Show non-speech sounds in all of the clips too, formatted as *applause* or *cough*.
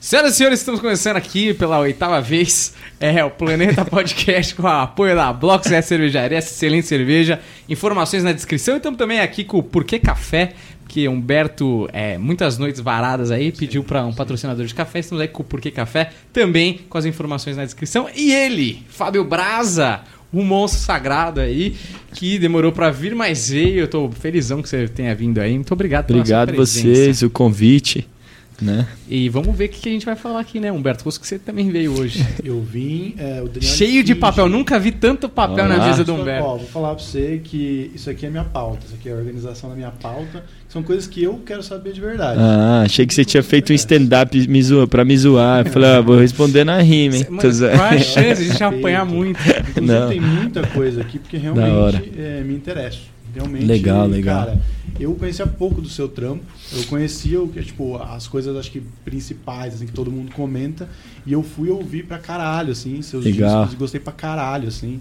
Senhoras e senhores, estamos começando aqui pela oitava vez é o Planeta Podcast com o apoio da Blocks é Cervejaria, essa excelente cerveja. Informações na descrição. E estamos também aqui com o Porquê Café, que Humberto, é, muitas noites varadas aí, pediu para um patrocinador de café. Estamos aí com o Porquê Café, também com as informações na descrição. E ele, Fábio Braza, o monstro sagrado aí, que demorou para vir, mas veio. Eu tô felizão que você tenha vindo aí. Muito obrigado pela Obrigado vocês, o convite. Né? E vamos ver o que a gente vai falar aqui, né, Humberto? Coisa que você também veio hoje. Eu vim. É, Cheio de papel, nunca vi tanto papel Olá. na mesa do Humberto. Ó, vou falar pra você que isso aqui é minha pauta, isso aqui é a organização da minha pauta. São coisas que eu quero saber de verdade. Ah, achei que você tinha feito um stand-up me zoar, pra me zoar. Falei, ah, vou responder na rima, hein? Mas, qual a *laughs* chance de a gente apanhar muito? Inclusive, Não. tem muita coisa aqui, porque realmente é, me interessa. Realmente, legal, legal. Cara, eu conhecia pouco do seu trampo. Eu conhecia o que, tipo, as coisas acho que principais, assim, que todo mundo comenta. E eu fui ouvir pra caralho, assim, seus legal. discos e gostei pra caralho, assim.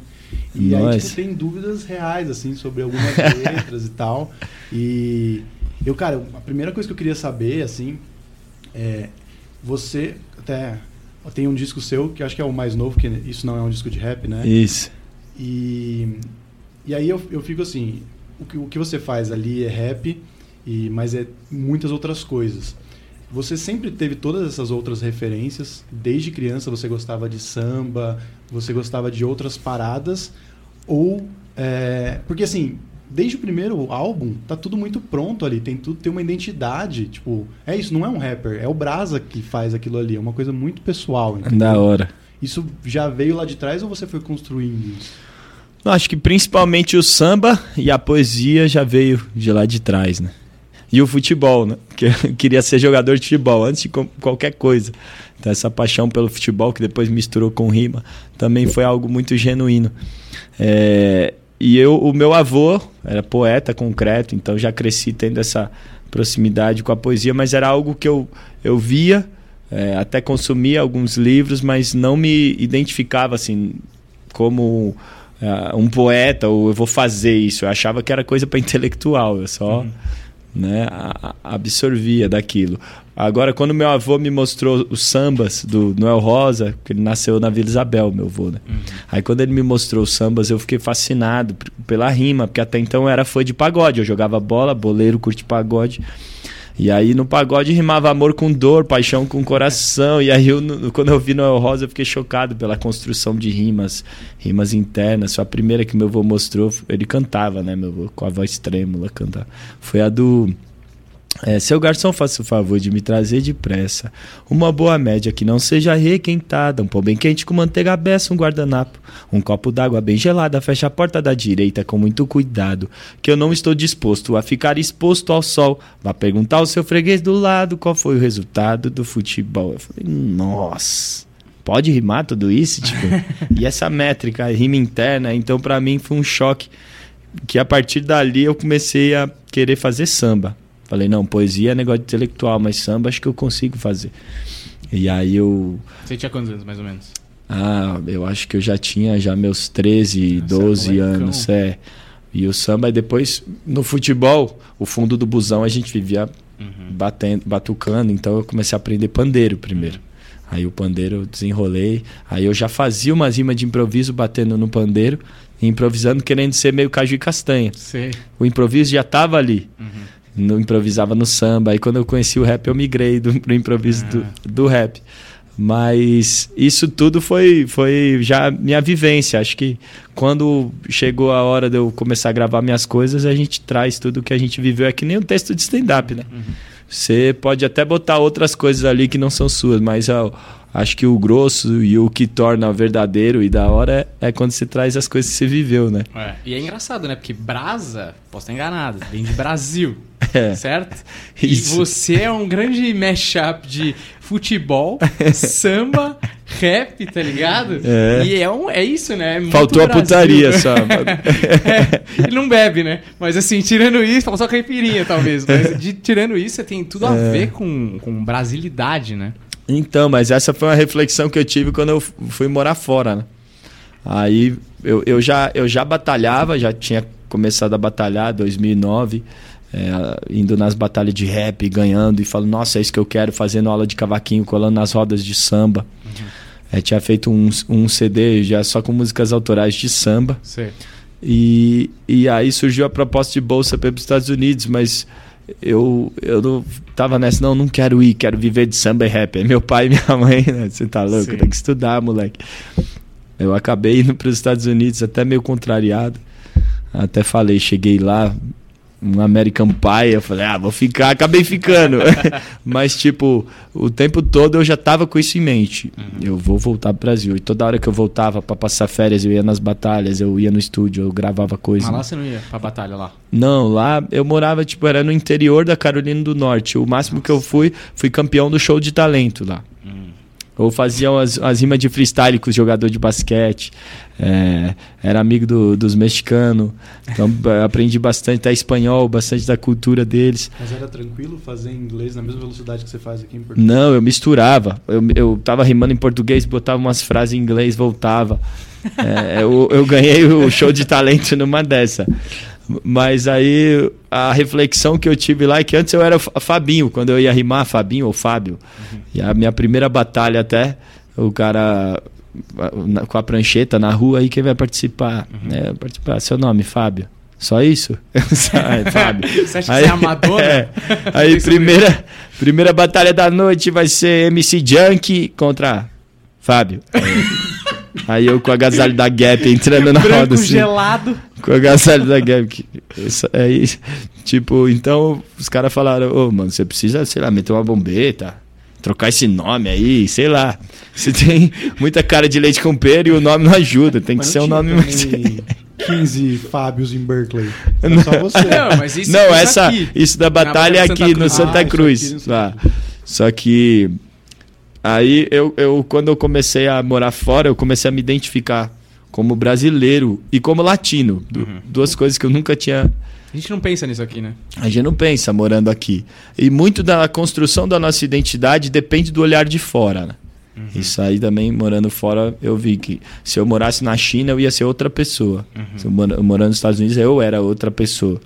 E Nossa. aí, tipo, tem dúvidas reais, assim, sobre algumas *laughs* letras e tal. E eu, cara, a primeira coisa que eu queria saber, assim, é. Você até. Tem um disco seu, que acho que é o mais novo, que isso não é um disco de rap, né? Isso. E, e aí eu, eu fico assim, o que, o que você faz ali é rap, e, mas é muitas outras coisas. Você sempre teve todas essas outras referências? Desde criança você gostava de samba, você gostava de outras paradas? Ou. É, porque assim, desde o primeiro álbum, tá tudo muito pronto ali, tem tudo, tem uma identidade, tipo, é isso, não é um rapper, é o Brasa que faz aquilo ali, é uma coisa muito pessoal, entendeu? Da hora. Isso já veio lá de trás ou você foi construindo isso? Acho que principalmente o samba e a poesia já veio de lá de trás, né? E o futebol, né? Que eu *laughs* queria ser jogador de futebol antes de qualquer coisa. Então essa paixão pelo futebol que depois misturou com rima também foi algo muito genuíno. É... E eu, o meu avô era poeta concreto, então já cresci tendo essa proximidade com a poesia, mas era algo que eu, eu via, é, até consumia alguns livros, mas não me identificava assim como uh, um poeta ou eu vou fazer isso. Eu achava que era coisa para *laughs* intelectual, eu só uhum. Né, absorvia daquilo. Agora, quando meu avô me mostrou os sambas do Noel Rosa, que ele nasceu na Vila Isabel, meu avô, né? Uhum. Aí quando ele me mostrou os sambas, eu fiquei fascinado pela rima, porque até então eu era fã de pagode. Eu jogava bola, boleiro, curte pagode. E aí no pagode rimava amor com dor, paixão com coração. E aí eu, quando eu vi Noel Rosa, eu fiquei chocado pela construção de rimas, rimas internas. Foi a primeira que meu avô mostrou, ele cantava, né, meu avô, com a voz trêmula cantava. Foi a do é, seu garçom, faça o favor de me trazer depressa uma boa média que não seja requentada, um pão bem quente com manteiga beça, um guardanapo, um copo d'água bem gelada, fecha a porta da direita com muito cuidado, que eu não estou disposto a ficar exposto ao sol. Vá perguntar ao seu freguês do lado qual foi o resultado do futebol. Eu falei, nossa, pode rimar tudo isso? Tipo, *laughs* e essa métrica, rima interna, então para mim foi um choque que a partir dali eu comecei a querer fazer samba. Falei, não, poesia é negócio intelectual, mas samba acho que eu consigo fazer. E aí eu. Você tinha quantos anos, mais ou menos? Ah, eu acho que eu já tinha já meus 13, Nossa, 12 é anos. É. E o samba, e depois, no futebol, o fundo do busão a gente vivia uhum. batendo, batucando, então eu comecei a aprender pandeiro primeiro. Uhum. Aí o pandeiro eu desenrolei, aí eu já fazia umas rimas de improviso batendo no pandeiro, improvisando querendo ser meio caju e castanha. Sim. O improviso já estava ali. Uhum no, improvisava no samba. Aí quando eu conheci o rap, eu migrei do, pro improviso ah. do, do rap. Mas isso tudo foi, foi já minha vivência. Acho que quando chegou a hora de eu começar a gravar minhas coisas, a gente traz tudo que a gente viveu. É que nem um texto de stand-up, né? Uhum. Você pode até botar outras coisas ali que não são suas, mas ó, acho que o grosso e o que torna verdadeiro e da hora é, é quando você traz as coisas que você viveu, né? É. E é engraçado, né? Porque brasa, posso estar enganado, vem de Brasil. *laughs* É. Certo? *laughs* Isso. E você é um grande mashup de futebol, *laughs* samba, rap, tá ligado? É. E é, um, é isso, né? É Faltou Brasil. a putaria *laughs* só. é, ele não bebe, né? Mas assim, tirando isso, faltou a caipirinha, talvez. Mas de, tirando isso, tem tudo a é. ver com, com brasilidade, né? Então, mas essa foi uma reflexão que eu tive quando eu fui morar fora, né? Aí eu, eu, já, eu já batalhava, já tinha começado a batalhar 2009 é, indo nas batalhas de rap, ganhando e falando, nossa, é isso que eu quero, fazendo aula de cavaquinho, colando nas rodas de samba. Uhum. É, tinha feito um, um CD já só com músicas autorais de samba. Sim. E, e aí surgiu a proposta de bolsa para os Estados Unidos, mas eu, eu não tava nessa, não, não quero ir, quero viver de samba e rap. É meu pai e minha *laughs* mãe, né? Você tá louco, Sim. tem que estudar, moleque. Eu acabei indo para os Estados Unidos até meio contrariado. Até falei, cheguei lá, um American Pie, eu falei, ah, vou ficar, acabei ficando. *laughs* Mas, tipo, o tempo todo eu já tava com isso em mente. Uhum. Eu vou voltar pro Brasil. E toda hora que eu voltava para passar férias, eu ia nas batalhas, eu ia no estúdio, eu gravava coisa. Mas lá você não ia pra batalha lá? Não, lá eu morava, tipo, era no interior da Carolina do Norte. O máximo Nossa. que eu fui, fui campeão do show de talento lá. Ou faziam as, as rimas de freestyle com os jogadores de basquete. É, era amigo do, dos mexicanos. Então *laughs* aprendi bastante até espanhol, bastante da cultura deles. Mas era tranquilo fazer inglês na mesma velocidade que você faz aqui em português? Não, eu misturava. Eu, eu tava rimando em português, botava umas frases em inglês, voltava. É, eu, eu ganhei o show de talento numa dessa. Mas aí a reflexão que eu tive lá é que antes eu era Fabinho, quando eu ia rimar, Fabinho ou Fábio. Uhum. E a minha primeira batalha até, o cara com a prancheta na rua, aí quem vai participar? Uhum. É, participar, seu nome, Fábio. Só isso? *laughs* Ai, *laughs* Fábio. Você acha aí, que você é amador? *laughs* É. Aí, primeira, primeira batalha da noite vai ser MC Junk contra Fábio. Aí eu com o agasalho da Gap entrando na Branco roda assim. gelado. Com o agasalho da Gap. Aí, tipo, então os caras falaram, ô, oh, mano, você precisa, sei lá, meter uma bombeta, trocar esse nome aí, sei lá. *laughs* Você tem muita cara de leite com pera e o nome não ajuda, tem que ser um nome mais... *laughs* 15 Fábios em Berkeley. *laughs* É só você. Não, mas isso, não, essa, aqui. isso da batalha é aqui no. Ah, aqui no Santa Cruz. Só que Aí eu, eu, quando eu comecei a morar fora, eu comecei a me identificar como brasileiro e como latino. Uhum. Duas coisas que eu nunca tinha. A gente não pensa nisso aqui, né? A gente não pensa morando aqui. E muito da construção da nossa identidade depende do olhar de fora, né? Uhum. Isso aí também, morando fora, eu vi que se eu morasse na China, eu ia ser outra pessoa. Uhum. Se eu morando nos Estados Unidos, eu era outra pessoa.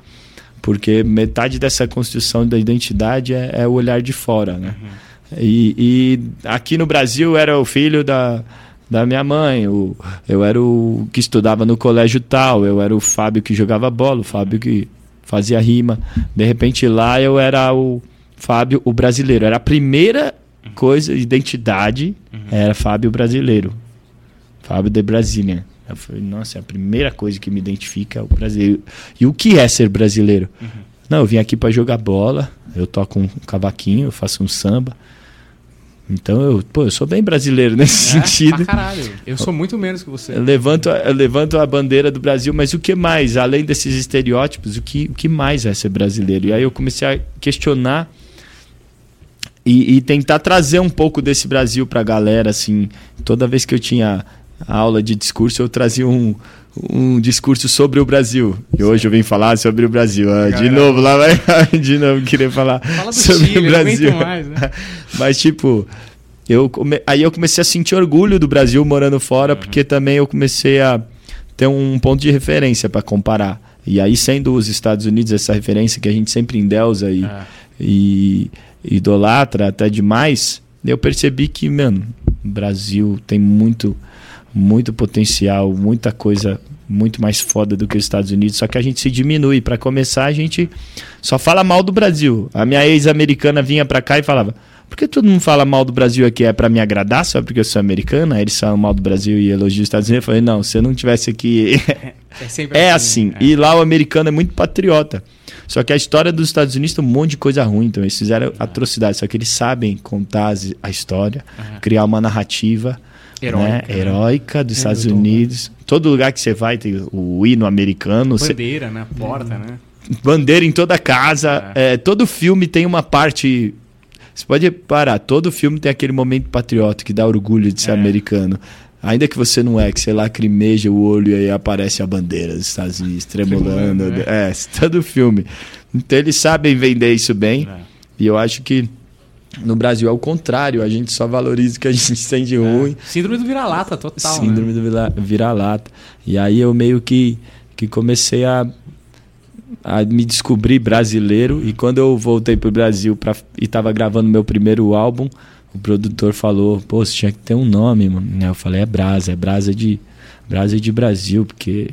Porque metade dessa construção da identidade é, é o olhar de fora, né? Uhum. E, e aqui no Brasil era o filho da, da minha mãe. O, eu era o que estudava no colégio tal, eu era o Fábio que jogava bola, o Fábio que fazia rima. De repente lá eu era o Fábio, o brasileiro. Era a primeira coisa, identidade, uhum. era Fábio brasileiro. Fábio de Brasília. Eu falei, nossa, é a primeira coisa que me identifica é o brasileiro. E o que é ser brasileiro? Uhum. Não, eu vim aqui para jogar bola, eu toco um cavaquinho, eu faço um samba. Então eu, pô, eu sou bem brasileiro nesse é, sentido. Pra caralho. Eu sou muito menos que você. Eu levanto, eu levanto a bandeira do Brasil, mas o que mais? Além desses estereótipos, o que, o que mais é ser brasileiro? E aí eu comecei a questionar e, e tentar trazer um pouco desse Brasil pra galera, assim. Toda vez que eu tinha aula de discurso, eu trazia um, um discurso sobre o Brasil. E hoje eu vim falar sobre o Brasil. Ah, de novo, lá vai. *laughs* de novo, querer falar Fala sobre Chile, o Brasil. Mais, né? *laughs* Mas, tipo, eu come... aí eu comecei a sentir orgulho do Brasil morando fora, uhum. porque também eu comecei a ter um ponto de referência para comparar. E aí, sendo os Estados Unidos essa referência que a gente sempre endeusa e, é. e idolatra até demais, eu percebi que, mano, o Brasil tem muito muito potencial, muita coisa muito mais foda do que os Estados Unidos, só que a gente se diminui. Para começar, a gente só fala mal do Brasil. A minha ex-americana vinha para cá e falava: por que todo mundo fala mal do Brasil aqui? É para me agradar só porque eu sou americana? Eles falam mal do Brasil e elogiam os Estados Unidos. Eu falei: não, se eu não tivesse aqui. *laughs* é, é assim. assim. É. E lá o americano é muito patriota. Só que a história dos Estados Unidos tem um monte de coisa ruim, então eles fizeram uhum. atrocidades. Só que eles sabem contar a história, uhum. criar uma narrativa heróica, né? né? heróica dos é, Estados Unidos. Todo lugar que você vai tem o hino americano. Bandeira na né? porta, né? Bandeira em toda casa. É. É, todo filme tem uma parte. Você pode reparar, todo filme tem aquele momento patriota que dá orgulho de ser é. americano. Ainda que você não é, que você lacrimeja o olho e aí aparece a bandeira dos Estados Unidos tremulando. Né? É, *laughs* todo filme. Então eles sabem vender isso bem. É. E eu acho que no Brasil é o contrário, a gente só valoriza o que a gente *laughs* tem de é. ruim. Síndrome do vira-lata, total. Síndrome né? do vira-lata. E aí eu meio que, que comecei a, a me descobrir brasileiro. E quando eu voltei pro Brasil pra, e tava gravando meu primeiro álbum, o produtor falou: pô, você tinha que ter um nome, mano. Eu falei: é Brasa, é Brasa de, Brasa de Brasil, porque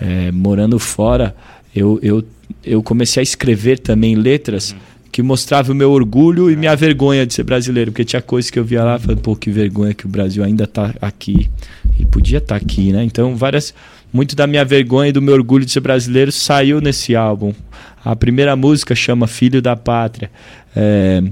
é, morando fora, eu, eu, eu comecei a escrever também letras que mostravam o meu orgulho e minha vergonha de ser brasileiro, porque tinha coisas que eu via lá e falei, pô, que vergonha que o Brasil ainda tá aqui e podia estar tá aqui, né? Então, várias muito da minha vergonha e do meu orgulho de ser brasileiro saiu nesse álbum. A primeira música chama Filho da Pátria. É,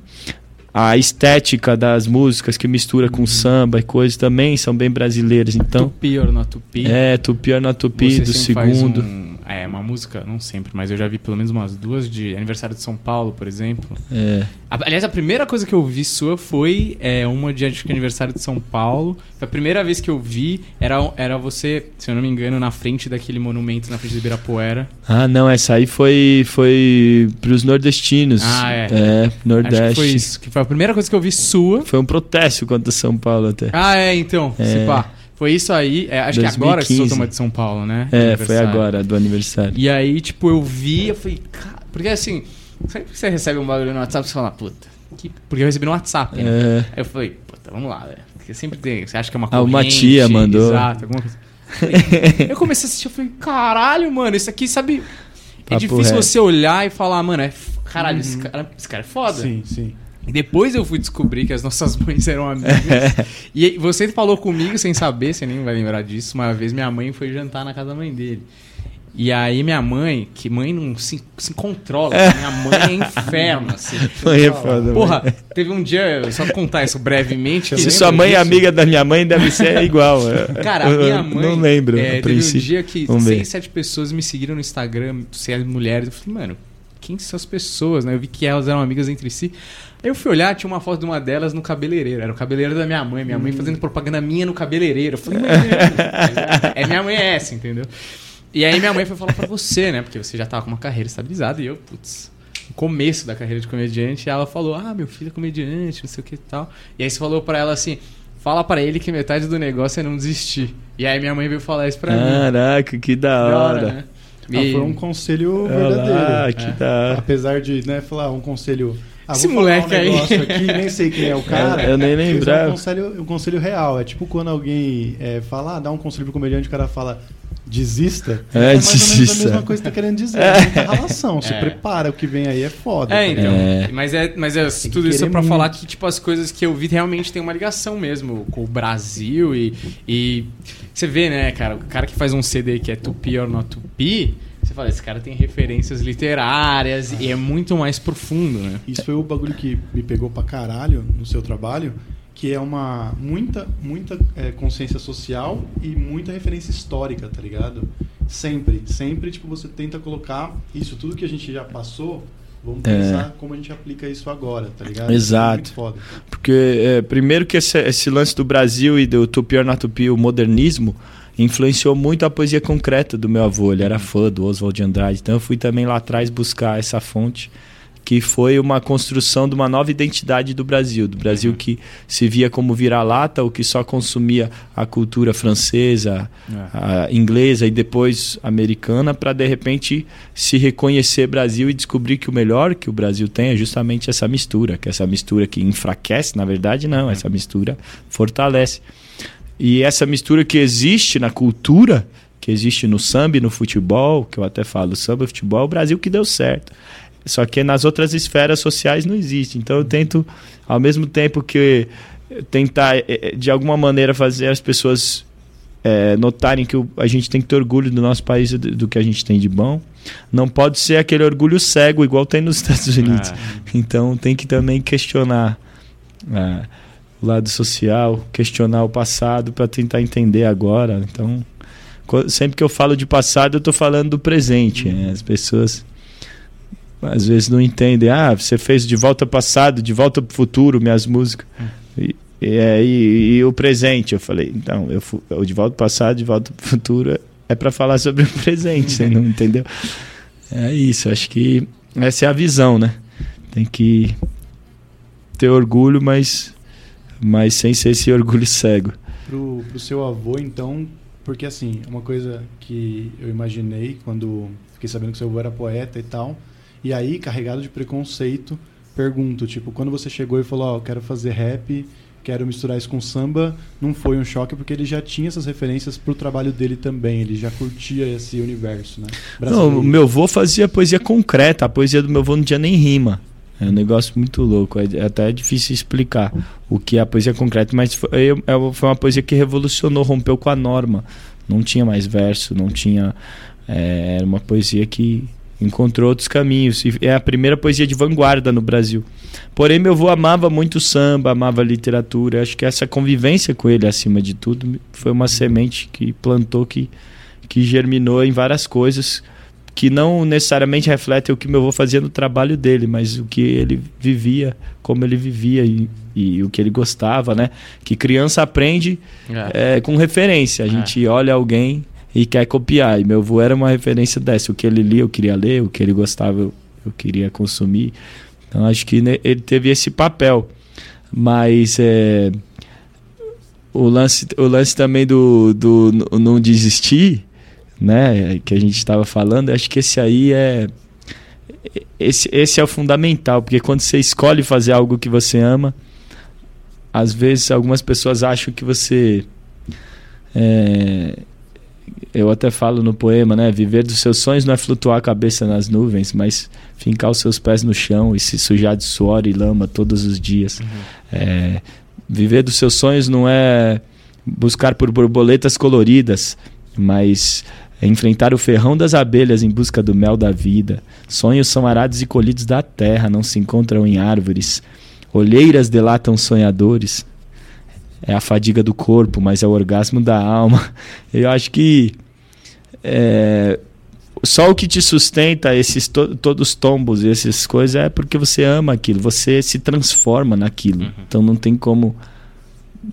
a estética das músicas que mistura com uhum. samba e coisas também são bem brasileiras. Então, tupi or not tupi. É, Tupi or not tupi Você do segundo. É, uma música, não sempre, mas eu já vi pelo menos umas duas de aniversário de São Paulo, por exemplo. É. Aliás, a primeira coisa que eu vi sua foi é, uma de aniversário de São Paulo. Foi a primeira vez que eu vi, era, era você, se eu não me engano, na frente daquele monumento na frente do Ibirapuera. Ah, não, essa aí foi, foi pros nordestinos. Ah, é. É, Nordeste. Acho que foi isso, que foi a primeira coisa que eu vi sua. Foi um protesto contra São Paulo até. Ah, é, então, é. se pá. Foi isso aí, é, acho 2015. que agora que soltou uma de São Paulo, né? É, foi agora, do aniversário. E aí, tipo, eu vi, eu falei, cara, porque assim, sempre que você recebe um bagulho no WhatsApp, você fala, puta, que... porque eu recebi no WhatsApp, né? É. Aí eu falei, puta, vamos lá, velho. Porque sempre tem, você acha que é uma corrente. Ah, uma tia mandou. Exato, alguma coisa. eu comecei a assistir, eu falei, caralho, mano, isso aqui, sabe... É Papo difícil reto. você olhar e falar, mano, é, caralho, uhum. esse, cara, esse cara é foda. Sim, sim. Depois eu fui descobrir que as nossas mães eram amigas. *laughs* e você falou comigo sem saber, você nem vai lembrar disso. Uma vez minha mãe foi jantar na casa da mãe dele. E aí minha mãe, que mãe não se, se controla, é. *laughs* minha mãe é inferno, assim. Mãe é foda, Porra, mãe. teve um dia, só contar isso brevemente. Se sua mãe é disso. é amiga da minha mãe, deve ser igual. Cara, a minha mãe. Não lembro. É, teve um dia que Vamos seis, ver. sete pessoas me seguiram no Instagram, seis mulheres. Eu falei, mano, quem são as pessoas, né? Eu vi que elas eram amigas entre si. Aí eu fui olhar, tinha uma foto de uma delas no cabeleireiro. Era o cabeleireiro da minha mãe. Minha mãe hum. fazendo propaganda minha no cabeleireiro. Eu falei, mãe, é, minha mãe é essa, entendeu? E aí minha mãe foi falar pra você, né? Porque você já tava com uma carreira estabilizada e eu, putz, no começo da carreira de comediante, ela falou, ah, meu filho é comediante, não sei o que e tal. E aí você falou pra ela assim, fala para ele que metade do negócio é não desistir. E aí minha mãe veio falar isso pra Caraca, mim. Caraca, que da hora. Da hora né? Ah, foi um conselho verdadeiro. Ah, que é. da... Apesar de, né, falar um conselho. Ah, Esse moleque um aí. Aqui, nem sei quem é o *laughs* cara. Eu, eu nem lembrava. É um conselho, um conselho real. É tipo quando alguém é, fala, ah, dá um conselho pro comediante, o cara fala, desista. É, é mais desista. ou menos a mesma coisa que tá querendo dizer. É. Muita relação. Se é. prepara, o que vem aí é foda. É, então. É. Mas é, mas é tudo isso é pra muito. falar que, tipo, as coisas que eu vi realmente tem uma ligação mesmo com o Brasil e. e você vê, né, cara, o cara que faz um CD que é Tupi or Not Tupi você fala, esse cara tem referências literárias ah. e é muito mais profundo, né? Isso foi o bagulho que me pegou pra caralho no seu trabalho, que é uma muita, muita é, consciência social e muita referência histórica, tá ligado? Sempre, sempre, tipo, você tenta colocar isso, tudo que a gente já passou, vamos é. pensar como a gente aplica isso agora, tá ligado? Exato. É Porque, é, primeiro que esse, esse, lance do Brasil e do Tupi or Tupi, o modernismo, influenciou muito a poesia concreta do meu avô. Ele era fã do Oswald de Andrade. Então eu fui também lá atrás buscar essa fonte que foi uma construção de uma nova identidade do Brasil, do Brasil uhum. que se via como vira-lata, ou que só consumia a cultura francesa, é. a inglesa e depois americana, para de repente se reconhecer Brasil e descobrir que o melhor que o Brasil tem é justamente essa mistura, que essa mistura que enfraquece, na verdade não, essa mistura fortalece. E essa mistura que existe na cultura, que existe no samba e no futebol, que eu até falo, samba e futebol, é o Brasil que deu certo. Só que nas outras esferas sociais não existe. Então eu tento, ao mesmo tempo que tentar, eh, eh, de alguma maneira, fazer as pessoas é, notarem que a gente tem que ter orgulho do nosso país do, do, que a gente tem de bom. Não pode ser aquele orgulho cego, igual tem nos Estados Unidos. Ah. Então tem que também questionar. Ah, o lado social, questionar o passado para tentar entender agora. Então, sempre que eu falo de passado, eu estou falando do presente. Né? As pessoas às vezes não entendem. Ah, você fez de volta ao passado, de volta para o futuro, minhas músicas. E, e, e, e, o presente, eu falei, então, eu, eu de volta ao passado, de volta para o futuro, é para falar sobre o presente, você não entendeu? É isso, acho que essa é a visão, né? Tem que ter orgulho, mas mas sem ser esse orgulho cego. Pro, pro seu avô, então, porque assim, uma coisa que eu imaginei quando fiquei sabendo que seu avô era poeta e tal. E aí, carregado de preconceito, pergunto, tipo, quando você chegou e falou, ó, oh, quero fazer rap, quero misturar isso com samba, não foi um choque porque ele já tinha essas referências pro trabalho dele também, ele já curtia esse universo, né? Não, o meu avô fazia poesia concreta, a poesia do meu avô não tinha nem rima. É um negócio muito louco, é, é até difícil explicar o que é a poesia concreta, mas foi, é, foi uma poesia que revolucionou, rompeu com a norma. Não tinha mais verso, não tinha. É, era uma poesia que encontrou outros caminhos. E é a primeira poesia de vanguarda no Brasil. Porém, meu avô amava muito samba, amava literatura. Acho que essa convivência com ele, acima de tudo, foi uma semente que plantou, que, que germinou em várias coisas que não necessariamente refletem o que meu avô fazia no trabalho dele, mas o que ele vivia, como ele vivia e, e o que ele gostava, né? Que criança aprende é. É, com referência. A gente é. olha alguém e quer copiar. E meu avô era uma referência dessa. O que ele lia, eu queria ler. O que ele gostava, eu, eu queria consumir. Então acho que né, ele teve esse papel. Mas é, o, lance, o lance também do, do não desistir né, que a gente estava falando, acho que esse aí é esse, esse é o fundamental, porque quando você escolhe fazer algo que você ama, às vezes algumas pessoas acham que você é, eu até falo no poema, né? Viver dos seus sonhos não é flutuar a cabeça nas nuvens, mas fincar os seus pés no chão e se sujar de suor e lama todos os dias. Uhum. É, viver dos seus sonhos não é buscar por borboletas coloridas, mas é enfrentar o ferrão das abelhas em busca do mel da vida. Sonhos são arados e colhidos da terra, não se encontram em árvores. Olheiras delatam sonhadores. É a fadiga do corpo, mas é o orgasmo da alma. *laughs* Eu acho que é, só o que te sustenta esses to todos os tombos e essas coisas é porque você ama aquilo, você se transforma naquilo. Uhum. Então não tem como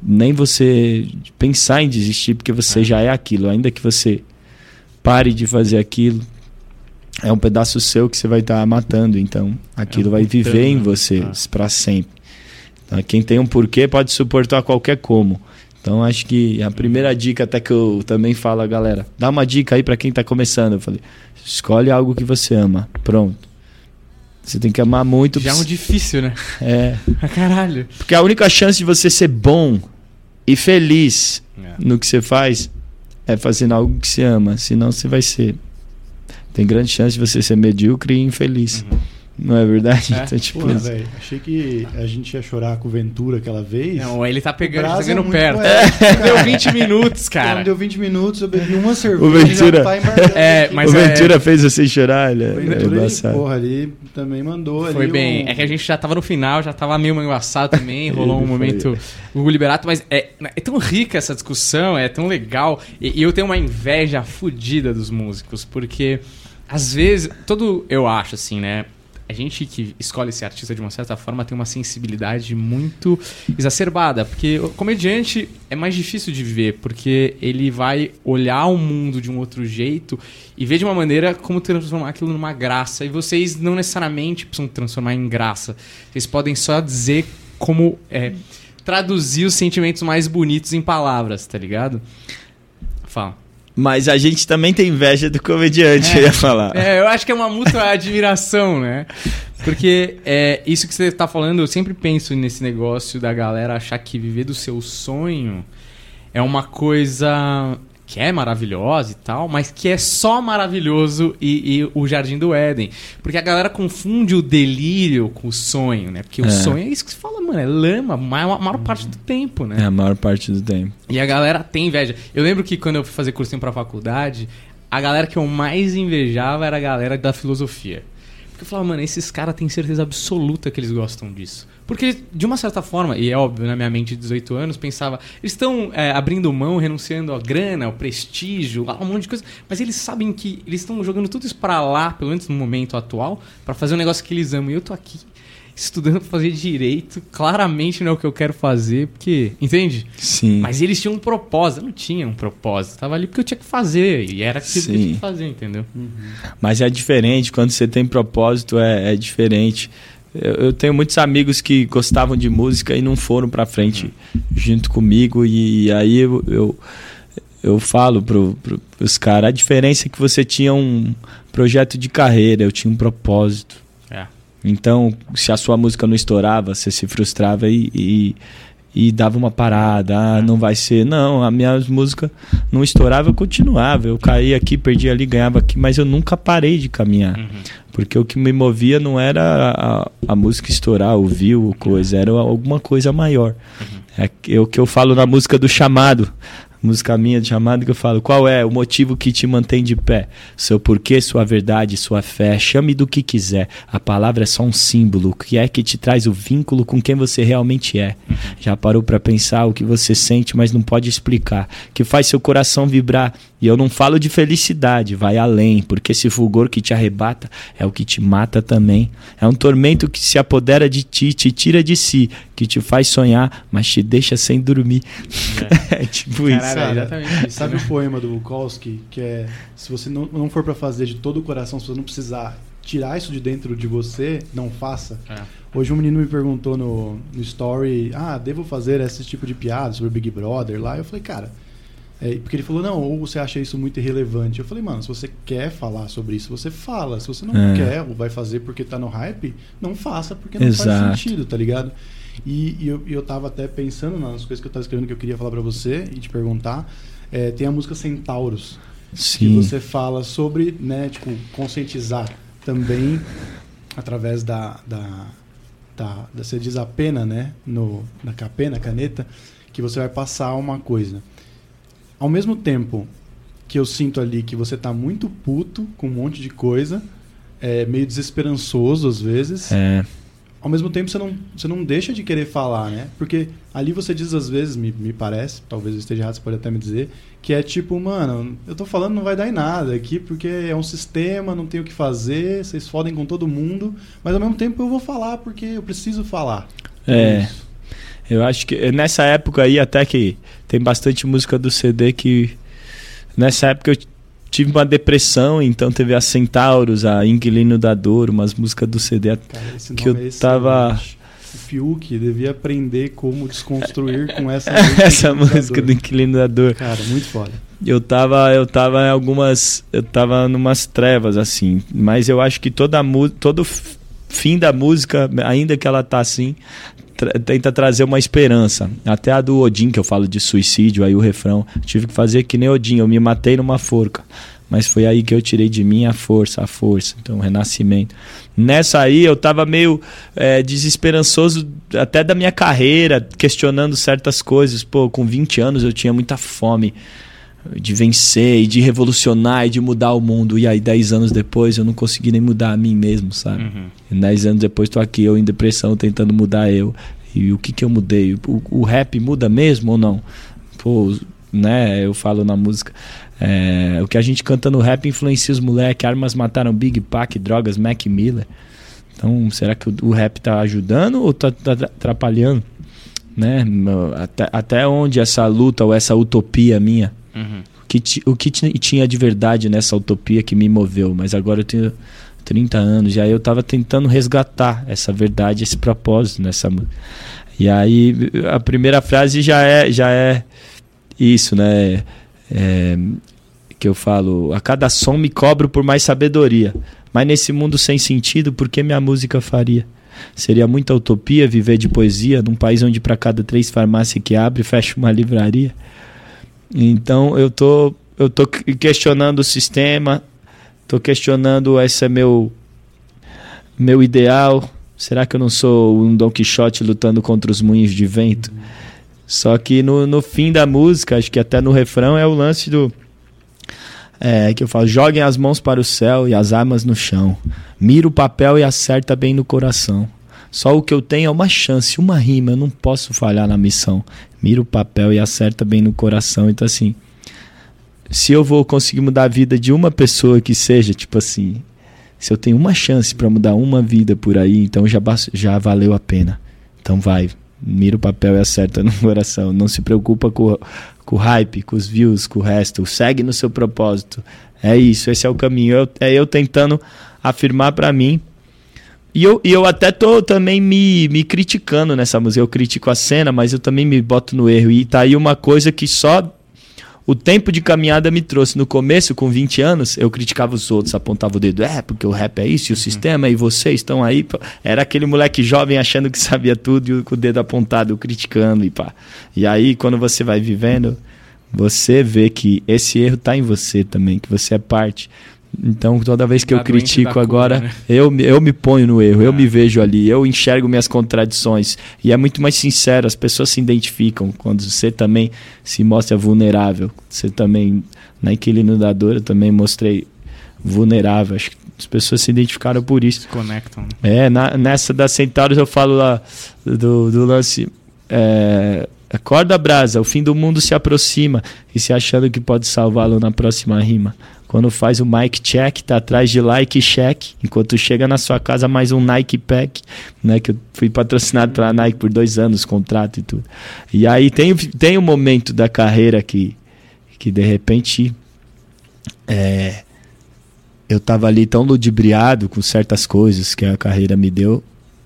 nem você pensar em desistir porque você é. já é aquilo, ainda que você pare de fazer aquilo. É um pedaço seu que você vai estar tá matando, então aquilo é vai viver em você ah. para sempre. Então, quem tem um porquê pode suportar qualquer como. Então acho que a primeira dica até que eu também falo, galera, dá uma dica aí para quem está começando. Eu falei, escolhe algo que você ama. Pronto. Você tem que amar muito. Já é um difícil, né? É. *laughs* Caralho. Porque a única chance de você ser bom e feliz é. no que você faz é fazendo algo que você ama, senão você vai ser. Tem grande chance de você ser medíocre e infeliz. Uhum. Não é verdade? É? Então, tipo, Pô, véio, achei que a gente ia chorar com o Ventura aquela vez. Não, ele tá pegando, tá chegando é perto. É. *laughs* Deu 20 minutos, cara. Não, deu 20 minutos, eu bebi uma *laughs* cerveja. O Ventura, tá *laughs* é, mas o Ventura é... fez você chorar, ele é, o Ventura, ele, porra, ali também mandou. Foi bem. Um... É que a gente já tava no final, já tava meio engraçado também, rolou um momento o Liberato, mas é, é tão rica essa discussão, é tão legal. E, e eu tenho uma inveja fodida dos músicos, porque às vezes, todo eu acho assim, né? A gente que escolhe ser artista de uma certa forma tem uma sensibilidade muito exacerbada, porque o comediante é mais difícil de viver, porque ele vai olhar o mundo de um outro jeito e ver de uma maneira como transformar aquilo numa graça. E vocês não necessariamente precisam transformar em graça. Vocês podem só dizer como é, traduzir os sentimentos mais bonitos em palavras, tá ligado? Fala. Mas a gente também tem inveja do comediante, é, eu ia falar. É, eu acho que é uma mútua admiração, né? Porque é, isso que você está falando, eu sempre penso nesse negócio da galera achar que viver do seu sonho é uma coisa que é maravilhosa e tal, mas que é só maravilhoso e, e, o Jardim do Éden. Porque a galera confunde o delírio com o sonho, né? Porque é. o sonho é isso que você fala, mano, é lama a maior, a maior parte do tempo, né? É a maior parte do tempo. E a galera tem inveja. Eu lembro que quando eu fui fazer cursinho pra faculdade, a galera que eu mais invejava era a galera da filosofia. Porque eu falava, mano, esses caras têm certeza absoluta que eles gostam disso. Porque, de uma certa forma, e é óbvio, na minha mente de 18 anos, pensava, eles estão é, abrindo mão, renunciando à grana, ao prestígio, a um monte de coisa, mas eles sabem que eles estão jogando tudo isso para lá, pelo menos no momento atual, para fazer um negócio que eles amam. E eu tô aqui estudando para fazer direito, claramente não é o que eu quero fazer, porque, entende? Sim. Mas eles tinham um propósito, eu não tinha um propósito, tava ali porque eu tinha que fazer, e era aquilo que eu tinha que fazer, entendeu? Uhum. Mas é diferente, quando você tem propósito é, é diferente. Eu, eu, tenho muitos amigos que gostavam de música e não foram para frente uhum. junto comigo e aí eu, eu, eu falo pro, pro, pros caras, a diferença é que você tinha um projeto de carreira, eu tinha um propósito. É. Então, se a sua música não estourava, você se frustrava e, e, e dava uma parada. Ah, não vai ser. Não, a minha música não estourava, eu continuava. Eu caía aqui, perdia ali, ganhava aqui, mas eu nunca parei de caminhar. Uhum. Porque o que me movia não era a, a música estourar, ouvir ou coisa, era alguma coisa maior. É que- é o que eu falo na música do chamado. Música minha de chamado que eu falo, qual é o motivo que te mantém de pé? Seu porquê, sua verdade, sua fé. Chame do que quiser. A palavra é só um símbolo. Que é que te traz o vínculo com quem você realmente é? Já parou pra pensar o que você sente, mas não pode explicar? Que faz seu coração vibrar. E eu não falo de felicidade, vai além, porque esse fulgor que te arrebata é o que te mata também. É um tormento que se apodera de ti, te tira de si, que te faz sonhar, mas te deixa sem dormir. *laughs* É, tipo Caralho, isso. É Sabe? exatamente isso. Sabe né? o poema do Bukowski, que é se você não, não for pra fazer de todo o coração, se você não precisar tirar isso de dentro de você, não faça. É. Hoje um menino me perguntou no, no story, ah, devo fazer esse tipo de piada sobre Big Brother lá? Eu falei, cara, é, porque ele falou, não, ou você acha isso muito irrelevante. Eu falei, mano, se você quer falar sobre isso, você fala. Se você não É. quer ou vai fazer porque tá no hype, não faça porque não Exato. faz sentido, tá ligado? E, e eu, eu tava até pensando nas coisas que eu tava escrevendo que eu queria falar pra você e te perguntar. É, tem a música Centauros, que Sim. você fala sobre, né, tipo, conscientizar também através da, da, da, da você diz a pena, né, no, na capena, caneta, que você vai passar uma coisa. Ao mesmo tempo que eu sinto ali que você tá muito puto com um monte de coisa, é meio desesperançoso às vezes, É, ao mesmo tempo você não, você não deixa de querer falar, né? Porque ali você diz às vezes, me, me parece, talvez eu esteja errado, você pode até me dizer, que é tipo, mano, eu tô falando não vai dar em nada aqui, porque é um sistema, não tenho o que fazer, vocês fodem com todo mundo, mas ao mesmo tempo eu vou falar porque eu preciso falar. É. isso. eu acho que nessa época aí, até que tem bastante música do CD que. Nessa época eu tive uma depressão, então teve a Centauros, a Inquilino da Dor, umas músicas do CD Cara, esse que eu é tava-. O Fiuk devia aprender como desconstruir com essa *laughs* essa música música do Inquilino da Dor. Cara, muito foda. Eu tava, eu tava em algumas, eu tava numas trevas assim, mas eu acho que toda mu- todo fim da música, ainda que ela tá assim, tra- tenta trazer uma esperança. Até a do Odin que eu falo de suicídio, aí o refrão, tive que fazer que nem Odin, eu me matei numa forca. Mas foi aí que eu tirei de mim a força, a força, então o renascimento. Nessa aí eu tava meio é, desesperançoso até da minha carreira, questionando certas coisas. Pô, com 20 anos eu tinha muita fome de vencer e de revolucionar e de mudar o mundo. E aí, 10 anos depois, eu não consegui nem mudar a mim mesmo, sabe? Uhum. 10 anos depois, tô aqui, eu em depressão, tentando mudar eu. E o que que eu mudei? O, o rap muda mesmo ou não? Pô, né? Eu falo na música. é, o que a gente canta no rap influencia os moleques. Armas mataram Big Pac, drogas, Mac Miller. Então, será que o, o rap tá ajudando ou tá, tá atrapalhando? Né? Até, até onde essa luta ou essa utopia minha Uhum. o que, o que ti- tinha de verdade nessa utopia que me moveu, mas agora eu tenho 30 anos, e aí eu tava tentando resgatar essa verdade, esse propósito nessa. E aí a primeira frase já é, já é isso, né? É, que eu falo, a cada som me cobro por mais sabedoria, mas nesse mundo sem sentido, por que minha música faria? Seria muita utopia viver de poesia num país onde para cada três farmácias que abre, fecha uma livraria. Então eu tô, eu tô que- questionando o sistema, tô questionando esse é meu, meu ideal. Será que eu não sou um Don Quixote lutando contra os moinhos de vento? Só que no, no fim da música, acho que até no refrão, é o lance do. É, que eu falo, joguem as mãos para o céu e as armas no chão. Mira o papel e acerta bem no coração. Só o que eu tenho é uma chance, uma rima, eu não posso falhar na missão. Mira o papel e acerta bem no coração. Então, assim, se eu vou conseguir mudar a vida de uma pessoa que seja, tipo assim, se eu tenho uma chance para mudar uma vida por aí, então já, já valeu a pena. Então vai, mira o papel e acerta *laughs* no coração. Não se preocupa com, com o hype, com os views, com o resto. Segue no seu propósito. É isso, esse é o caminho. Eu- é eu tentando afirmar para mim. E eu, e eu até tô também me, me criticando nessa música. Eu critico a cena, mas eu também me boto no erro. E tá aí uma coisa que só o tempo de caminhada me trouxe. No começo, com 20 anos, eu criticava os outros, apontava o dedo, é, porque o rap é isso, e o uhum. sistema, e vocês estão aí. Era aquele moleque jovem achando que sabia tudo e com o dedo apontado, criticando e pá. E aí, quando você vai vivendo, você vê que esse erro está em você também, que você é parte. Então, toda vez que eu critico agora, né? eu, eu me ponho no erro, eu me ah. vejo ali, eu enxergo minhas contradições. E é muito mais sincero, as pessoas se identificam quando você também se mostra vulnerável. Você também, na inquilino da dor, eu também mostrei vulnerável. Acho que as pessoas se identificaram por isso. Se conectam. Né? É, na, nessa das Centauros eu falo lá do, do lance. É, acorda brasa, o fim do mundo se aproxima e se achando que pode salvá-lo na próxima rima. Quando faz o mic check, tá atrás de like check. Enquanto chega na sua casa mais um Nike Pack, né? Que eu fui patrocinado pela Nike por dois anos, contrato e tudo. E aí tem, tem um momento da carreira que, que de repente é, eu tava ali tão ludibriado com certas coisas que a carreira me deu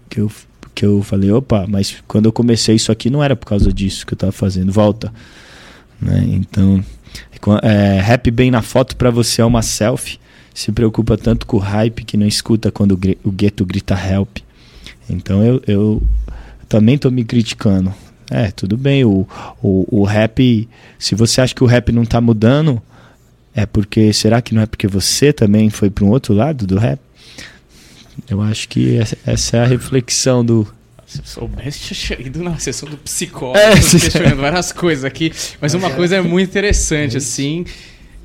que eu, que eu falei, opa, mas quando eu comecei isso aqui não era por causa disso que eu tava fazendo, volta. Né? Então é, rap bem na foto para você é uma selfie. Se preocupa tanto com o hype que não escuta quando o gueto grita help. Então eu, eu também tô me criticando. É, tudo bem, o, o, o rap, se você acha que o rap não tá mudando, é porque, será que não é porque você também foi para um outro lado do rap? Eu acho que essa é a reflexão do, se eu soubesse, tinha ido na sessão do psicólogo, é, questionando várias coisas aqui. Mas uma coisa é muito interessante, assim.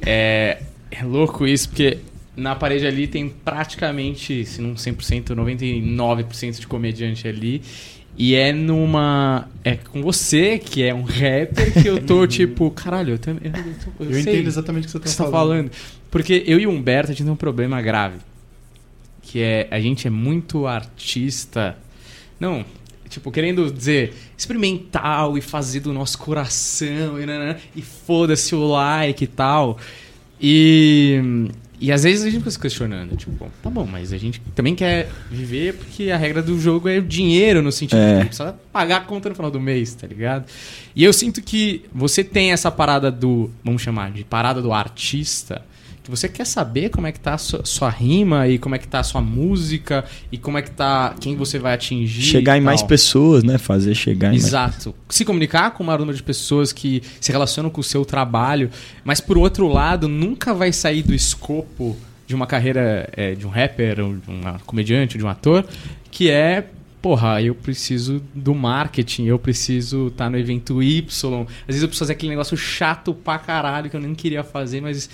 É, é louco isso, porque na parede ali tem praticamente, se não 100%, 99% de comediante ali. E é numa. É com você, que é um rapper, que eu tô *laughs* tipo, caralho, eu também. Eu, eu, eu entendo exatamente o que você tá, que você tá falando. Porque eu e o Humberto, a gente tem um problema grave. Que é. A gente é muito artista. Não, Tipo, querendo dizer, experimental e fazer do nosso coração e, né, né, e foda-se o like e tal. E, e às vezes a gente fica se questionando, tipo, tá bom, mas a gente também quer viver porque a regra do jogo é o dinheiro, no sentido é. de precisa pagar a conta no final do mês, tá ligado? E eu sinto que você tem essa parada do, vamos chamar de parada do artista, você quer saber como é que tá a sua, sua, rima e como é que tá a sua música e como é que tá quem você vai atingir. Chegar em mais pessoas, né? Fazer chegar em Exato. Mais... Se comunicar com o maior número de pessoas que se relacionam com o seu trabalho, mas por outro lado, nunca vai sair do escopo de uma carreira é, de um rapper, ou de um comediante, ou de um ator, que é porra, eu preciso do marketing, eu preciso estar tá no evento Y. Às vezes eu preciso fazer aquele negócio chato pra caralho que eu nem queria fazer, mas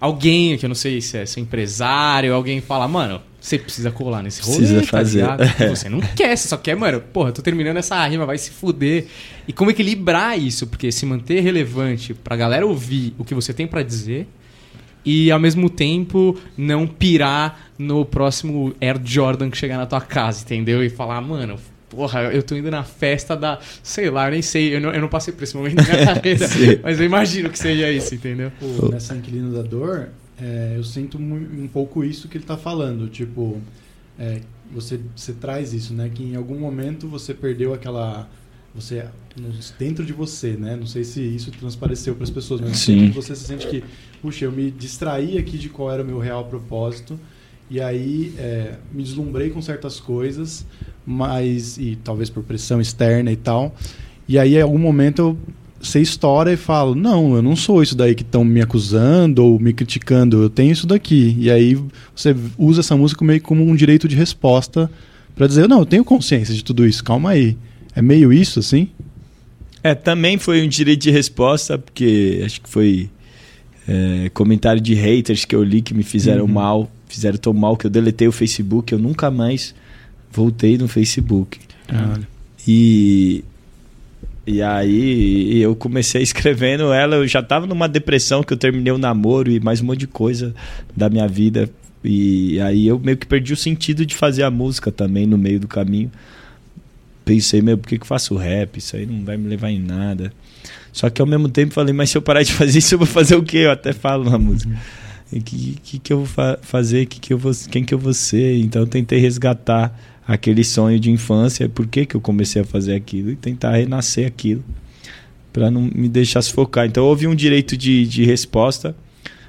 alguém, que eu não sei se é seu empresário, alguém fala, mano, você precisa colar nesse rolê, precisa tá fazer. Tá você não quer, você só quer, mano, porra, tô terminando essa rima, vai se fuder. E como equilibrar isso? Porque se manter relevante pra galera ouvir o que você tem para dizer e ao mesmo tempo não pirar no próximo Air Jordan que chegar na tua casa, entendeu? E falar, mano, porra, eu tô indo na festa da. Sei lá, eu nem sei, eu não, eu não passei por esse momento da minha *laughs* carreira, mas eu imagino que seja isso, entendeu? Pô, nessa Inquilino da Dor, é, eu sinto um pouco isso que ele tá falando. Tipo, é, você, você traz isso, né? Que em algum momento você perdeu aquela. Você, dentro de você, né? Não sei se isso transpareceu para as pessoas, mas Sim. você se sente que, puxa, eu me distraí aqui de qual era o meu real propósito e aí é, me deslumbrei com certas coisas, mas e talvez por pressão externa e tal. E aí, em algum momento, eu, você estoura e fala: Não, eu não sou isso daí que estão me acusando ou me criticando, eu tenho isso daqui. E aí você usa essa música meio como um direito de resposta para dizer: Não, eu tenho consciência de tudo isso, calma aí. É meio isso assim? É, também foi um direito de resposta, porque acho que foi é, comentário de haters que eu li que me fizeram uhum. mal fizeram tão mal que eu deletei o Facebook, eu nunca mais voltei no Facebook. Ah. E e aí eu comecei escrevendo ela, eu já tava numa depressão que eu terminei o namoro e mais um monte de coisa da minha vida. E aí eu meio que perdi o sentido de fazer a música também no meio do caminho. Pensei, meu, por que, que eu faço rap? Isso aí não vai me levar em nada. Só que ao mesmo tempo falei, mas se eu parar de *laughs* fazer isso, eu vou fazer o quê? Eu até falo na música o que, que, que eu vou fa fazer, que que eu vou, quem que eu vou ser. Então eu tentei resgatar aquele sonho de infância, por que, que eu comecei a fazer aquilo e tentar renascer aquilo. para não me deixar sufocar. Então houve um direito de, de resposta,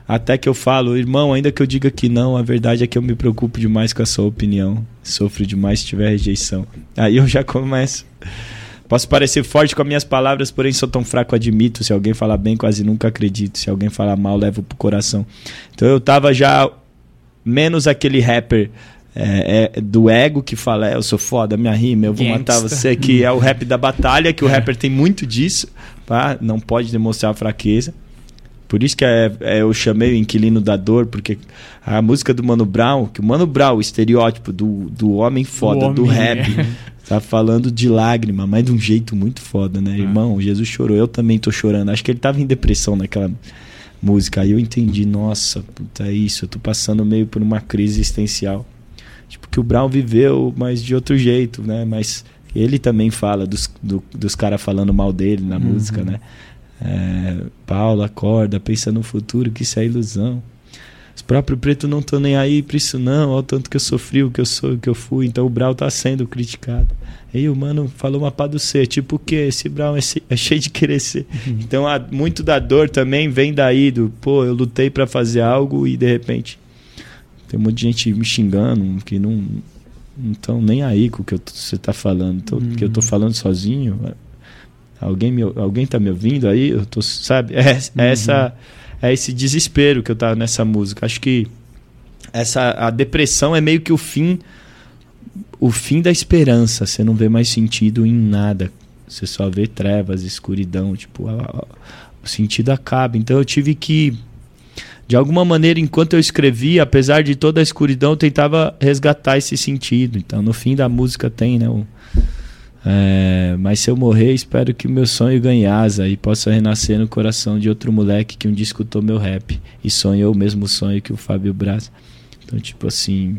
até que eu falo, irmão, ainda que eu diga que não, a verdade é que eu me preocupo demais com a sua opinião, sofro demais se tiver rejeição. Aí eu já começo. Posso parecer forte com as minhas palavras, porém sou tão fraco, admito. Se alguém falar bem, quase nunca acredito. Se alguém falar mal, levo pro coração. Então eu tava já menos aquele rapper é, é, do ego que fala, é, eu sou foda, minha rima, eu vou Gangsta. matar você, que é o rap da batalha, que o *laughs* rapper tem muito disso, tá? não pode demonstrar fraqueza. Por isso que é, é, eu chamei o Inquilino da Dor, porque a música do Mano Brown, que o Mano Brown, o estereótipo do, do homem foda, do, homem, rap, é. tá falando de lágrima, mas de um jeito muito foda, né? Irmão, Jesus chorou, eu também tô chorando. Acho que ele tava em depressão naquela música. Aí eu entendi, nossa, puta, é isso, eu tô passando meio por uma crise existencial. Tipo, que o Brown viveu, mas de outro jeito, né? Mas ele também fala dos, do- dos caras falando mal dele na música, né? É, Paulo, acorda, pensa no futuro, que isso é ilusão. Os próprios pretos não estão nem aí pra isso não, olha o tanto que eu sofri, o que eu sou, o que eu fui. Então o Brown tá sendo criticado. Aí o mano falou uma pá do ser, tipo o que? Esse Brown é, é cheio de querer ser. Então há muito da dor também vem daí do, pô, eu lutei pra fazer algo e de repente tem um monte de gente me xingando que não não estão nem aí com o que tô- você tá falando. Então, que eu tô falando sozinho. Alguém me, alguém tá me ouvindo aí? Eu tô, sabe? É, é essa é esse desespero que eu tava nessa música. Acho que essa a depressão é meio que o fim o fim da esperança. Você não vê mais sentido em nada. Você só vê trevas, escuridão, tipo, o sentido acaba. Então eu tive que de alguma maneira, enquanto eu escrevia, apesar de toda a escuridão, eu tentava resgatar esse sentido. Então, no fim da música tem, né? o- é, mas se eu morrer, espero que o meu sonho ganhe asa e possa renascer no coração de outro moleque que um dia escutou meu rap e sonhou o mesmo sonho que o Fábio Braz. Então, tipo assim,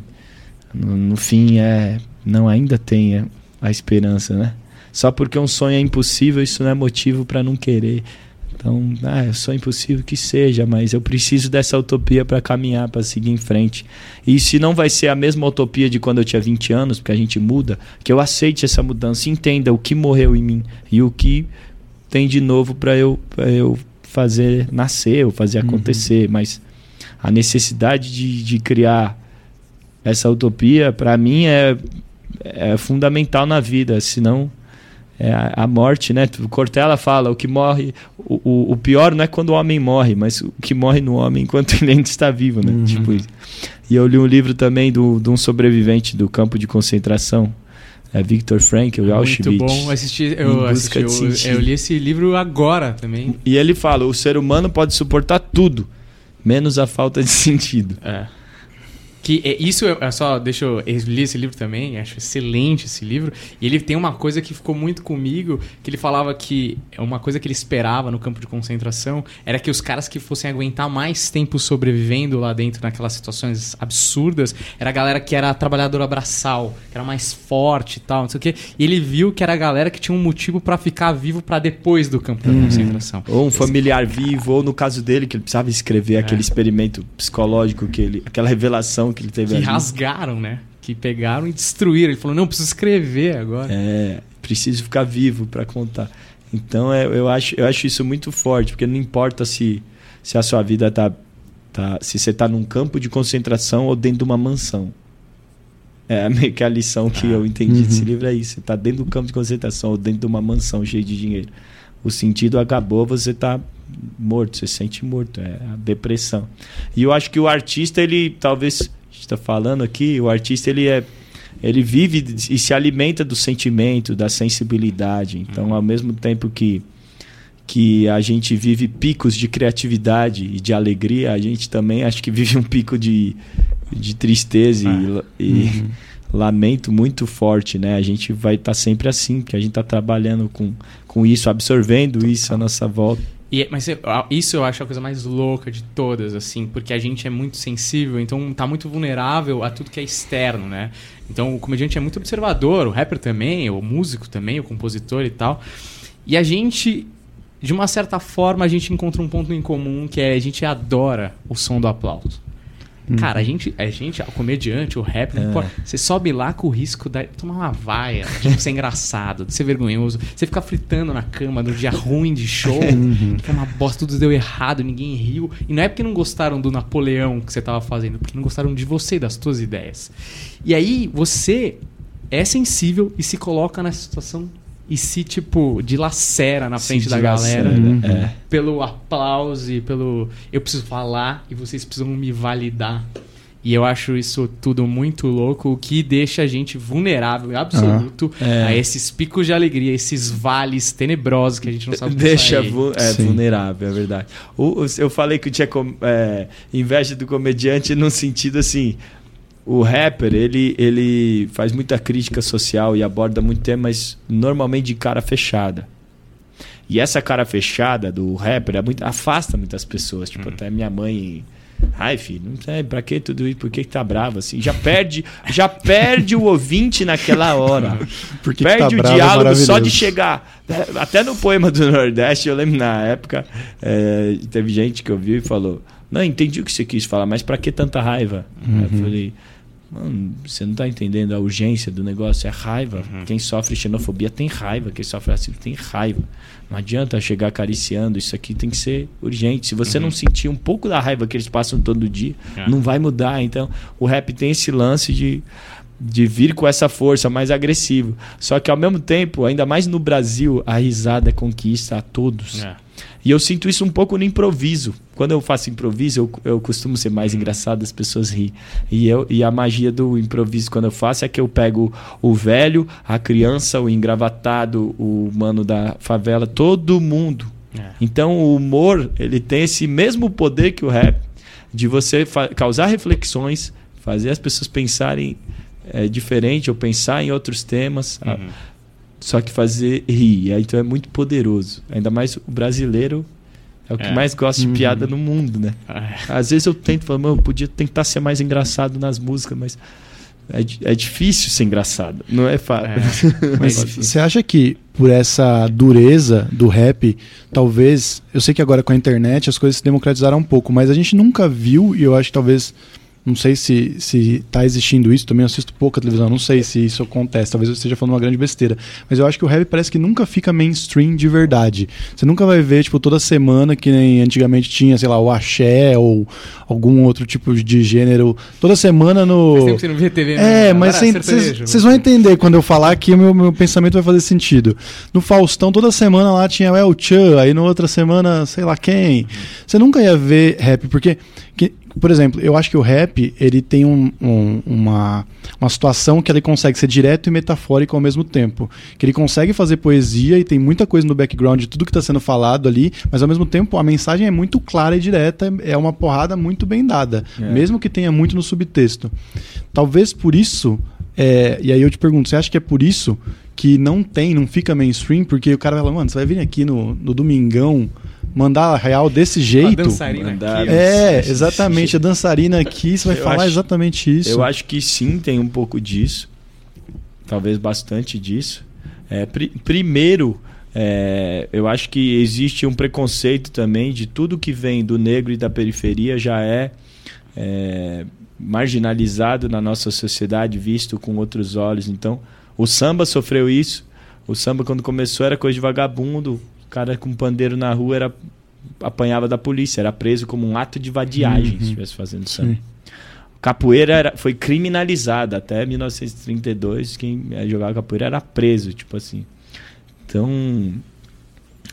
no, no fim é. Não, ainda tem a esperança, né? Só porque um sonho é impossível, isso não é motivo para não querer. Então, ah, é só impossível que seja, mas eu preciso dessa utopia para caminhar, para seguir em frente. E se não vai ser a mesma utopia de quando eu tinha 20 anos, porque a gente muda, que eu aceite essa mudança, entenda o que morreu em mim e o que tem de novo para eu, pra eu fazer nascer ou fazer acontecer. Mas a necessidade de, de criar essa utopia, para mim, é, é fundamental na vida, senão é a, a morte, né? Cortella fala, o que morre, o, o, o pior não é quando o homem morre, mas o que morre no homem enquanto *laughs* ele ainda está vivo, né? Uhum. Tipo isso. E eu li um livro também do, de um sobrevivente do campo de concentração, é Viktor Frankl, o Auschwitz. Muito bom assistir. Eu, assisti, eu, eu li esse livro agora também. E ele fala, o ser humano pode suportar tudo, menos a falta de sentido. É. Que é, isso é é só, deixa eu, eu li esse livro também, acho excelente esse livro. E ele tem uma coisa que ficou muito comigo, que ele falava que é uma coisa que ele esperava no campo de concentração era que os caras que fossem aguentar mais tempo sobrevivendo lá dentro naquelas situações absurdas, era a galera que era trabalhadora braçal, que era mais forte e tal, não sei o quê. E ele viu que era a galera que tinha um motivo pra ficar vivo pra depois do campo da concentração. Ou um familiar vivo, ou no caso dele, que ele precisava escrever aquele experimento psicológico, que ele, aquela revelação que ele teve Que ali. rasgaram, né? Que pegaram e destruíram. Ele falou: não, preciso escrever agora. É, preciso ficar vivo para contar. Então é, eu, acho, eu acho isso muito forte, porque não importa se, se a sua vida tá, tá. Se você tá num campo de concentração ou dentro de uma mansão. É meio que a lição que eu entendi desse livro é isso. Você tá dentro do campo de concentração ou dentro de uma mansão cheia de dinheiro. O sentido acabou, você tá morto, você se sente morto. É a depressão. E eu acho que o artista, ele talvez. A gente tá falando aqui, o artista ele é ele vive e se alimenta do sentimento, da sensibilidade. Então, ao mesmo tempo que que a gente vive picos de criatividade e de alegria, a gente também acho que vive um pico de, de tristeza e, e lamento muito forte, né? A gente vai estar sempre assim, porque a gente está trabalhando com, com isso, absorvendo isso à nossa volta. E, mas isso eu acho a coisa mais louca de todas, assim, porque a gente é muito sensível, então tá muito vulnerável a tudo que é externo, né? Então o comediante é muito observador, o rapper também, o músico também, o compositor e tal. E a gente, de uma certa forma, a gente encontra um ponto em comum que é a gente adora o som do aplauso. Cara, a gente, a gente, o comediante, o rap, não importa. Você sobe lá com o risco de tomar uma vaia, de ser engraçado, de ser vergonhoso. Você ficar fritando na cama no dia ruim de show, *laughs* que é uma bosta, tudo deu errado, ninguém riu. E não é porque não gostaram do Napoleão que você tava fazendo, porque não gostaram de você, das suas ideias. E aí você é sensível e se coloca nessa situação e se, tipo, dilacera na Se frente da dilacera, galera Uhum. é. pelo aplauso e pelo eu preciso falar e vocês precisam me validar. E eu acho isso tudo muito louco, o que deixa a gente vulnerável absoluto É. a esses picos de alegria, esses vales tenebrosos que a gente não sabe como Deixa sair. vu- é, vulnerável, é verdade. O- o- eu falei que eu tinha é, inveja do comediante num sentido assim. O rapper, ele, ele faz muita crítica social e aborda muito tema, mas normalmente de cara fechada. E essa cara fechada do rapper é muito, afasta muitas pessoas. Tipo, até minha mãe. Ai, filho, não sei pra que tudo isso? Por que, que tá bravo assim? Já perde, já perde o ouvinte naquela hora. *laughs* Por que que perde tá o é diálogo só de chegar. Até no poema do Nordeste, eu lembro na época, é, teve gente que ouviu e falou: Não, entendi o que você quis falar, mas pra que tanta raiva? Aí Eu falei. Mano, você não tá entendendo a urgência do negócio, é raiva. Quem sofre xenofobia tem raiva, quem sofre racismo tem raiva. Não adianta chegar acariciando, isso aqui tem que ser urgente. Se você não sentir um pouco da raiva que eles passam todo dia, É. não vai mudar. Então, o rap tem esse lance de, de vir com essa força mais agressivo. Só que ao mesmo tempo, ainda mais no Brasil, a risada conquista a todos. É. E eu sinto isso um pouco no improviso. Quando eu faço improviso, eu, eu costumo ser mais engraçado, as pessoas riem. E, eu, e a magia do improviso, quando eu faço, é que eu pego o velho, a criança, o engravatado, o mano da favela, todo mundo. É. Então o humor, ele tem esse mesmo poder que o rap, de você causar reflexões, fazer as pessoas pensarem é, diferente ou pensar em outros temas. Uhum. Ah, só que fazer rir. E aí, Então é muito poderoso. Ainda mais o brasileiro é o que É. mais gosta de Uhum. piada no mundo, né? É. Às vezes eu tento falar, mano, eu podia tentar ser mais engraçado nas músicas, mas é, é difícil ser engraçado. Não é fácil. É. *laughs* Mas Mas- você acha que por essa dureza do rap, talvez. Eu sei que agora com a internet as coisas se democratizaram um pouco, mas a gente nunca viu, e eu acho que talvez. Não sei se, se tá existindo isso, também assisto pouca televisão, não sei se isso acontece, talvez eu esteja falando uma grande besteira. Mas eu acho que o rap parece que nunca fica mainstream de verdade. Você nunca vai ver, tipo, toda semana que nem antigamente tinha, sei lá, o axé ou algum outro tipo de gênero. Toda semana no. Tempo que você não vê TV mesmo. É, mas Agora é vocês sertanejo. vocês vão entender quando eu falar que o meu, meu pensamento vai fazer sentido. No Faustão, toda semana lá tinha o El Chan, aí na outra semana, sei lá quem. Você nunca ia ver rap, porque, que- por exemplo, eu acho que o rap ele tem um- um- uma, uma situação que ele consegue ser direto e metafórico ao mesmo tempo. Que ele consegue fazer poesia e tem muita coisa no background de tudo que está sendo falado ali, mas ao mesmo tempo a mensagem é muito clara e direta, é uma porrada muito bem dada, É. mesmo que tenha muito no subtexto. Talvez por isso, é, e aí eu te pergunto, você acha que é por isso que não tem, não fica mainstream? Porque o cara fala, mano, você vai vir aqui no, no domingão mandar a real desse jeito? dançarina Mandar- aqui. É, exatamente, a dançarina aqui, você vai Eu falar acho- exatamente isso. Eu acho que sim, tem um pouco disso. Talvez bastante disso. É, pri- primeiro, é, eu acho que existe um preconceito também de tudo que vem do negro e da periferia já é, é, marginalizado na nossa sociedade, visto com outros olhos. Então, o samba sofreu isso. O samba, quando começou, era coisa de vagabundo. O cara com pandeiro na rua era apanhava da polícia, era preso como um ato de vadiagem Uhum. se estivesse fazendo samba. Sim. Capoeira era, foi criminalizada até 1932. Quem eh, jogava capoeira era preso, tipo assim. Então,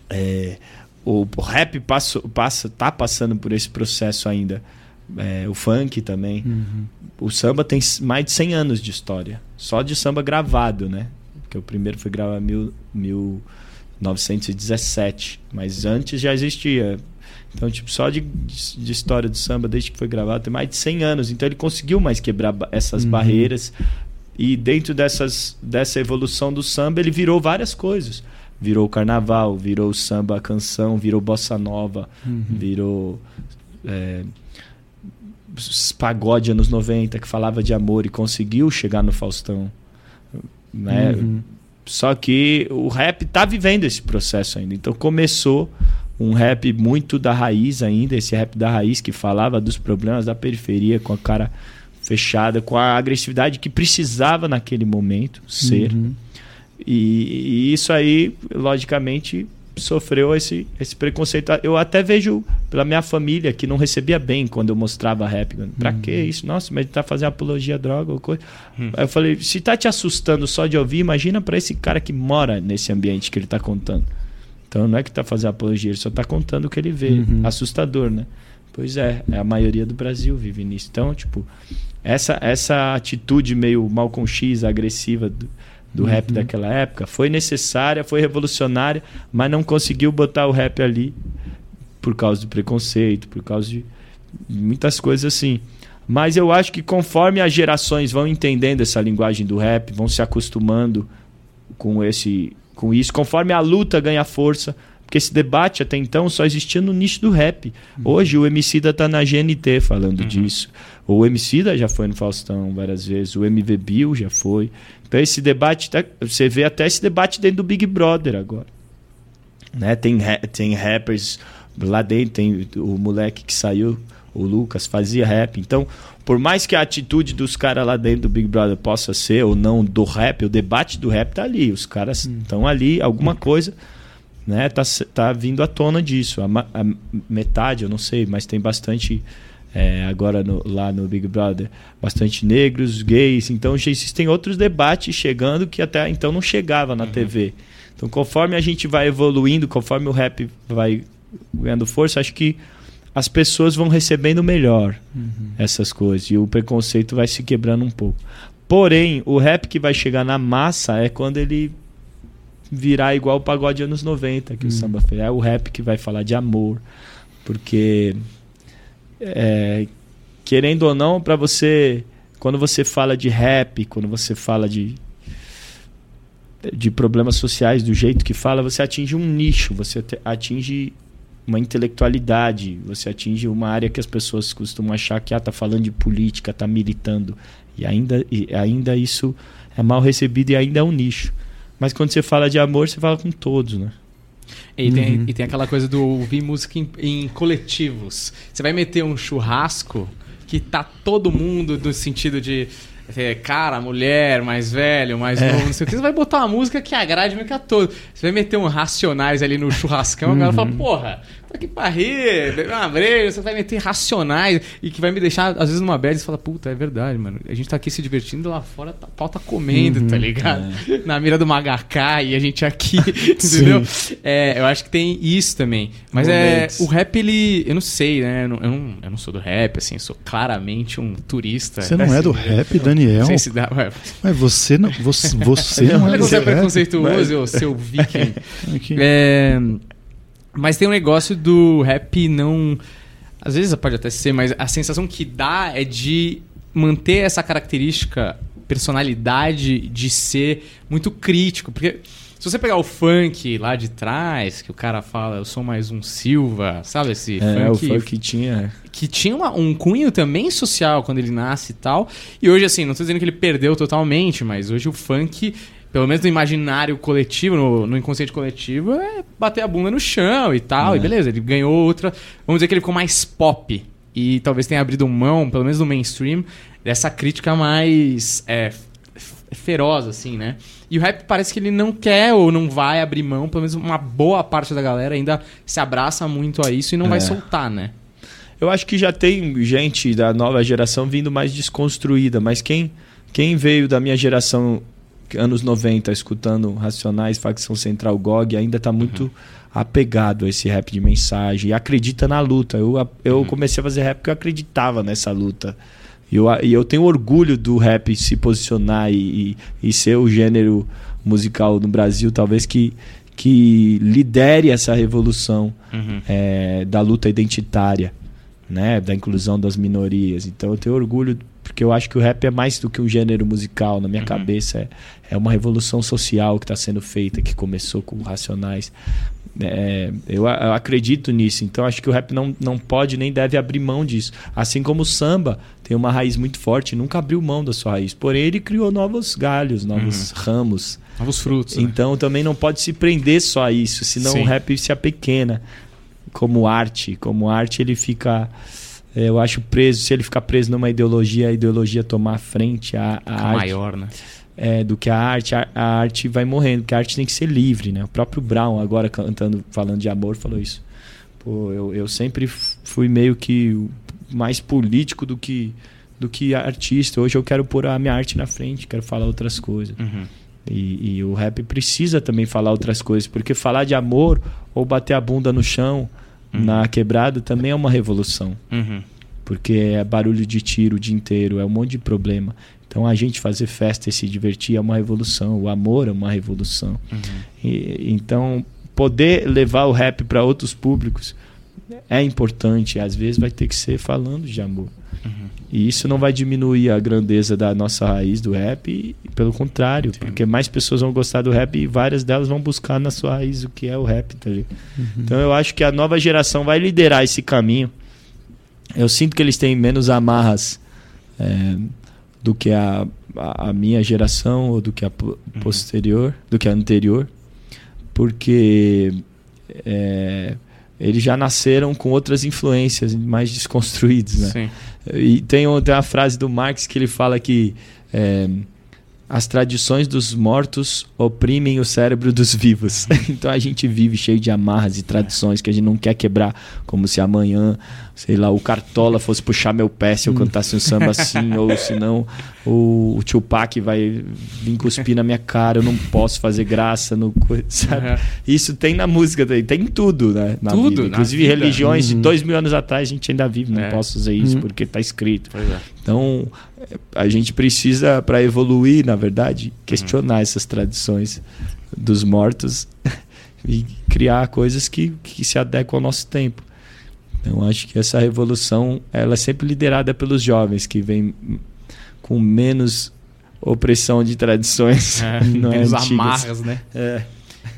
é, o, o rap passou, passa, tá passando por esse processo ainda. É, o funk também. Uhum. O samba tem mais de 100 anos de história. Só de samba gravado, né? Porque o primeiro foi gravado em mil, 1917. Mas antes já existia. Então, tipo, só de, de, de história do samba, desde que foi gravado, tem mais de 100 anos. Então, ele conseguiu mais quebrar essas Uhum. barreiras. E dentro dessas, dessa evolução do samba, ele virou várias coisas. Virou o carnaval, virou o samba canção, virou bossa nova, Uhum. virou é, pagode anos 90 que falava de amor e conseguiu chegar no Faustão. Né? Uhum. Só que o rap tá vivendo esse processo ainda. Então começou um rap muito da raiz ainda, esse rap da raiz que falava dos problemas da periferia com a cara fechada, com a agressividade que precisava naquele momento ser. Uhum. E, e isso aí, logicamente, sofreu esse, esse preconceito. Eu até vejo pela minha família que não recebia bem quando eu mostrava rap. Pra que isso? Nossa, mas ele tá fazendo apologia à droga ou coisa. Aí eu falei, se tá te assustando só de ouvir, imagina para esse cara que mora nesse ambiente que ele tá contando. Então não é que tá fazendo apologia, ele só tá contando o que ele vê. Uhum. Assustador, né? Pois é, é, a maioria do Brasil vive nisso. Então, tipo, essa, essa atitude meio Malcolm X, agressiva do, do rap daquela época, foi necessária, foi revolucionária, mas não conseguiu botar o rap ali por causa do preconceito, por causa de muitas coisas assim. Mas eu acho que conforme as gerações vão entendendo essa linguagem do rap, vão se acostumando com esse com isso, conforme a luta ganha força, porque esse debate até então só existia no nicho do rap. Hoje o Emicida tá na GNT falando disso. O Emicida já foi no Faustão várias vezes, o MV Bill já foi. Então esse debate, tá- você vê até esse debate dentro do Big Brother agora. Né? Tem, tem rappers lá dentro, tem o moleque que saiu, o Lucas, fazia rap. Então, por mais que a atitude dos caras lá dentro do Big Brother possa ser ou não do rap, o debate do rap tá ali. Os caras estão ali, alguma coisa né, tá, tá vindo à tona disso. A, a metade, eu não sei, mas tem bastante é, agora no- lá no Big Brother, bastante negros, gays. Então já existem outros debates chegando que até então não chegava na TV. Então conforme a gente vai evoluindo, conforme o rap vai ganhando força, acho que as pessoas vão recebendo melhor essas coisas e o preconceito vai se quebrando um pouco. Porém, o rap que vai chegar na massa é quando ele virar igual o pagode anos 90 que o samba fez. É o rap que vai falar de amor. Porque, é, querendo ou não, para você. Quando você fala de rap, quando você fala de, de problemas sociais do jeito que fala, você atinge um nicho, você atinge uma intelectualidade, você atinge uma área que as pessoas costumam achar que ah, tá falando de política, tá militando. E ainda, e ainda isso é mal recebido e ainda é um nicho. Mas quando você fala de amor, você fala com todos, né? E tem, Uhum. e tem aquela coisa do ouvir música em, em coletivos. Você vai meter um churrasco que tá todo mundo no sentido de é, cara, mulher, mais velho, mais É. novo, não sei o que. Você vai botar uma música que agrade meio que a todos. Você vai meter um Racionais ali no churrascão, a galera fala, Uhum. porra, pra rir, beber uma breja, você vai meter Racionais e que vai me deixar, às vezes, numa bad e fala, puta, é verdade, mano. A gente tá aqui se divertindo lá fora, tá, pau tá comendo, Uhum. tá ligado? Na mira do Magacá e a gente aqui, *laughs* entendeu? É, eu acho que tem isso também. Mas Momentos. é. O rap, ele. Eu não sei, né? Eu não, eu não, eu não sou do rap, assim, eu sou claramente um turista. Você não é do Assim, rap, Daniel? Não sei se dá. Ué, Mas você não, você, você *laughs* não é você é preconceituoso, ô, seu viking. *laughs* É, mas tem um negócio do rap não. Às vezes pode até ser, mas a sensação que dá é de manter essa característica, personalidade de ser muito crítico. Porque se você pegar o funk lá de trás, que o cara fala, eu sou mais um Silva, sabe esse É, o funk funk tinha. que tinha uma- um cunho também social quando ele nasce e tal. E hoje, assim, não tô dizendo que ele perdeu totalmente, mas hoje o funk, pelo menos no imaginário coletivo, no, no inconsciente coletivo, é bater a bunda no chão e tal. É. E beleza, ele ganhou outra. Vamos dizer que ele ficou mais pop. E talvez tenha abrido mão, pelo menos no mainstream, dessa crítica mais é, feroz, assim, né? E o rap parece que ele não quer ou não vai abrir mão, pelo menos uma boa parte da galera ainda se abraça muito a isso e não vai É. soltar, né? Eu acho que já tem gente da nova geração vindo mais desconstruída, mas quem, quem veio da minha geração, anos 90, escutando Racionais, Facção Central GOG, ainda tá muito apegado a esse rap de mensagem e acredita na luta. Eu, eu comecei a fazer rap porque eu acreditava nessa luta. E eu, e eu tenho orgulho do rap se posicionar e, e, e ser o gênero musical no Brasil, talvez que, que lidere essa revolução Uhum. é, da luta identitária, né, da inclusão das minorias. Então eu tenho orgulho porque eu acho que o rap é mais do que um gênero musical. Na minha cabeça é, é uma revolução social que está sendo feita, que começou com Racionais. É, eu, eu acredito nisso, então acho que o rap não, não pode nem deve abrir mão disso. Assim como o samba tem uma raiz muito forte, nunca abriu mão da sua raiz. Porém, ele criou novos galhos, novos ramos. Novos frutos. né? Então também não pode se prender só a isso, senão Sim. o rap se apequena. como arte. Como arte, ele fica. É, Eu acho preso, se ele ficar preso numa ideologia, a ideologia tomar frente, a Fica arte, maior, né? é, do que a arte, a, a arte vai morrendo, porque a arte tem que ser livre, né? O próprio Brown, agora cantando, falando de amor, falou isso. Pô, eu, eu sempre fui meio que mais político do que, do que artista. Hoje eu quero pôr a minha arte na frente, quero falar outras coisas. Uhum. E, e o rap precisa também falar outras coisas, porque falar de amor ou bater a bunda no chão, Uhum. na quebrada, também é uma revolução. Uhum. Porque é barulho de tiro o dia inteiro, é um monte de problema. Então a gente fazer festa e se divertir é uma revolução, o amor é uma revolução. Uhum. E- então poder levar o rap para outros públicos é importante. Às vezes vai ter que ser falando de amor. Uhum. E isso não vai diminuir a grandeza da nossa raiz do rap, e, pelo contrário, Sim. porque mais pessoas vão gostar do rap e várias delas vão buscar na sua raiz o que é o rap, tá ligado? Então eu acho que a nova geração vai liderar esse caminho. Eu sinto que eles têm menos amarras é, do que a, a, minha geração ou do que a po- posterior, do que a anterior, porque é, eles já nasceram com outras influências mais desconstruídos, né? Sim. E tem, tem uma frase do Marx que ele fala que é, as tradições dos mortos oprimem o cérebro dos vivos. *laughs* então a gente vive cheio de amarras e tradições que a gente não quer quebrar, como se amanhã, sei lá, o Cartola fosse puxar meu pé se eu cantasse um samba assim, ou senão o, o Tupac vai vir cuspir na minha cara, eu não posso fazer graça no sabe? Uhum. Isso tem na música, tem, tem em tudo, né? Na Tudo, vida. Inclusive vida. religiões de Uhum. dois mil anos atrás a gente ainda vive, não É. posso dizer isso Uhum. porque está escrito. É. Então, a gente precisa, para evoluir, na verdade, questionar essas tradições dos mortos *laughs* e criar coisas que, que se adequam ao nosso tempo. Então, acho que essa revolução ela é sempre liderada pelos jovens, que vêm com menos opressão de tradições É, *laughs* não é menos antigas. amarras, né? É.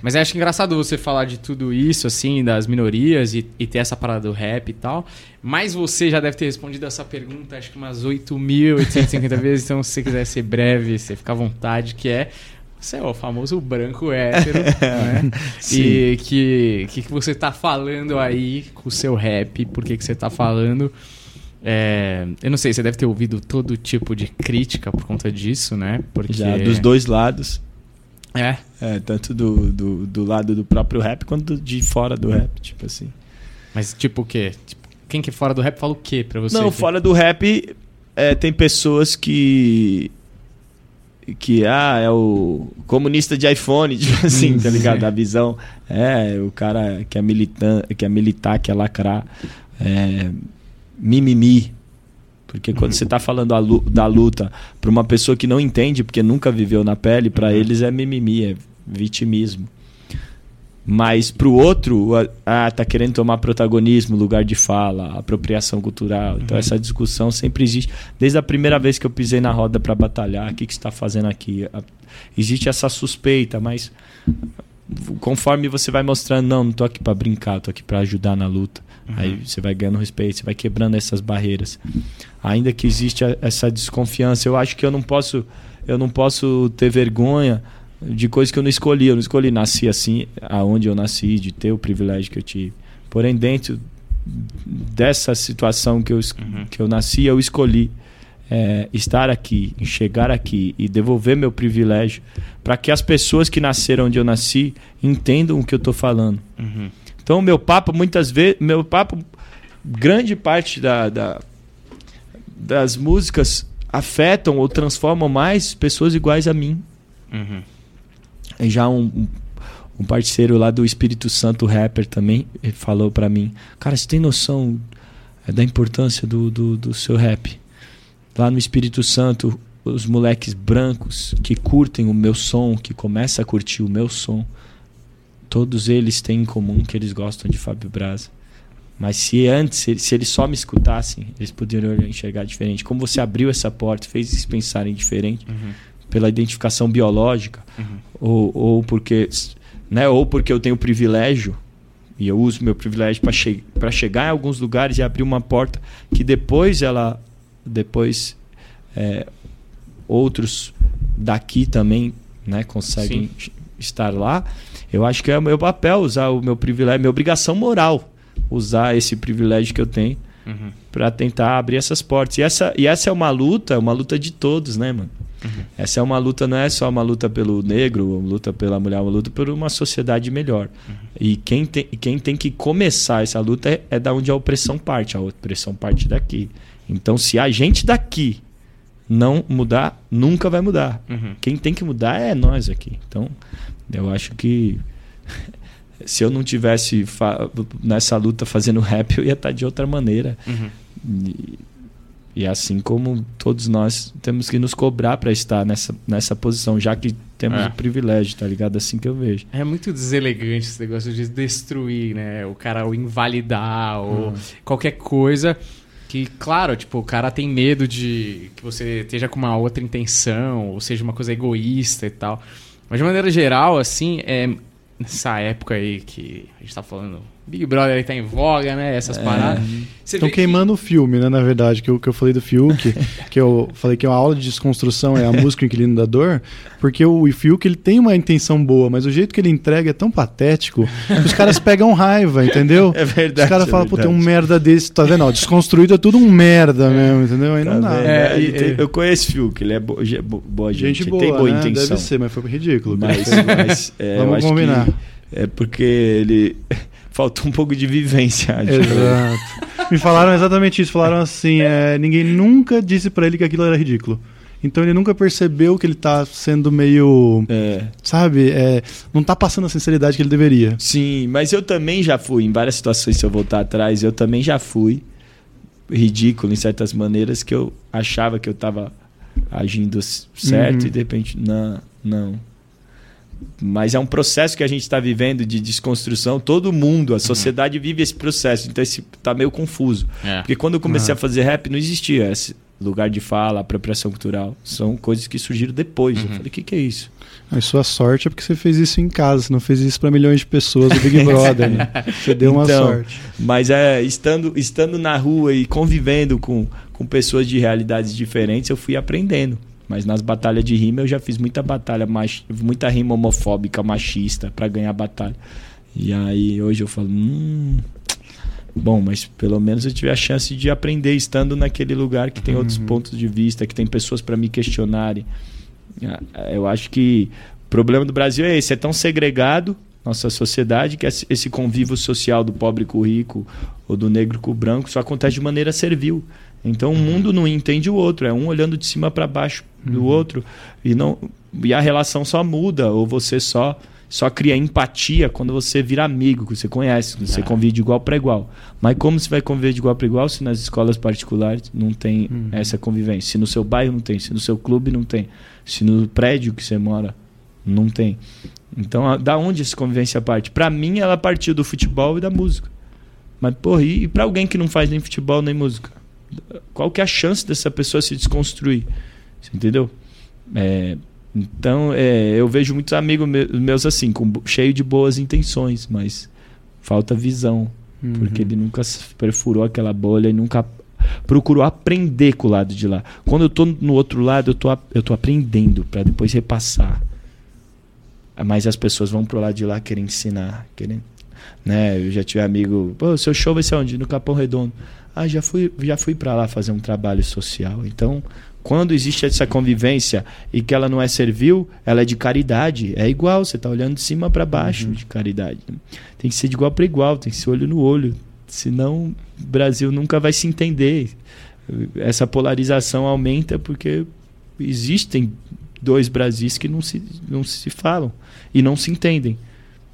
Mas eu acho engraçado você falar de tudo isso, assim, das minorias e, e ter essa parada do rap e tal. Mas você já deve ter respondido essa pergunta, acho que umas 8.850 vezes. Então, se você quiser ser breve, você fica à vontade, que é... Você é o famoso branco hétero, *laughs* né? Sim. E que, que, que você tá falando aí com o seu rap, por que, que você tá falando... É, eu não sei, você deve ter ouvido todo tipo de crítica por conta disso, né? Porque... Já dos dois lados. É, É, tanto do, do, do lado do próprio rap quanto de fora do rap, tipo assim. mas tipo o quê? Tipo, quem que é fora do rap fala o quê pra você? Não, fora do rap é, tem pessoas que. Que, ah, é o comunista de iPhone, *laughs* tipo assim, tá ligado? A visão. É, o cara que é militar, que é militar, que é lacrar. É, mimimi. Porque quando você tá falando da luta pra uma pessoa que não entende, porque nunca viveu na pele, Uhum. eles é mimimi, é vitimismo. Mas pro outro, a- ah, tá querendo tomar protagonismo, lugar de fala, apropriação cultural. Então Uhum. essa discussão sempre existe. Desde a primeira vez que eu pisei na roda para batalhar, o que, que está fazendo aqui? Existe essa suspeita, mas conforme você vai mostrando, não, não tô aqui para brincar, tô aqui para ajudar na luta. Uhum. Aí você vai ganhando respeito, você vai quebrando essas barreiras. Ainda que existe essa desconfiança, eu acho que eu não posso, eu não posso ter vergonha de coisas que eu não escolhi. Eu não escolhi nasci assim, aonde eu nasci, de ter o privilégio que eu tive. Porém, dentro dessa situação que eu, Uhum. que eu nasci, eu escolhi é, estar aqui, chegar aqui e devolver meu privilégio para que as pessoas que nasceram onde eu nasci entendam o que eu estou falando. Uhum. Então, meu papo, muitas vezes, meu papo, grande parte da, da- das músicas afetam ou transformam mais pessoas iguais a mim. Uhum. Já um, um- parceiro lá do Espírito Santo, rapper também, ele falou pra mim: Cara, você tem noção é, da importância do, do, do seu rap? Lá no Espírito Santo, os moleques brancos que curtem o meu som, que começam a curtir o meu som, todos eles têm em comum que eles gostam de Fábio Braza. Mas se antes, se eles só me escutassem, eles poderiam enxergar diferente. Como você abriu essa porta, fez eles pensarem diferente Uhum. Pela identificação biológica, Uhum. ou, ou porque né, ou porque eu tenho privilégio e eu uso meu privilégio para che chegar em alguns lugares e abrir uma porta que depois ela depois é, outros daqui também né, conseguem estar lá eu acho que é o meu papel usar o meu privilégio minha obrigação moral usar esse privilégio que eu tenho Uhum. para tentar abrir essas portas. E essa, e essa é uma luta, uma luta de todos, né, mano? Uhum. Essa é uma luta, não é só uma luta pelo negro, uma luta pela mulher, uma luta por uma sociedade melhor. E quem tem, quem tem que começar essa luta é, é da onde a opressão parte. A opressão parte daqui. Então, se a gente daqui não mudar, nunca vai mudar. Uhum. Quem tem que mudar é nós aqui. Então, eu acho que se eu não tivesse nessa luta fazendo rap, eu ia estar de outra maneira. Uhum. E, e assim como todos nós temos que nos cobrar para estar nessa, nessa posição, já que temos É. o privilégio, tá ligado? Assim que eu vejo. É muito deselegante esse negócio de destruir, né? O cara, ou invalidar, ou qualquer coisa. Que, claro, tipo, o cara tem medo de que você esteja com uma outra intenção, ou seja, uma coisa egoísta e tal. Mas de maneira geral, assim, é nessa época aí que a gente tá falando, Big Brother aí tá em voga, né? Essas paradas. Você Estão vê que- queimando o filme, né? Na verdade, que eu, que eu falei do Fiuk, *laughs* que eu falei que é uma aula de desconstrução é a música o Inquilino da Dor, porque o Fiuk ele tem uma intenção boa, mas o jeito que ele entrega é tão patético que os caras pegam raiva, entendeu? *laughs* É verdade. Os caras é falam, pô, tem um verdade. merda desse, tá vendo? Ó, desconstruído é tudo um merda mesmo, entendeu? Aí não Tá dá. vendo? É, Ele e- tem- e- eu conheço o Fiuk, ele é bo- boa gente, Gente boa, tem boa né? intenção. Deve ser, mas foi ridículo. Mas, mas, é, Vamos combinar. é porque ele faltou um pouco de vivência. acho. Exato. Me falaram exatamente isso. Falaram assim: é, ninguém nunca disse pra ele que aquilo era ridículo. Então ele nunca percebeu que ele tá sendo meio. É. Sabe? é, não tá passando a sinceridade que ele deveria. Sim, mas eu também já fui, em várias situações, se eu voltar atrás, eu também já fui ridículo em certas maneiras que eu achava que eu estava agindo certo Uhum. e de repente, não, não. Mas é um processo que a gente está vivendo de desconstrução. Todo mundo, a sociedade vive esse processo. Então esse tá meio confuso. É. Porque quando eu comecei Ah. a fazer rap, não existia esse lugar de fala, apropriação cultural. São coisas que surgiram depois. Eu falei, o que, que é isso? Mas sua sorte é porque você fez isso em casa, você não fez isso pra milhões de pessoas do Big *laughs* Brother, né? Você deu uma Então, sorte. Mas é estando, estando na rua e convivendo com, com pessoas de realidades diferentes, eu fui aprendendo. Mas nas batalhas de rima eu já fiz muita batalha, mach, muita rima homofóbica, machista pra ganhar batalha. E aí hoje eu falo, hum, bom, mas pelo menos eu tive a chance de aprender estando naquele lugar que tem outros pontos de vista, que tem pessoas pra me questionarem. Ah, Eu acho que o problema do Brasil é esse, é tão segregado nossa sociedade que esse convívio social do pobre com o rico ou do negro com o branco só acontece de maneira servil. Então o mundo não entende o outro, é um olhando de cima para baixo do outro e não e a relação só muda ou você só só cria empatia quando você vira amigo, que você conhece, que você Ah. convive de igual para igual. Mas como você vai conviver de igual para igual se nas escolas particulares não tem essa convivência? Se no seu bairro não tem, se no seu clube não tem, se no prédio que você mora não tem. Então, a- da onde essa convivência parte? Pra mim, ela partiu do futebol e da música. Mas, porra, e, e pra alguém que não faz nem futebol nem música? Qual que é a chance dessa pessoa se desconstruir? Você entendeu? É, então, é, eu vejo muitos amigos me- meus assim, com, cheio de boas intenções, mas falta visão. Porque ele nunca se perfurou aquela bolha e nunca procurou aprender com o lado de lá. Quando eu tô no outro lado, eu tô, eu tô aprendendo para depois repassar. Mas as pessoas vão pro lado de lá querer ensinar, querem, né? Eu já tive amigo, pô, seu show vai ser onde? No Capão Redondo. Ah, já fui, já fui para lá fazer um trabalho social. Então, quando existe essa convivência e que ela não é servil, ela é de caridade. É igual, você tá olhando de cima para baixo de caridade. Tem que ser de igual para igual, tem que ser olho no olho. Senão, o Brasil nunca vai se entender. Essa polarização aumenta porque existem dois Brasis que não se, não se falam e não se entendem.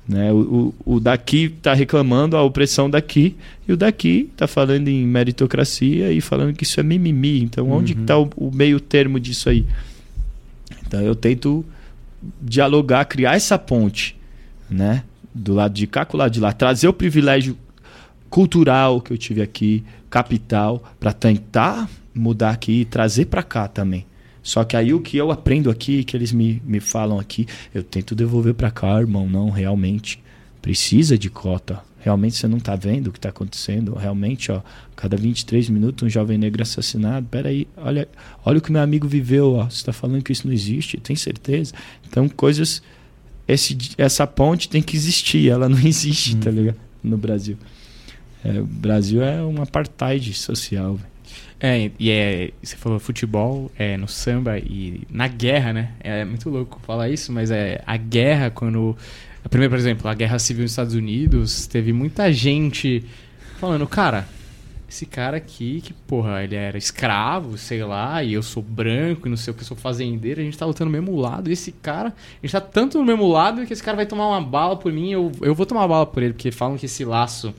Né? O, o, o daqui está reclamando a opressão daqui e o daqui está falando em meritocracia e falando que isso é mimimi. Então, onde Uhum. está o, o meio termo disso aí? Então, eu tento dialogar, criar essa ponte, né? Do lado de cá com o lado de lá, trazer o privilégio cultural que eu tive aqui, capital, para tentar mudar aqui e trazer para cá também. Só que aí o que eu aprendo aqui, que eles me, me falam aqui, eu tento devolver para cá, irmão. Não, realmente precisa de cota. Realmente você não tá vendo o que tá acontecendo. Realmente, ó, cada 23 minutos um jovem negro assassinado. Peraí, olha, olha o que meu amigo viveu, ó. Você tá falando que isso não existe? Tem certeza? Então, coisas. Esse, essa ponte tem que existir, ela não *laughs* existe, tá ligado? No Brasil. É, o Brasil é um apartheid social. velho. É, e é, você falou futebol, é, no samba e na guerra, né? É muito louco falar isso, mas é a guerra quando. A primeira, por exemplo, a guerra civil nos Estados Unidos, teve muita gente falando, cara, esse cara aqui, que, porra, ele era escravo, sei lá, e eu sou branco e não sei o que, eu sou fazendeiro, a gente tá lutando no mesmo lado, e esse cara, a gente tá tanto no mesmo lado que esse cara vai tomar uma bala por mim, eu, eu vou tomar uma bala por ele, porque falam que esse laço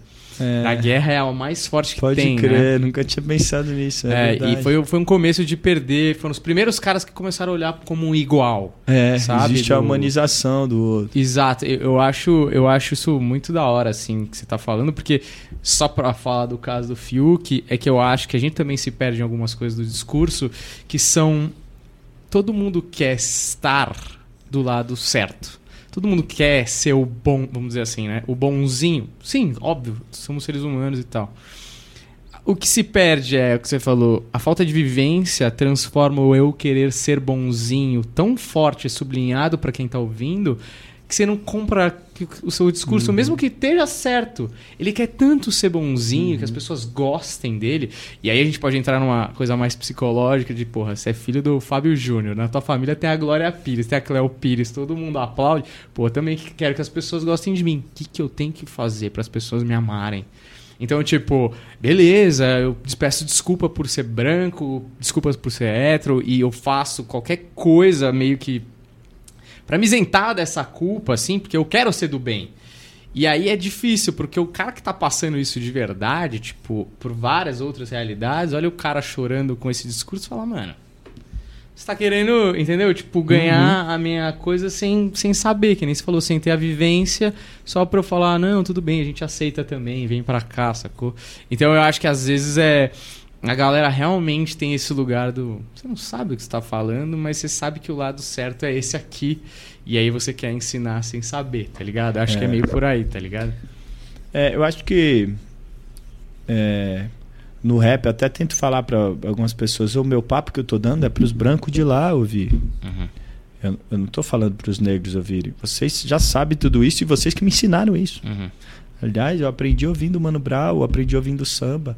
da guerra é o mais forte que Pode tem, né? crer, nunca tinha pensado nisso. É, É, e foi, foi um começo de perder. Foram os primeiros caras que começaram a olhar como um igual. É, sabe, existe a do- humanização do outro. Exato, eu, eu acho, eu acho isso muito da hora, assim, que você tá falando, porque só pra falar do caso do Fiuk, é que eu acho que a gente também se perde em algumas coisas do discurso que são. Todo mundo quer estar do lado certo. Todo mundo quer ser o bom, vamos dizer assim, né? O bonzinho. Sim, óbvio, somos seres humanos e tal. O que se perde é o que você falou, a falta de vivência transforma o eu querer ser bonzinho tão forte e sublinhado pra quem tá ouvindo que você não compra o seu discurso, mesmo que esteja certo. Ele quer tanto ser bonzinho, que as pessoas gostem dele. E aí a gente pode entrar numa coisa mais psicológica de, porra, você é filho do Fábio Júnior, na tua família tem a Glória Pires, tem a Cléo Pires, todo mundo aplaude. Pô, eu também quero que as pessoas gostem de mim. O que, que eu tenho que fazer para as pessoas me amarem? Então, tipo, beleza, eu peço desculpa por ser branco, desculpas por ser hétero, e eu faço qualquer coisa meio que Pra me isentar dessa culpa, assim, porque eu quero ser do bem. E aí é difícil, porque o cara que tá passando isso de verdade, tipo, por várias outras realidades, olha o cara chorando com esse discurso e fala, mano, você tá querendo, entendeu? Tipo, ganhar a minha coisa sem, sem saber, que nem você falou, sem ter a vivência, só pra eu falar, não, tudo bem, a gente aceita também, vem pra cá, sacou? Então eu acho que às vezes é. A galera realmente tem esse lugar do. Você não sabe o que você tá falando, mas você sabe que o lado certo é esse aqui. E aí você quer ensinar sem saber, tá ligado? Acho que é É. meio por aí, tá ligado? É, eu acho que é, no rap eu até tento falar pra algumas pessoas, o meu papo que eu tô dando é pros brancos de lá ouvir. Uhum. Eu, eu não tô falando pros negros ouvirem. Vocês já sabem tudo isso e vocês que me ensinaram isso. Uhum. Aliás, eu aprendi ouvindo Mano Brown, aprendi ouvindo samba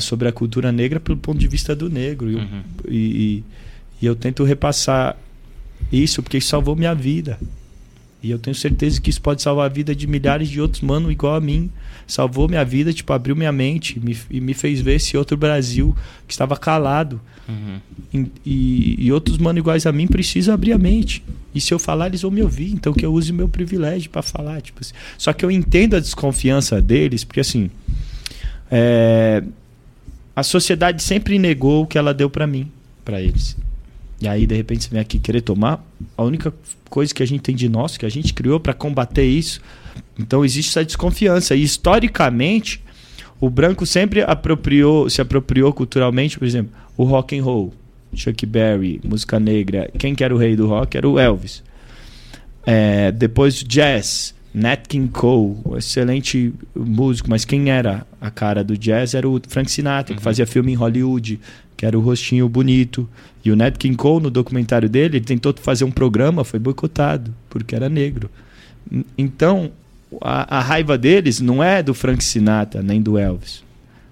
sobre a cultura negra pelo ponto de vista do negro. E eu- Uhum. e, e- e eu tento repassar isso porque isso salvou minha vida. E eu tenho certeza que isso pode salvar a vida de milhares de outros mano igual a mim. Salvou minha vida, tipo, abriu minha mente me- e me fez ver esse outro Brasil que estava calado. Uhum. E, e- e outros mano iguais a mim precisam abrir a mente. E se eu falar, eles vão me ouvir. Então que eu use o meu privilégio para falar. Tipo assim. Só que eu entendo a desconfiança deles, porque assim. É, a sociedade sempre negou o que ela deu para mim, para eles. E aí, de repente, você vem aqui querer tomar. A única coisa que a gente tem de nós, que a gente criou para combater isso. Então existe essa desconfiança. E historicamente, o branco sempre apropriou, se apropriou culturalmente, por exemplo, o rock and roll, Chuck Berry, música negra. Quem que era o rei do rock era o Elvis. É, depois jazz, Nat King Cole, um excelente músico, mas quem era a cara do jazz era o Frank Sinatra, que Uhum. fazia filme em Hollywood, que era o rostinho bonito. E o Nat King Cole, no documentário dele, ele tentou fazer um programa, foi boicotado, porque era negro. Então, a, a raiva deles não é do Frank Sinatra, nem do Elvis.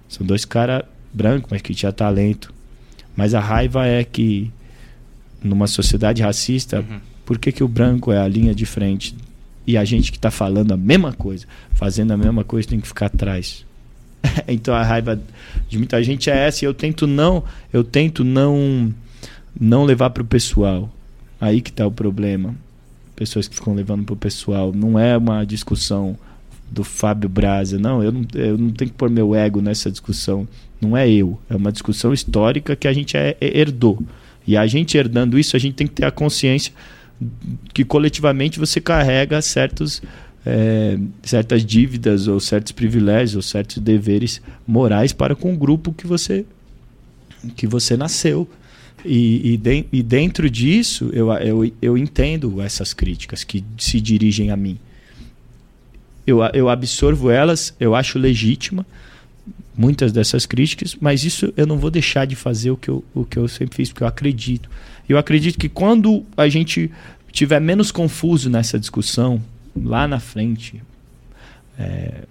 São dois caras brancos, mas que tinha talento. Mas a raiva é que, numa sociedade racista, Uhum. por que, que o branco é a linha de frente e a gente que está falando a mesma coisa, fazendo a mesma coisa, tem que ficar atrás? *laughs* então a raiva de muita gente é essa e eu tento não, eu tento não, não levar para o pessoal. Aí que está o problema. Pessoas que ficam levando para o pessoal. Não é uma discussão do Fábio Braza. Não, eu não, eu não tenho que pôr meu ego nessa discussão. Não é eu. É uma discussão histórica que a gente é- é- herdou. E a gente herdando isso, a gente tem que ter a consciência que coletivamente você carrega certos, eh, certas dívidas ou certos privilégios ou certos deveres morais para com o grupo que você que você nasceu. E, e, den- e dentro disso, eu, eu, eu entendo essas críticas que se dirigem a mim. Eu, eu absorvo elas, eu acho legítima muitas dessas críticas, mas isso eu não vou deixar de fazer o que eu, o que eu sempre fiz, porque eu acredito. Eu acredito que quando a gente tiver menos confuso nessa discussão, lá na frente, é,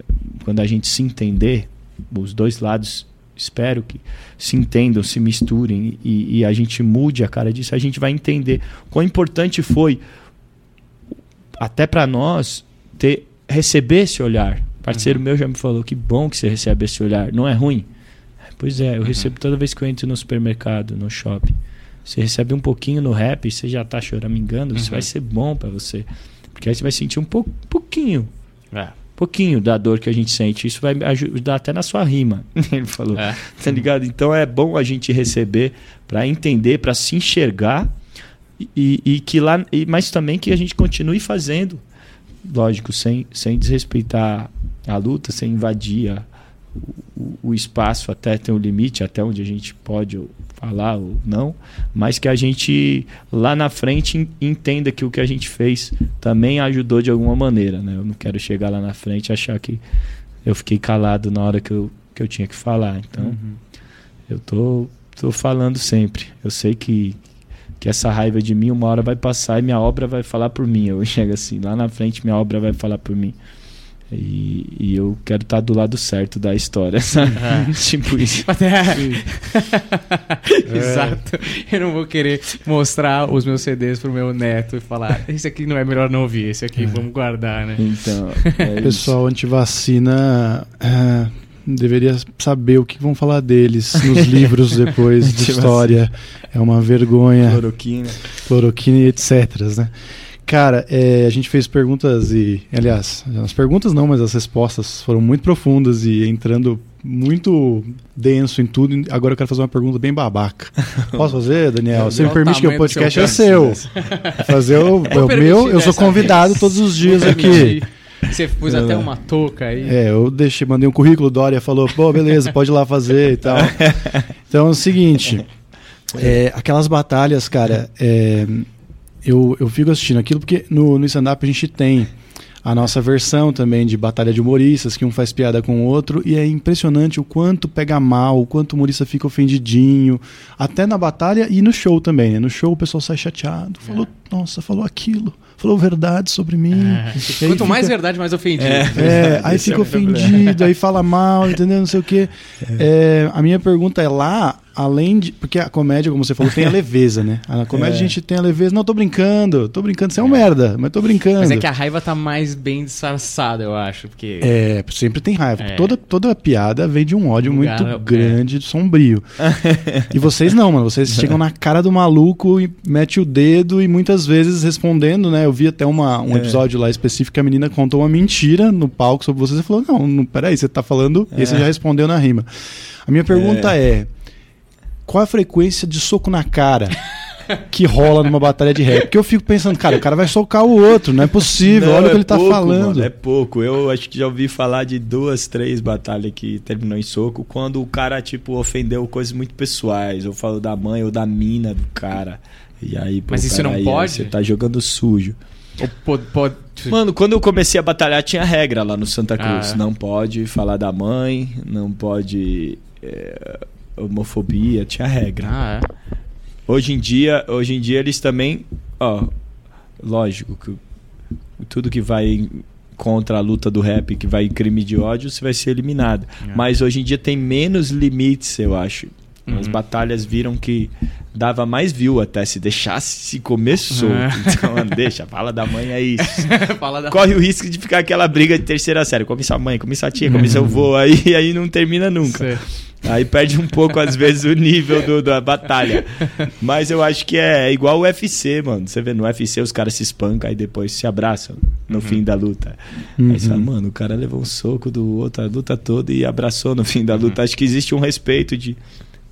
quando a gente se entender, os dois lados espero que se entendam, se misturem e, e, a gente mude a cara disso, a gente vai entender quão importante foi até para nós ter receber esse olhar. Parceiro uhum. meu já me falou que bom que você recebe esse olhar, não é ruim. Pois é, eu uhum. recebo toda vez que eu entro no supermercado, no shopping. Você recebe um pouquinho no rap, você já tá choramingando, uhum. isso vai ser bom para você. Porque aí você vai sentir um po pouquinho. É pouquinho da dor que a gente sente. Isso vai ajudar até na sua rima. *laughs* Ele falou. É. Tá ligado? Então é bom a gente receber para entender, para se enxergar e, e, que lá, e, mas também que a gente continue fazendo, lógico, sem, sem desrespeitar a luta, sem invadir a, o, o espaço até ter um limite, até onde a gente pode falar ou não, mas que a gente lá na frente entenda que o que a gente fez também ajudou de alguma maneira, né? Eu não quero chegar lá na frente e achar que eu fiquei calado na hora que eu, que eu tinha que falar. Então, uhum. eu tô, tô falando sempre. Eu sei que, que essa raiva de mim uma hora vai passar e minha obra vai falar por mim. Eu *laughs* chego assim, lá na frente minha obra vai falar por mim. E, e, eu quero estar do lado certo da história, *laughs* sabe? É. *laughs* tipo isso. É. *laughs* Exato. Eu não vou querer mostrar os meus CDs pro meu neto e falar: esse aqui não é melhor não ouvir, esse aqui é. vamos guardar, né? Então. É Pessoal, antivacina. É, deveria saber o que vão falar deles nos livros depois de história. É uma vergonha. Cloroquina. Cloroquina e etc. Né? Cara, é, a gente fez perguntas e, aliás, as perguntas não, mas as respostas foram muito profundas e entrando muito denso em tudo. Agora eu quero fazer uma pergunta bem babaca. *laughs* Posso fazer, Daniel? Você me permite que o podcast é seu. *laughs* Fazer o, é o meu, eu sou convidado vez. todos os dias aqui. Você pôs até uma touca aí. É, eu deixei, mandei um currículo, Dória falou, pô, beleza, pode ir lá fazer e tal. *laughs* Então é o seguinte, é, aquelas batalhas, cara, é, eu, eu fico assistindo aquilo porque no, no stand-up a gente tem a nossa versão também de batalha de humoristas, que um faz piada com o outro, e é impressionante o quanto pega mal, o quanto o humorista fica ofendidinho, até na batalha e no show também. Né? No show o pessoal sai chateado, falou, é. nossa, falou aquilo falou verdade sobre mim. É. Quanto fica... mais verdade, mais ofendido. É, *laughs* é aí fica é ofendido, aí fala mal, entendeu? Não sei o quê. É. é. a minha pergunta é lá, além de. Porque a comédia, como você falou, tem a leveza, né? A comédia a gente tem a leveza. Não, tô brincando, tô brincando, você é um merda, mas tô brincando. Mas é que a raiva tá mais bem disfarçada, eu acho. Porque... É, sempre tem raiva. Toda, toda piada vem de um ódio um muito grande, sombrio. *laughs* e vocês não, mano. Vocês chegam na cara do maluco e mete o dedo e muitas vezes respondendo, né? Eu vi até uma, um é. episódio lá específico que a menina contou uma mentira no palco sobre vocês e falou: Não, não peraí, você tá falando. É. E você já respondeu na rima. A minha pergunta é. É qual a frequência de soco na cara? *laughs* que rola numa batalha de rap. Porque eu fico pensando, cara, o cara vai socar o outro, não é possível, não, olha o que é ele tá pouco, tá falando. Mano, é pouco. Eu acho que já ouvi falar de duas, três batalhas que terminou em soco, quando o cara, tipo, ofendeu coisas muito pessoais, ou falou da mãe ou da mina do cara. E aí, pô, Mas isso não aí, pode? Você tá jogando sujo. Pode, pode... Mano, quando eu comecei a batalhar, tinha regra lá no Santa Cruz. Ah, é? Não pode falar da mãe, não pode. É, homofobia, tinha regra. Ah, é? Hoje em dia, hoje em dia eles também. Ó, lógico que tudo que vai contra a luta do rap, que vai em crime de ódio, você vai ser eliminado. É. Mas hoje em dia tem menos limites, eu acho. Uhum. As batalhas viram que dava mais view até se deixasse se começou. Uhum. Então, deixa, fala da mãe é isso. *laughs* da Corre mãe. o risco de ficar aquela briga de terceira série. Come sua mãe, come sua tia, come seu avô, aí, aí não termina nunca. Aí perde um pouco, às vezes, o nível do, da batalha. Mas eu acho que é, igual o UFC, mano. Você vê no UFC os caras se espancam e depois se abraçam no uhum. fim da luta. Uhum. Aí você fala, mano, o cara levou um soco do outro a luta toda e abraçou no fim da luta. Uhum. Acho que existe um respeito de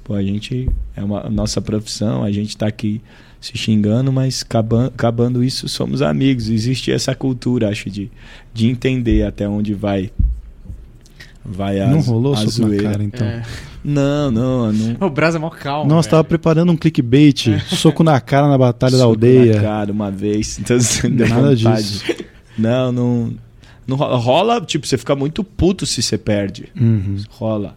Pô, a gente é uma a nossa profissão, a gente está aqui se xingando, mas acabando, acabando isso somos amigos. Existe essa cultura, acho, de, de entender até onde vai vai a Não rolou a soco na cara, então. É. Não, não, não. O Brasa é mó calmo. Nossa, tava preparando um clickbait, é. soco na cara na batalha soco da aldeia. Na cara uma vez, *laughs* então Nada disso. Não, não, não rola, tipo, você fica muito puto se você perde. Uhum. Rola.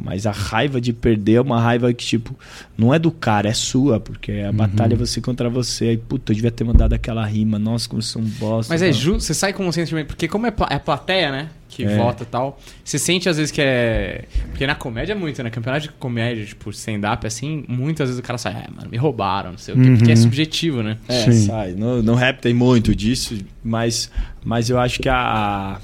Mas a raiva de perder é uma raiva que, tipo, não é do cara, é sua, porque a batalha é você contra você. Aí, puta, eu devia ter mandado aquela rima. Nossa, como sou um bosta. Mas é justo, você sai com um sentimento. Porque como é, pla- é a plateia, né? Que É. vota e tal. Você sente às vezes que é. Porque na comédia é muito, né? Campeonato de comédia, tipo, stand-up, assim, muitas vezes o cara sai, é, mano, me roubaram, não sei o quê. Porque é Uhum. subjetivo, né? É, Sim. sai. No, no rap tem muito disso, mas, mas eu acho que a,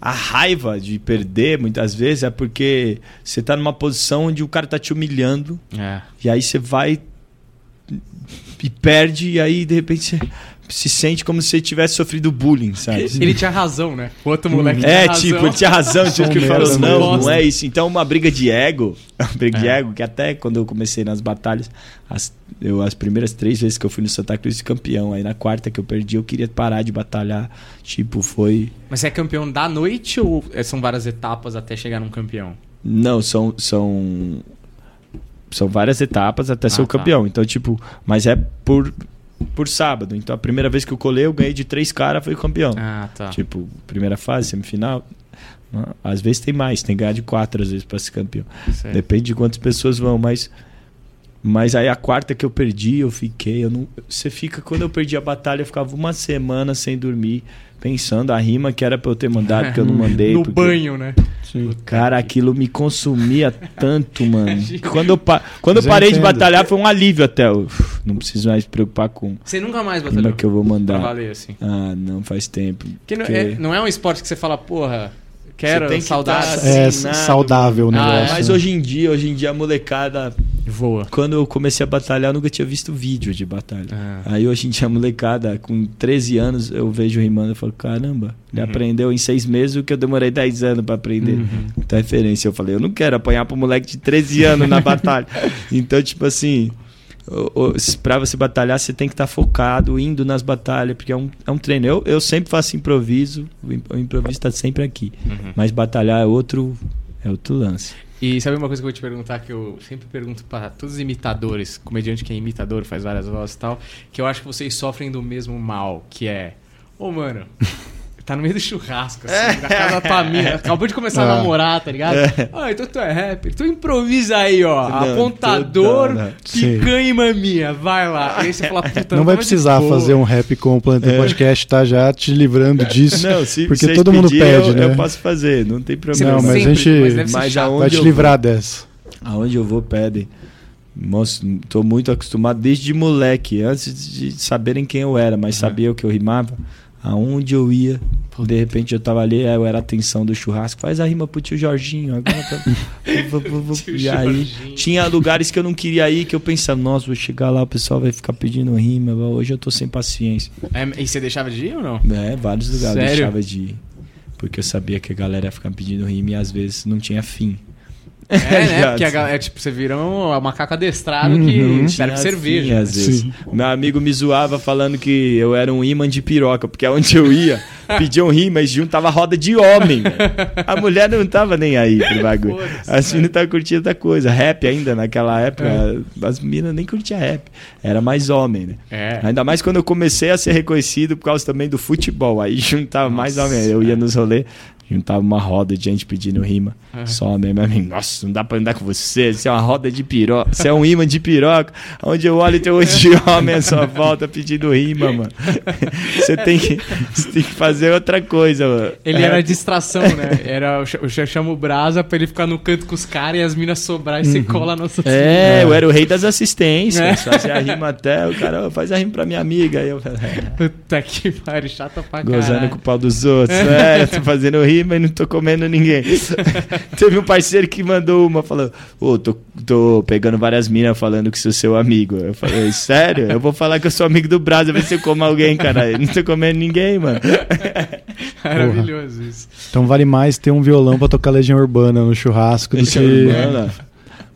a raiva de perder, muitas vezes, é porque você tá numa posição onde o cara tá te humilhando, É. e aí você vai e perde, e aí de repente você se sente como se você tivesse sofrido bullying, sabe? *laughs* Ele tinha razão, né? O outro moleque É, tinha tipo, razão. ele tinha razão, *laughs* tipo, que ele falou, não, bosta. não é isso. Então, uma briga de ego, *laughs* uma briga de É. ego, que até quando eu comecei nas batalhas, as, eu, as primeiras três vezes que eu fui no Santa Cruz de campeão, aí na quarta que eu perdi, eu queria parar de batalhar, tipo, foi... Mas você é campeão da noite ou é- são várias etapas até chegar num campeão? Não, são... são são várias etapas até ser Ah, o tá. campeão. Então, tipo, mas é por, por sábado. Então, a primeira vez que eu colei, eu ganhei de três caras, fui campeão. Ah, tá. Tipo, primeira fase, semifinal. Às vezes tem mais, tem que ganhar de quatro às vezes pra ser campeão. Sei. Depende de quantas pessoas vão, mas. Mas aí a quarta que eu perdi, eu fiquei. Eu não, você fica. Quando eu perdi a batalha, eu ficava uma semana sem dormir, pensando a rima que era pra eu ter mandado, que eu não mandei. *laughs* no porque- banho, né? Sim. Cara, aquilo me consumia tanto, mano. *laughs* Quando eu, pa- quando eu parei de batalhar, foi um alívio até. Uf, não preciso mais me preocupar com Você nunca mais rima batalhou que eu vou pra mandar. valer, assim. Ah, não, faz tempo. Porque não, é, não é um esporte que você fala, porra, quero tem que saudades. tá É Assinado. saudável o Ah, é. negócio. Mas né? hoje em dia, hoje em dia a molecada, Voa. quando eu comecei a batalhar, eu nunca tinha visto vídeo de batalha. Ah. Aí hoje em dia a molecada, com 13 anos, eu vejo rimando e falo, caramba, ele Uhum. aprendeu em seis meses o que eu demorei 10 anos pra aprender. Uhum. Então, referência, eu falei, eu não quero apanhar pro moleque de 13 anos na batalha. *laughs* Então, tipo assim, pra você batalhar, você tem que estar focado, indo nas batalhas, porque é um, é um treino. Eu, eu sempre faço improviso, o im- o improviso tá sempre aqui. Uhum. Mas batalhar é outro, é outro lance. E sabe uma coisa que eu vou te perguntar, que eu sempre pergunto pra todos os imitadores, comediante que é imitador, faz várias vozes e tal, que eu acho que vocês sofrem do mesmo mal, que é, ô mano, tá no meio do churrasco, assim, na casa da tua amiga, *laughs* acabou de começar a Ah. namorar, tá ligado? Ah, então tu é rapper, tu improvisa aí, ó, Não, apontador, toda, né? picanha e maminha, vai lá. E aí você fala, puta, Não vai tava de precisar fazer um rap com o Planeta Podcast, tá já te livrando disso. Não, se porque todo mundo pede, eu, né? eu posso fazer, não tem problema. Não, mas a gente- mas Vai te livrar dessa. Aonde eu vou, pedem. Nossa, tô muito acostumado desde moleque, antes de saberem quem eu era, mas Uhum. sabia o que eu rimava. Aonde eu ia, de repente eu tava ali, eu era a atenção do churrasco. Faz a rima pro tio Jorginho agora. *laughs* Tio e aí tinha lugares que eu não queria ir, que eu pensava, nossa, vou chegar lá, o pessoal vai ficar pedindo rima. Hoje eu tô sem paciência. É, e você deixava de ir ou não? É, vários lugares eu Sério? deixava de ir. Porque eu sabia que a galera ia ficar pedindo rima e às vezes não tinha fim. É, né? *laughs* Porque a galera, é, tipo, você vira um macaco adestrado Uhum. que serve Tinha cerveja. fim, às vezes. Sim. Meu amigo me zoava falando que eu era um imã de piroca, porque aonde eu ia, *laughs* pediam rima, mas juntava roda de homem. A mulher não tava nem aí pro *laughs* bagulho. As meninas estavam curtindo outra coisa. Rap ainda, naquela época, as meninas nem curtiam rap. Era mais homem, né? É. Ainda mais quando eu comecei a ser reconhecido por causa também do futebol. Aí juntava mais Nossa, homem. Eu ia é. nos rolês, juntava uma roda de gente pedindo rima. É. Só meu amigo. Nossa, não dá pra andar com você. Você é uma roda de piroca. Você é um imã de piroca. Onde eu olho tem um de homem à sua volta pedindo rima, mano. *laughs* Você tem que, você tem que fazer outra coisa, mano. Ele É. era distração, né? Era, eu eu chamo o Brasa pra ele ficar no canto com os caras e as minas sobrar e você cola na nossa É, eu era o rei das assistências. É. Fazia a rima até, o cara, "Ô, faz a rima pra minha amiga. Aí eu é. Puta que pariu, chata pra Gozando caralho. com o pau dos outros. É, tô fazendo rima e não tô comendo ninguém. *laughs* Teve um parceiro que mandou uma, falou: Ô, tô, tô pegando várias minas falando que sou seu amigo. Eu falei, sério? Eu vou falar que eu sou amigo do Brasa, ver se eu como alguém, cara. Eu não tô comendo ninguém, mano. *laughs* Maravilhoso isso. Então vale mais ter um violão pra tocar Legião Urbana no churrasco do Legião que. Urbana.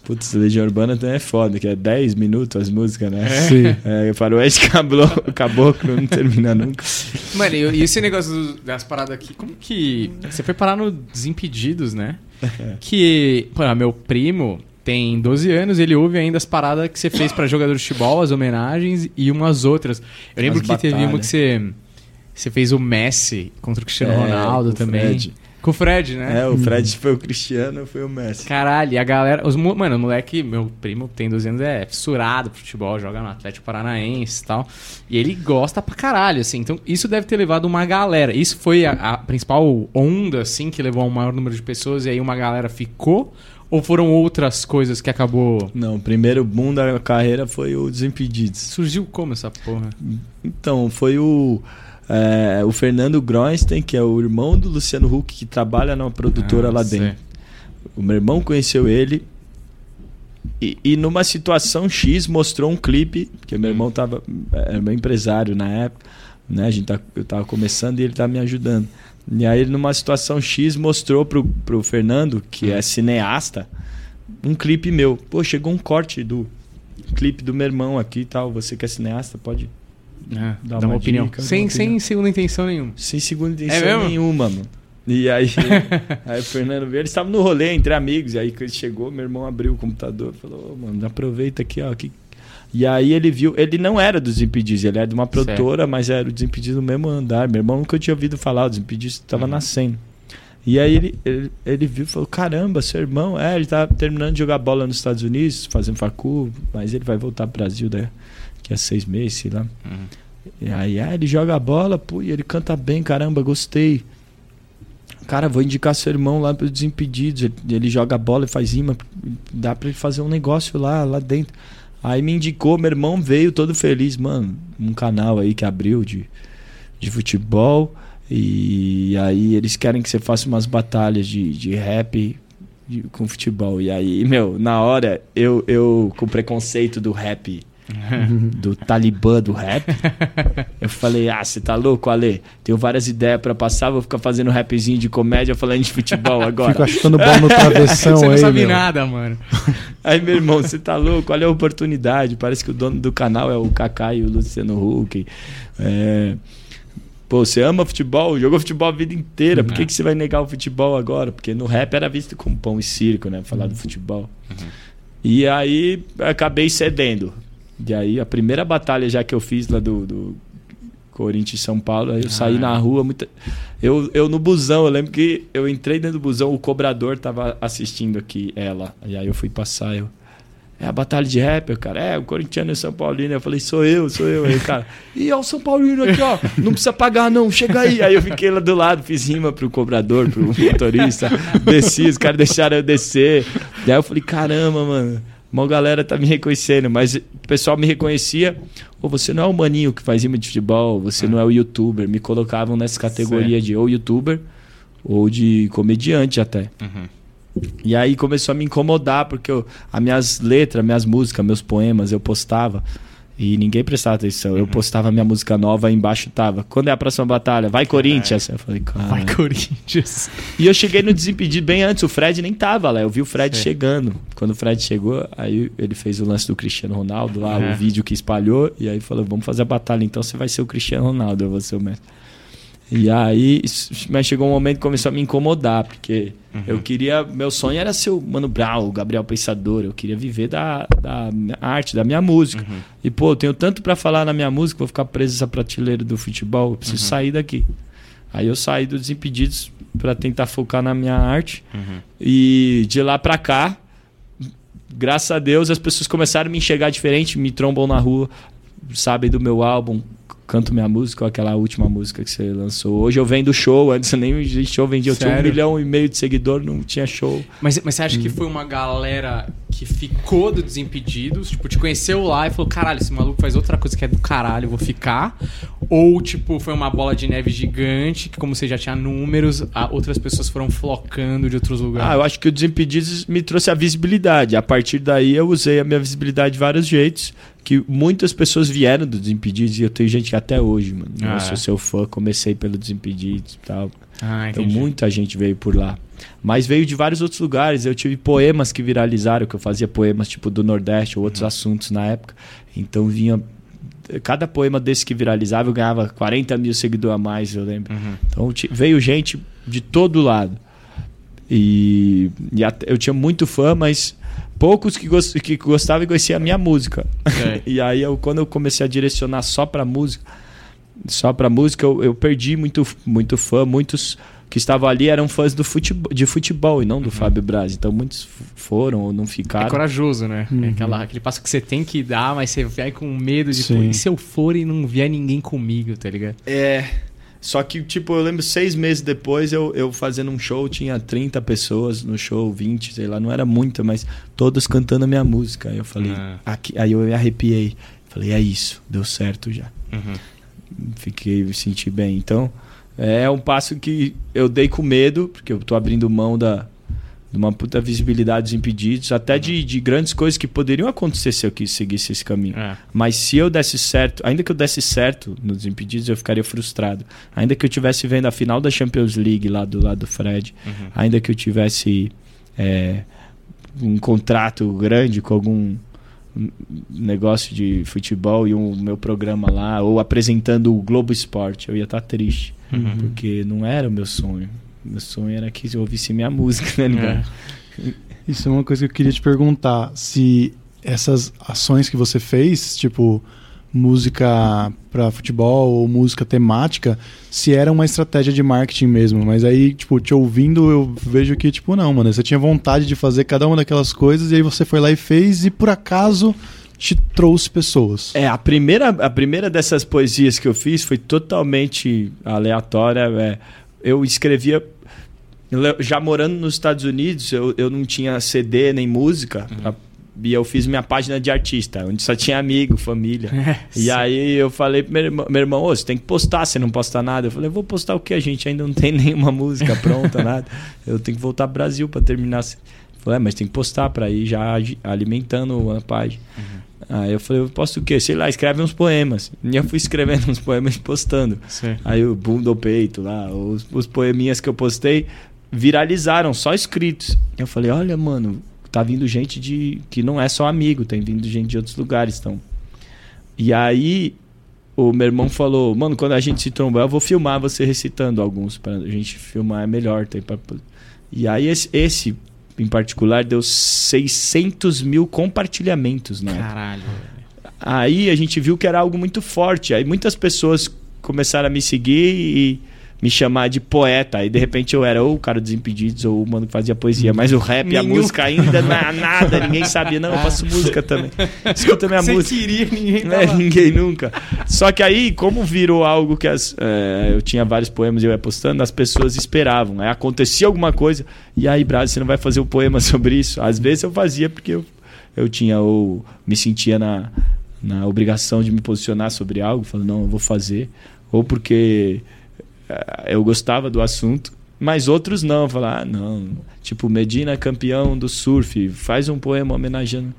Putz, Legião Urbana também é foda, que é 10 minutos as músicas, né? Sim. É, faroeste *laughs* caboclo, caboclo não termina nunca. Mano, e, e esse negócio do- das paradas aqui, como que. Você foi parar no Desimpedidos, né? Que, pô, meu primo tem 12 anos, ele ouve ainda as paradas que você fez pra jogador de futebol, as homenagens e umas outras. Eu lembro As que teve batalhas. uma que você. Você fez o Messi contra o Cristiano É, Ronaldo o também. Fred. Com o Fred, né? É, o Fred foi o Cristiano, foi o Messi. Caralho, e a galera. Os, mano, o moleque, meu primo tem 12 anos, é fissurado pro futebol, joga no Atlético Paranaense e tal. E ele gosta pra caralho, assim. Então, isso deve ter levado uma galera. Isso foi a, a principal onda, assim, que levou a um maior número de pessoas e aí uma galera ficou? Ou foram outras coisas que acabou. Não, o primeiro boom da carreira foi o Desimpedidos. Surgiu como essa porra? Então, foi o, é, o Fernando Groenstein, que é o irmão do Luciano Huck, que trabalha numa produtora Ah, lá sei. dentro. O meu irmão conheceu ele e, e numa situação X mostrou um clipe, porque meu Hum. irmão tava, era meu empresário na época, né? A gente tá, eu tava começando e ele tava me ajudando. E aí, numa situação X, mostrou pro, pro Fernando, que Hum. é cineasta, um clipe meu. Pô, chegou um corte do clipe do meu irmão aqui e tal. Você que é cineasta, pode É, Dá dá uma, uma opinião. dica, sem, uma sem opinião. segunda intenção nenhuma. sem segunda É intenção mesmo? nenhuma, mano. E aí, *laughs* aí o Fernando veio, eles estavam no rolê entre amigos, e aí que ele chegou, meu irmão abriu o computador e falou, ô, mano, aproveita aqui, ó. Aqui. E aí ele viu, ele não era dos Desimpedidos, ele era de uma produtora, mas era o Desimpedidos no mesmo andar. Meu irmão nunca tinha ouvido falar, o Desimpedidos estava Uhum. nascendo. E aí ele, ele, ele viu e falou, caramba, seu irmão, é, ele tá terminando de jogar bola nos Estados Unidos, fazendo facu, mas ele vai voltar pro Brasil daqui a seis meses, sei lá. E aí, ah, ele joga bola, pô, e ele canta bem, caramba, gostei. Cara, vou indicar seu irmão lá para Desimpedidos. Ele, ele joga bola e faz rima. Dá pra ele fazer um negócio lá, lá dentro. Aí me indicou, meu irmão veio todo feliz, mano. Um canal aí que abriu de, de futebol. E aí eles querem que você faça umas batalhas de, de rap de- com futebol. E aí, meu, na hora, eu, eu com preconceito do rap do Talibã do rap. Eu falei, ah, você tá louco, Ale? Tenho várias ideias pra passar, vou ficar fazendo rapzinho de comédia falando de futebol *laughs* agora. Fico achando bola no travessão *laughs* Você não aí, sabe meu. nada, mano. *laughs* Aí, meu irmão, você tá louco? Olha a oportunidade. Parece que o dono do canal é o Kaká e o Luciano Huck. É... Pô, você ama futebol, jogou futebol a vida inteira. Por que, Uhum. que você vai negar o futebol agora? Porque no rap era visto como pão e circo, né? Falar do futebol. E aí acabei cedendo. E aí a primeira batalha já que eu fiz lá do, do Corinthians e São Paulo, aí eu Ah, saí é. na rua. Muita... Eu, eu no busão, eu lembro que eu entrei dentro do busão, o cobrador tava assistindo aqui ela. E aí eu fui passar, eu. É a batalha de rapper, cara. É, o corintiano e o São Paulino. Eu falei, sou eu, sou eu. Aí, cara, *laughs* e ó, o São Paulino aqui, ó. Não precisa pagar, não. Chega aí. Aí eu fiquei lá do lado, fiz rima pro cobrador, pro motorista. Desci, os caras deixaram eu descer. E aí eu falei, caramba, mano. Uma galera tá me reconhecendo, mas o pessoal me reconhecia. Ô, você não é o maninho que faz rima de futebol, você não é o youtuber. Me colocavam nessa categoria de ou youtuber ou de comediante até. E aí começou a me incomodar, porque eu, as minhas letras, minhas músicas, meus poemas, eu postava e ninguém prestava atenção. Eu postava minha música nova e embaixo tava. Quando é a próxima batalha? Vai Corinthians! Eu falei, cara. Vai, Corinthians. E eu cheguei no Desimpedido bem antes, o Fred nem tava lá, eu vi o Fred Sei. chegando. Quando o Fred chegou, aí ele fez o lance do Cristiano Ronaldo lá, É. o vídeo que espalhou, e aí falou: vamos fazer a batalha, então você vai ser o Cristiano Ronaldo, eu vou ser o mestre. E aí, mas chegou um momento que começou a me incomodar, porque eu queria. Meu sonho era ser o Mano Brown, o Gabriel Pensador, eu queria viver da, da arte, da minha música. E, pô, eu tenho tanto pra falar na minha música, vou ficar preso nessa prateleira do futebol, eu preciso sair daqui. Aí eu saí do Desimpedidos pra tentar focar na minha arte. E de lá pra cá, graças a Deus, as pessoas começaram a me enxergar diferente, me trombam na rua, sabem do meu álbum, canto minha música, aquela última música que você lançou. Hoje eu vendo show, antes nem existia show, vendia, eu tinha um milhão e meio de seguidor, não tinha show. Mas, mas você acha que foi uma galera que ficou do Desimpedidos, tipo, te conheceu lá e falou, caralho, esse maluco faz outra coisa que é do caralho, eu vou ficar? Ou, tipo, foi uma bola de neve gigante, que como você já tinha números, outras pessoas foram flocando de outros Ah, lugares? eu acho que o Desimpedidos me trouxe a visibilidade. A partir daí eu usei a minha visibilidade de vários jeitos. Que muitas pessoas vieram do Desimpedidos e eu tenho gente que até hoje, mano. Ah, eu é? sou seu fã, comecei pelo Desimpedidos e tal. Ah, Então muita gente veio por lá. Mas veio de vários outros lugares. Eu tive poemas que viralizaram, que eu fazia poemas tipo do Nordeste ou outros assuntos na época. Então vinha. Cada poema desse que viralizava, eu ganhava 40 mil seguidores a mais, eu lembro. Uhum. Então veio gente de todo lado. E, e eu tinha muito fã, mas poucos que, gos- que gostavam e conheciam a minha música. Sei. *laughs* E aí, eu, quando eu comecei a direcionar só pra música, só pra música, eu, eu perdi muito, muito fã, muitos que estavam ali eram fãs do futebol, de futebol e não do Fábio Braz. Então muitos foram ou não É ficaram. corajoso, né? É Uhum. aquela, aquele passo que você tem que dar, mas você vai com medo de, pô, e se eu for e não vier ninguém comigo, tá ligado? É. Só que, tipo, eu lembro seis meses depois, eu, eu fazendo um show, tinha 30 pessoas no show, 20, sei lá, não era muita, mas todos cantando a minha música. Aí eu falei, Ah. aqui, aí eu me arrepiei. Falei, é isso, deu certo já. Uhum. Fiquei, me senti bem. Então, é um passo que eu dei com medo, porque eu tô abrindo mão da, de uma puta visibilidade dos impedidos, até de, de grandes coisas que poderiam acontecer se eu quis seguisse esse caminho. É. Mas se eu desse certo, ainda que eu desse certo nos impedidos, eu ficaria frustrado. Ainda que eu tivesse vendo a final da Champions League lá do lado do Fred, Uhum. ainda que eu tivesse é, um contrato grande com algum negócio de futebol e um meu programa lá, ou apresentando o Globo Esporte, eu ia estar triste, Uhum. porque não era o meu sonho. Meu sonho era que eu ouvisse minha música, né, ligado? É. Isso é uma coisa que eu queria te perguntar. Se essas ações que você fez, tipo música para futebol ou música temática, se era uma estratégia de marketing mesmo. Mas aí, tipo, te ouvindo, eu vejo que, tipo, não, mano. Você tinha vontade de fazer cada uma daquelas coisas e aí você foi lá e fez e por acaso te trouxe pessoas. É, a primeira, a primeira dessas poesias que eu fiz foi totalmente aleatória. é, eu escrevia. Já morando nos Estados Unidos, eu, eu não tinha CD nem música. pra- e eu fiz minha página de artista, onde só tinha amigo, família. *laughs* E aí eu falei pro meu irmão, meu irmão, "Ô, você tem que postar, você não posta nada. Eu falei, vou postar o que? A gente ainda não tem *laughs* nenhuma música pronta, *laughs* nada. Eu tenho que voltar pro Brasil para terminar. Ele falou, é, mas tem que postar para ir já alimentando a página. Aí eu falei, eu posto o quê? Sei lá, escreve uns poemas. E eu fui escrevendo *laughs* uns poemas e postando. Sim. Aí o bunda ou peito lá, os, os poeminhas que eu postei viralizaram, só escritos. Eu falei, olha, mano, tá vindo gente de que não é só amigo, tem vindo gente de outros lugares, então. E aí o meu irmão falou, mano, quando a gente se trombar, eu vou filmar você recitando alguns pra gente filmar é melhor, tem pra... E aí esse, esse em particular deu 600 mil compartilhamentos, né? Caralho. Aí a gente viu que era algo muito forte. Aí muitas pessoas começaram a me seguir e me chamar de poeta. Aí de repente eu era ou o cara dos impedidos ou o mano que fazia poesia. Mas o rap e a música ainda na, *laughs* nada. Ninguém sabia. Não, eu faço música também. *laughs* Escuta minha Você música. queria, ninguém É, tava... ninguém nunca. Só que aí, como virou algo que as, é, eu tinha vários poemas e eu ia postando, as pessoas esperavam. Aí acontecia alguma coisa, e aí, Brás, você não vai fazer um poema *laughs* sobre isso? Às vezes eu fazia porque eu, eu tinha ou me sentia na, na obrigação de me posicionar sobre algo, falando, não, eu vou fazer. Ou porque eu gostava do assunto. Mas outros não, falar, ah, não. Tipo, Medina é campeão do surf, faz um poema homenageando.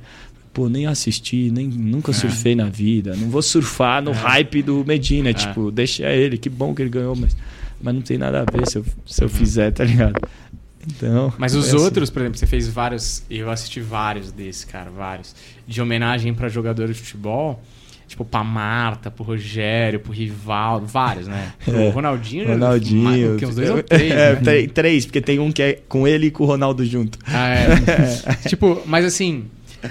Pô, nem assisti, nem nunca surfei na vida. Não vou surfar no hype do Medina. Tipo, deixa ele, que bom que ele ganhou, mas, mas não tem nada a ver se eu, se eu fizer, tá ligado? Então. Mas os foi assim. outros, por exemplo, você fez vários, eu assisti vários desses, cara, vários, de homenagem pra jogadores de futebol, tipo pra Marta, pro Rogério, pro Rivaldo, vários, né? *laughs* Pro É. Ronaldinho, Ronaldinho. mais- que uns dois ou três, *laughs* É, né? três, três, porque tem um que é com ele e com o Ronaldo junto. Ah, é. *laughs* tipo, mas assim,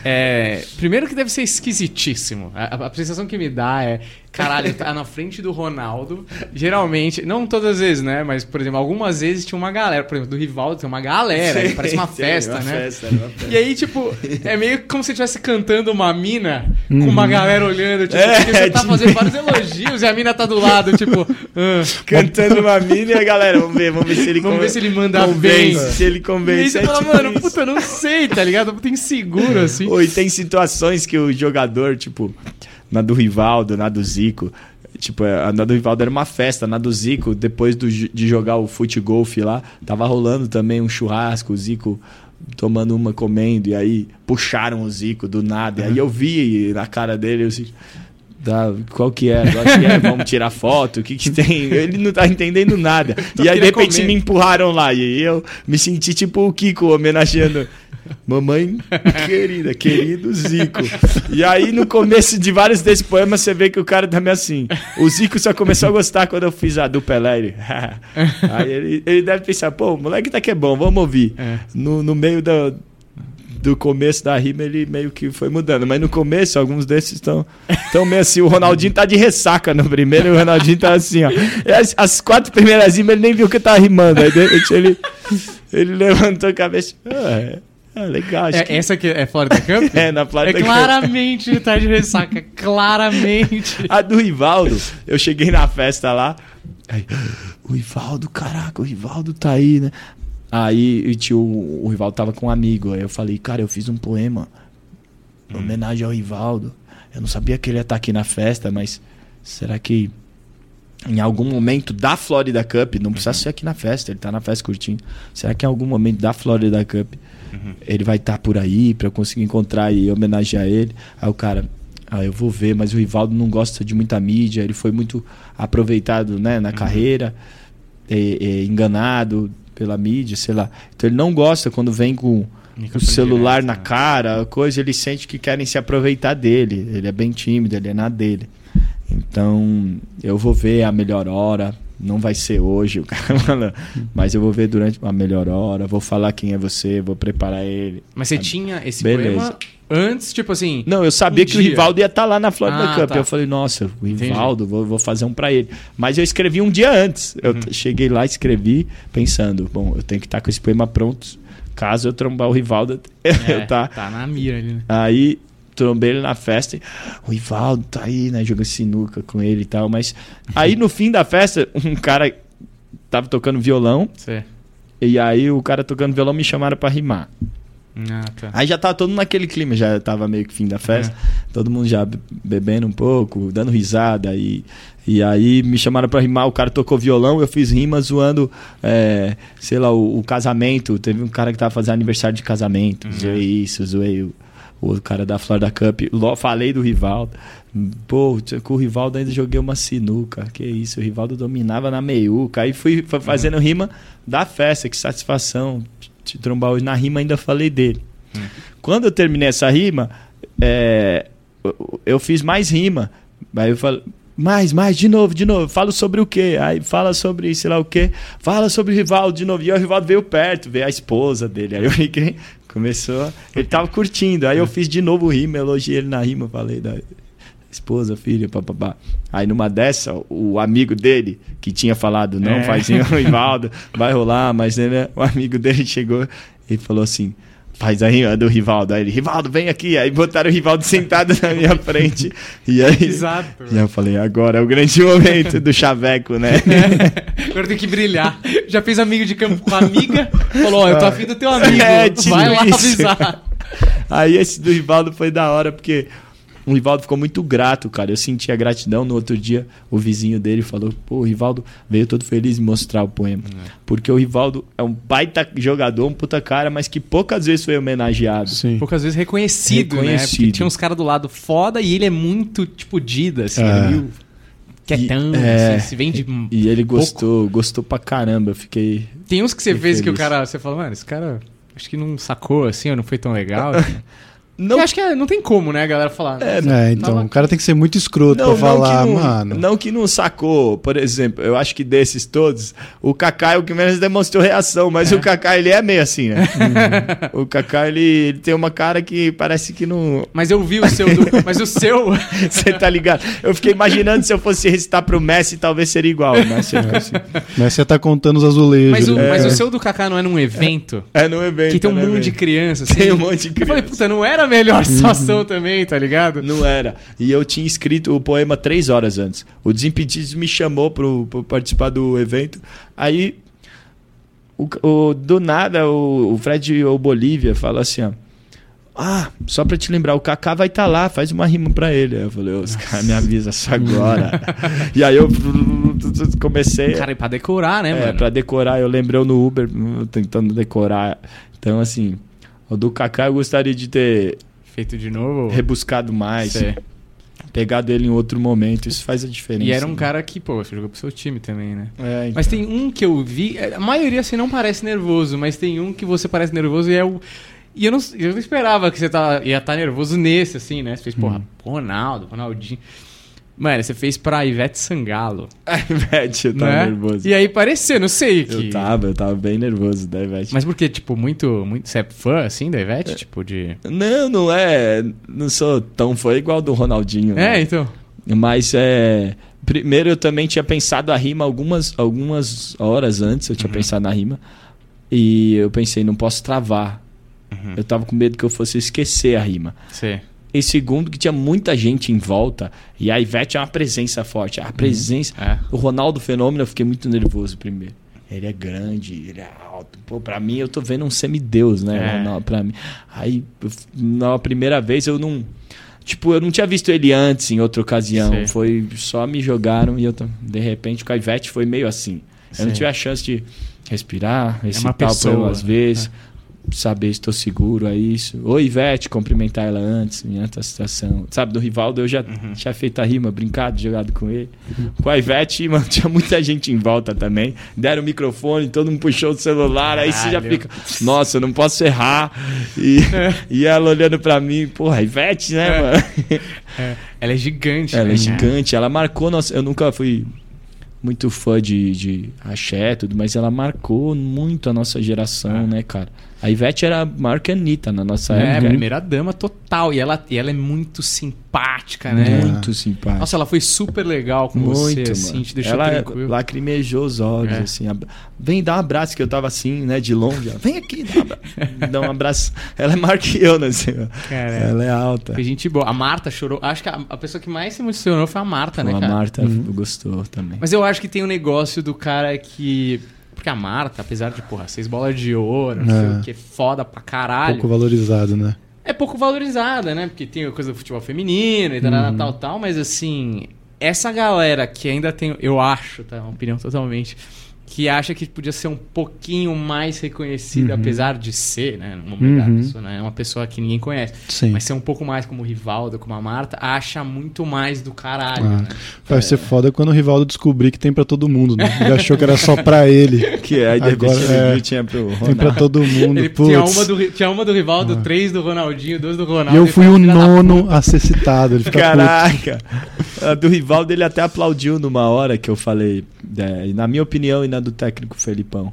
é, primeiro que deve ser esquisitíssimo. A, a sensação que me dá é, caralho, tá na frente do Ronaldo. Geralmente, não todas as vezes, né? Mas, por exemplo, algumas vezes tinha uma galera. Por exemplo, do Rivaldo tem uma galera, aí parece uma Sim, festa, uma né? festa, uma festa. E aí, tipo, é meio como se estivesse cantando uma mina com Uhum. uma galera olhando, tipo, É, porque você tá tipo- fazendo vários elogios e a mina tá do lado, tipo, *laughs* ah. Cantando uma mina e a galera, vamos ver, vamos ver se ele Vamos ver se ele manda convence, bem. se ele E aí convence. você é fala, tipo mano, isso. puta, eu não sei, tá ligado? Tem seguro, assim. Ou e tem situações que o jogador, tipo, na do Rivaldo, na do Zico, tipo, a na do Rivaldo era uma festa, na do Zico, depois do, de jogar o fute golfe lá, tava rolando também um churrasco, o Zico tomando uma, comendo, e aí puxaram o Zico do nada, e aí eu vi na cara dele, eu assim, Tá, qual que é? Qual que é? Vamos tirar foto? O que que tem? Ele não tá entendendo nada. *laughs* e aí, de repente, comer. me empurraram lá. E eu me senti tipo o Kiko homenageando. Mamãe querida, querido Zico. E aí, no começo de vários desses poemas, você vê que o cara também assim. O Zico só começou a gostar quando eu fiz a do Pelé. Ele, *laughs* aí ele, ele deve pensar, pô, o moleque tá que é bom, vamos ouvir. É. No, no meio da, do começo da rima ele meio que foi mudando. Mas no começo, alguns desses estão tão meio assim. O Ronaldinho tá de ressaca no primeiro e o Ronaldinho tá assim, ó. As, as quatro primeiras rimas ele nem viu que eu tava rimando. Aí de repente ele, ele levantou a cabeça. Ah, é, é legal, É, que... essa aqui é Florida Cup? *laughs* É, na É Florida Cup. claramente ele tá de ressaca. *laughs* Claramente. A do Rivaldo, eu cheguei na festa lá. Aí, o Rivaldo, caraca, o Rivaldo tá aí, né? Aí e tio, o Rivaldo tava com um amigo. Aí eu falei, cara, eu fiz um poema em homenagem ao Rivaldo. Eu não sabia que ele ia estar aqui na festa, mas será que em algum momento da Florida Cup, não precisa ser aqui na festa, ele tá na festa curtindo. Será que em algum momento da Florida Cup ele vai estar por aí pra eu conseguir encontrar e homenagear ele? Aí o cara, ah, eu vou ver, mas o Rivaldo não gosta de muita mídia, ele foi muito aproveitado né, na carreira, é, é, enganado pela mídia, sei lá. Então ele não gosta quando vem com o celular direto, na né? cara, coisa, ele sente que querem se aproveitar dele. Ele é bem tímido, ele é na dele. Então, eu vou ver a melhor hora. Não vai ser hoje, o *laughs* cara fala, mas eu vou ver durante a melhor hora, vou falar quem é você, vou preparar ele. Mas você tinha esse Beleza. poema antes, tipo assim. Não, eu sabia Um que o dia. Rivaldo ia estar lá na Florida Ah, Cup. tá. Eu falei, nossa, o. Rivaldo, vou, vou fazer um pra ele. Mas eu escrevi um dia antes. Eu Uhum. cheguei lá, escrevi, pensando, bom, eu tenho que estar com esse poema pronto. Caso eu trombar o Rivaldo, *laughs* É, eu tá. Tá na mira ali, né? Aí trombei ele na festa. e, O Rivaldo tá aí, né? Jogando sinuca com ele e tal. Mas aí no fim da festa, um cara tava tocando violão. Cê. E aí o cara tocando violão me chamaram pra rimar. Ah, tá. Aí já tava todo mundo naquele clima, já tava meio que fim da festa. Todo mundo já be- bebendo um pouco, dando risada. E, e aí me chamaram pra rimar, o cara tocou violão, eu fiz rima zoando, é, sei lá, o, o casamento. Teve um cara que tava fazendo aniversário de casamento. Zoei isso, zoei o, o cara da Florida Cup. Falei do Rivaldo. Pô, com o Rivaldo ainda joguei uma sinuca. Que isso, o Rivaldo dominava na meiuca. Aí fui fa- fazendo rima da festa, que satisfação te trombar hoje. Na rima ainda falei dele. Quando eu terminei essa rima, é, eu- fiz mais rima. Aí eu falei, mais, mais, de novo, de novo. Falo sobre o quê? Aí fala sobre, sei lá o quê. Fala sobre o Rivaldo de novo. E o Rivaldo veio perto, veio a esposa dele. Aí eu fiquei, começou, ele tava curtindo. Aí eu fiz de novo rima, elogiei ele na rima, falei da esposa, filha, papapá. Aí numa dessa, o amigo dele, que tinha falado, não, É. faz rima, *laughs* Rivaldo, vai rolar, mas ele, o amigo dele chegou e falou assim, faz a rima do Rivaldo. Aí ele, Rivaldo, vem aqui. Aí botaram o Rivaldo sentado na minha frente. E aí, Exato. e aí eu falei, agora é o grande momento do chaveco, né? *laughs* Agora tem que brilhar. Já fez amigo de campo com a amiga. Falou, ó, eu tô afim do teu amigo. *laughs* É, Vai lá isso. avisar. Aí esse do Rivaldo foi da hora, porque o Rivaldo ficou muito grato, cara. Eu senti a gratidão. No outro dia, o vizinho dele falou: pô, o Rivaldo veio todo feliz em mostrar o poema. Porque o Rivaldo é um baita jogador, um puta cara, mas que poucas vezes foi homenageado. Sim. Poucas vezes reconhecido, né? Porque Reconhecido. tinha uns caras do lado foda e ele é muito, tipo, Dida, assim, É. é. meio quietão, E- é. assim, se vende... E ele gostou, gostou pra caramba. Eu fiquei. Tem uns que você vê que o cara, você fala, mano, esse cara acho que não sacou, assim, ou não foi tão legal. *laughs* Não, Eu acho que é- não tem como, né, a galera falar. É, É, então, Tava- o cara tem que ser muito escroto Não, pra falar, não, que não, mano. não que não sacou. Por exemplo, eu acho que desses todos, o Kaká é o que menos demonstrou reação, mas o Kaká ele é meio assim, né? o Kaká ele, ele tem uma cara que parece que não. Mas eu vi o seu, do- mas o seu... *laughs* Você tá ligado? Eu fiquei imaginando se eu fosse recitar pro Messi, talvez seria igual. Você fica assim. *laughs* Mas você tá contando os azulejos. Mas o, né? mas É. o seu do Kaká não é num evento? É no evento. Que tem um né, monte de velho? criança, assim. Tem um monte de Eu falei, puta, não era a melhor situação também, tá ligado? Não era. E eu tinha escrito o poema três horas antes. O Desimpedidos me chamou pro, pro participar do evento. Aí, o, o- do nada, o, o Fred ou Bolívia fala assim, ó. Ah, só pra te lembrar, o Kaká vai estar lá, faz uma rima pra ele. Aí eu falei, "Ô, os caras me avisam só agora. *laughs* e aí eu comecei. Cara, é pra decorar, né, É, mano? pra decorar, eu lembrei no Uber, tentando decorar. Então, assim, o do Kaká eu gostaria de ter Feito de novo. rebuscado mais, Sei. pegado ele em outro momento, isso faz a diferença. E era um né? cara que, pô, você jogou pro seu time também, né? É, então. Mas tem um que eu vi, a maioria assim não parece nervoso, mas tem um que você parece nervoso e é o. E eu não, eu não esperava que você tá, ia estar nervoso nesse, assim, né? Você fez, porra, Ronaldo, Ronaldinho. Mano, você fez pra Ivete Sangalo. *laughs* A Ivete, eu tava né? nervoso. E aí parecia, não sei que. Eu tava, eu tava bem nervoso da Ivete. Mas porque, tipo, muito, muito. Você é fã assim da É. Ivete? Tipo, de. Não, não é. Não sou tão fã igual do Ronaldinho. É, né? então. Mas é. Primeiro eu também tinha pensado a rima algumas, algumas horas antes, eu tinha Uhum. pensado na rima. E eu pensei, não posso travar. Uhum. Eu tava com medo que eu fosse esquecer a rima. Sei. E segundo, que tinha muita gente em volta. E a Ivete é uma presença forte. A presença. É. O Ronaldo Fenômeno, eu fiquei muito nervoso primeiro. Ele é grande, ele é alto. Pô, pra mim, eu tô vendo um semideus, né? É. Ronaldo, pra mim. Aí, na primeira vez, eu não. Tipo, eu não tinha visto ele antes, em outra ocasião. Sei. Foi só me jogaram e eu, de repente, com a Ivete foi meio assim. Eu não tive a chance de respirar, recitar pessoa, poema às né? Saber se estou seguro a isso. Oi, Ivete, cumprimentar ela antes, outra situação. Sabe, do Rivaldo eu já Uhum. tinha feito a rima, brincado, jogado com ele. Com a Ivete, *laughs* mano, tinha muita gente em volta também. Deram o microfone, todo mundo puxou o celular, aí você já Caralho. fica, nossa, eu não posso errar. E, *laughs* e ela olhando pra mim, porra, Ivete, né, É. mano? É. Ela é gigante. Ela né, é gigante, ela marcou nossa. Eu nunca fui muito fã de, de axé, tudo, mas ela marcou muito a nossa geração, É. né, cara? A Ivete era maior que a Anitta na nossa É, época. primeira dama total. E ela, e ela é muito simpática, né? Muito simpática. Nossa, ela foi super legal com muito, você, mano. assim, te deixou ela tranquilo. lacrimejou os olhos, É. assim. ab- Vem dar um abraço, que eu tava assim, né, de longe. ó. Vem aqui, dá um abraço. *laughs* Dá um abraço. Ela é maior que eu, né? assim, ó. Cara, Ela é alta. foi gente boa. A Marta chorou. Acho que a, a pessoa que mais se emocionou foi a Marta, né, a cara? Marta gostou também. Mas eu acho que tem um negócio do cara que. Porque a Marta, apesar de, porra, seis bolas de ouro, não sei É. o que, foda pra caralho. Pouco valorizado, né? É pouco valorizada, né? Porque tem a coisa do futebol feminino e tal, Uhum. tal, tal, mas assim, essa galera que ainda tem, eu acho, tá? Uma opinião totalmente, que acha que podia ser um pouquinho mais reconhecida, apesar de ser, né? Não Uhum. isso, né? É uma pessoa que ninguém conhece. Sim. Mas ser um pouco mais como o Rivaldo, como a Marta, acha muito mais do caralho, Ah. né? Vai ser foda quando o Rivaldo descobrir que tem pra todo mundo, né? Ele achou que era só pra ele. *laughs* Que aí, de Agora, repente, é. tinha pro Tem Ronaldo. pra todo mundo. Ele Putz. tinha uma, do, tinha uma do Rivaldo, três do Ronaldinho, duas do Ronaldo. E eu fui falou, o "Filha da nono a ser citado. Ele fica puto. Caraca! *laughs* *laughs* A do Rivaldo ele até aplaudiu numa hora que eu falei, é, e na minha opinião e na do técnico Felipão,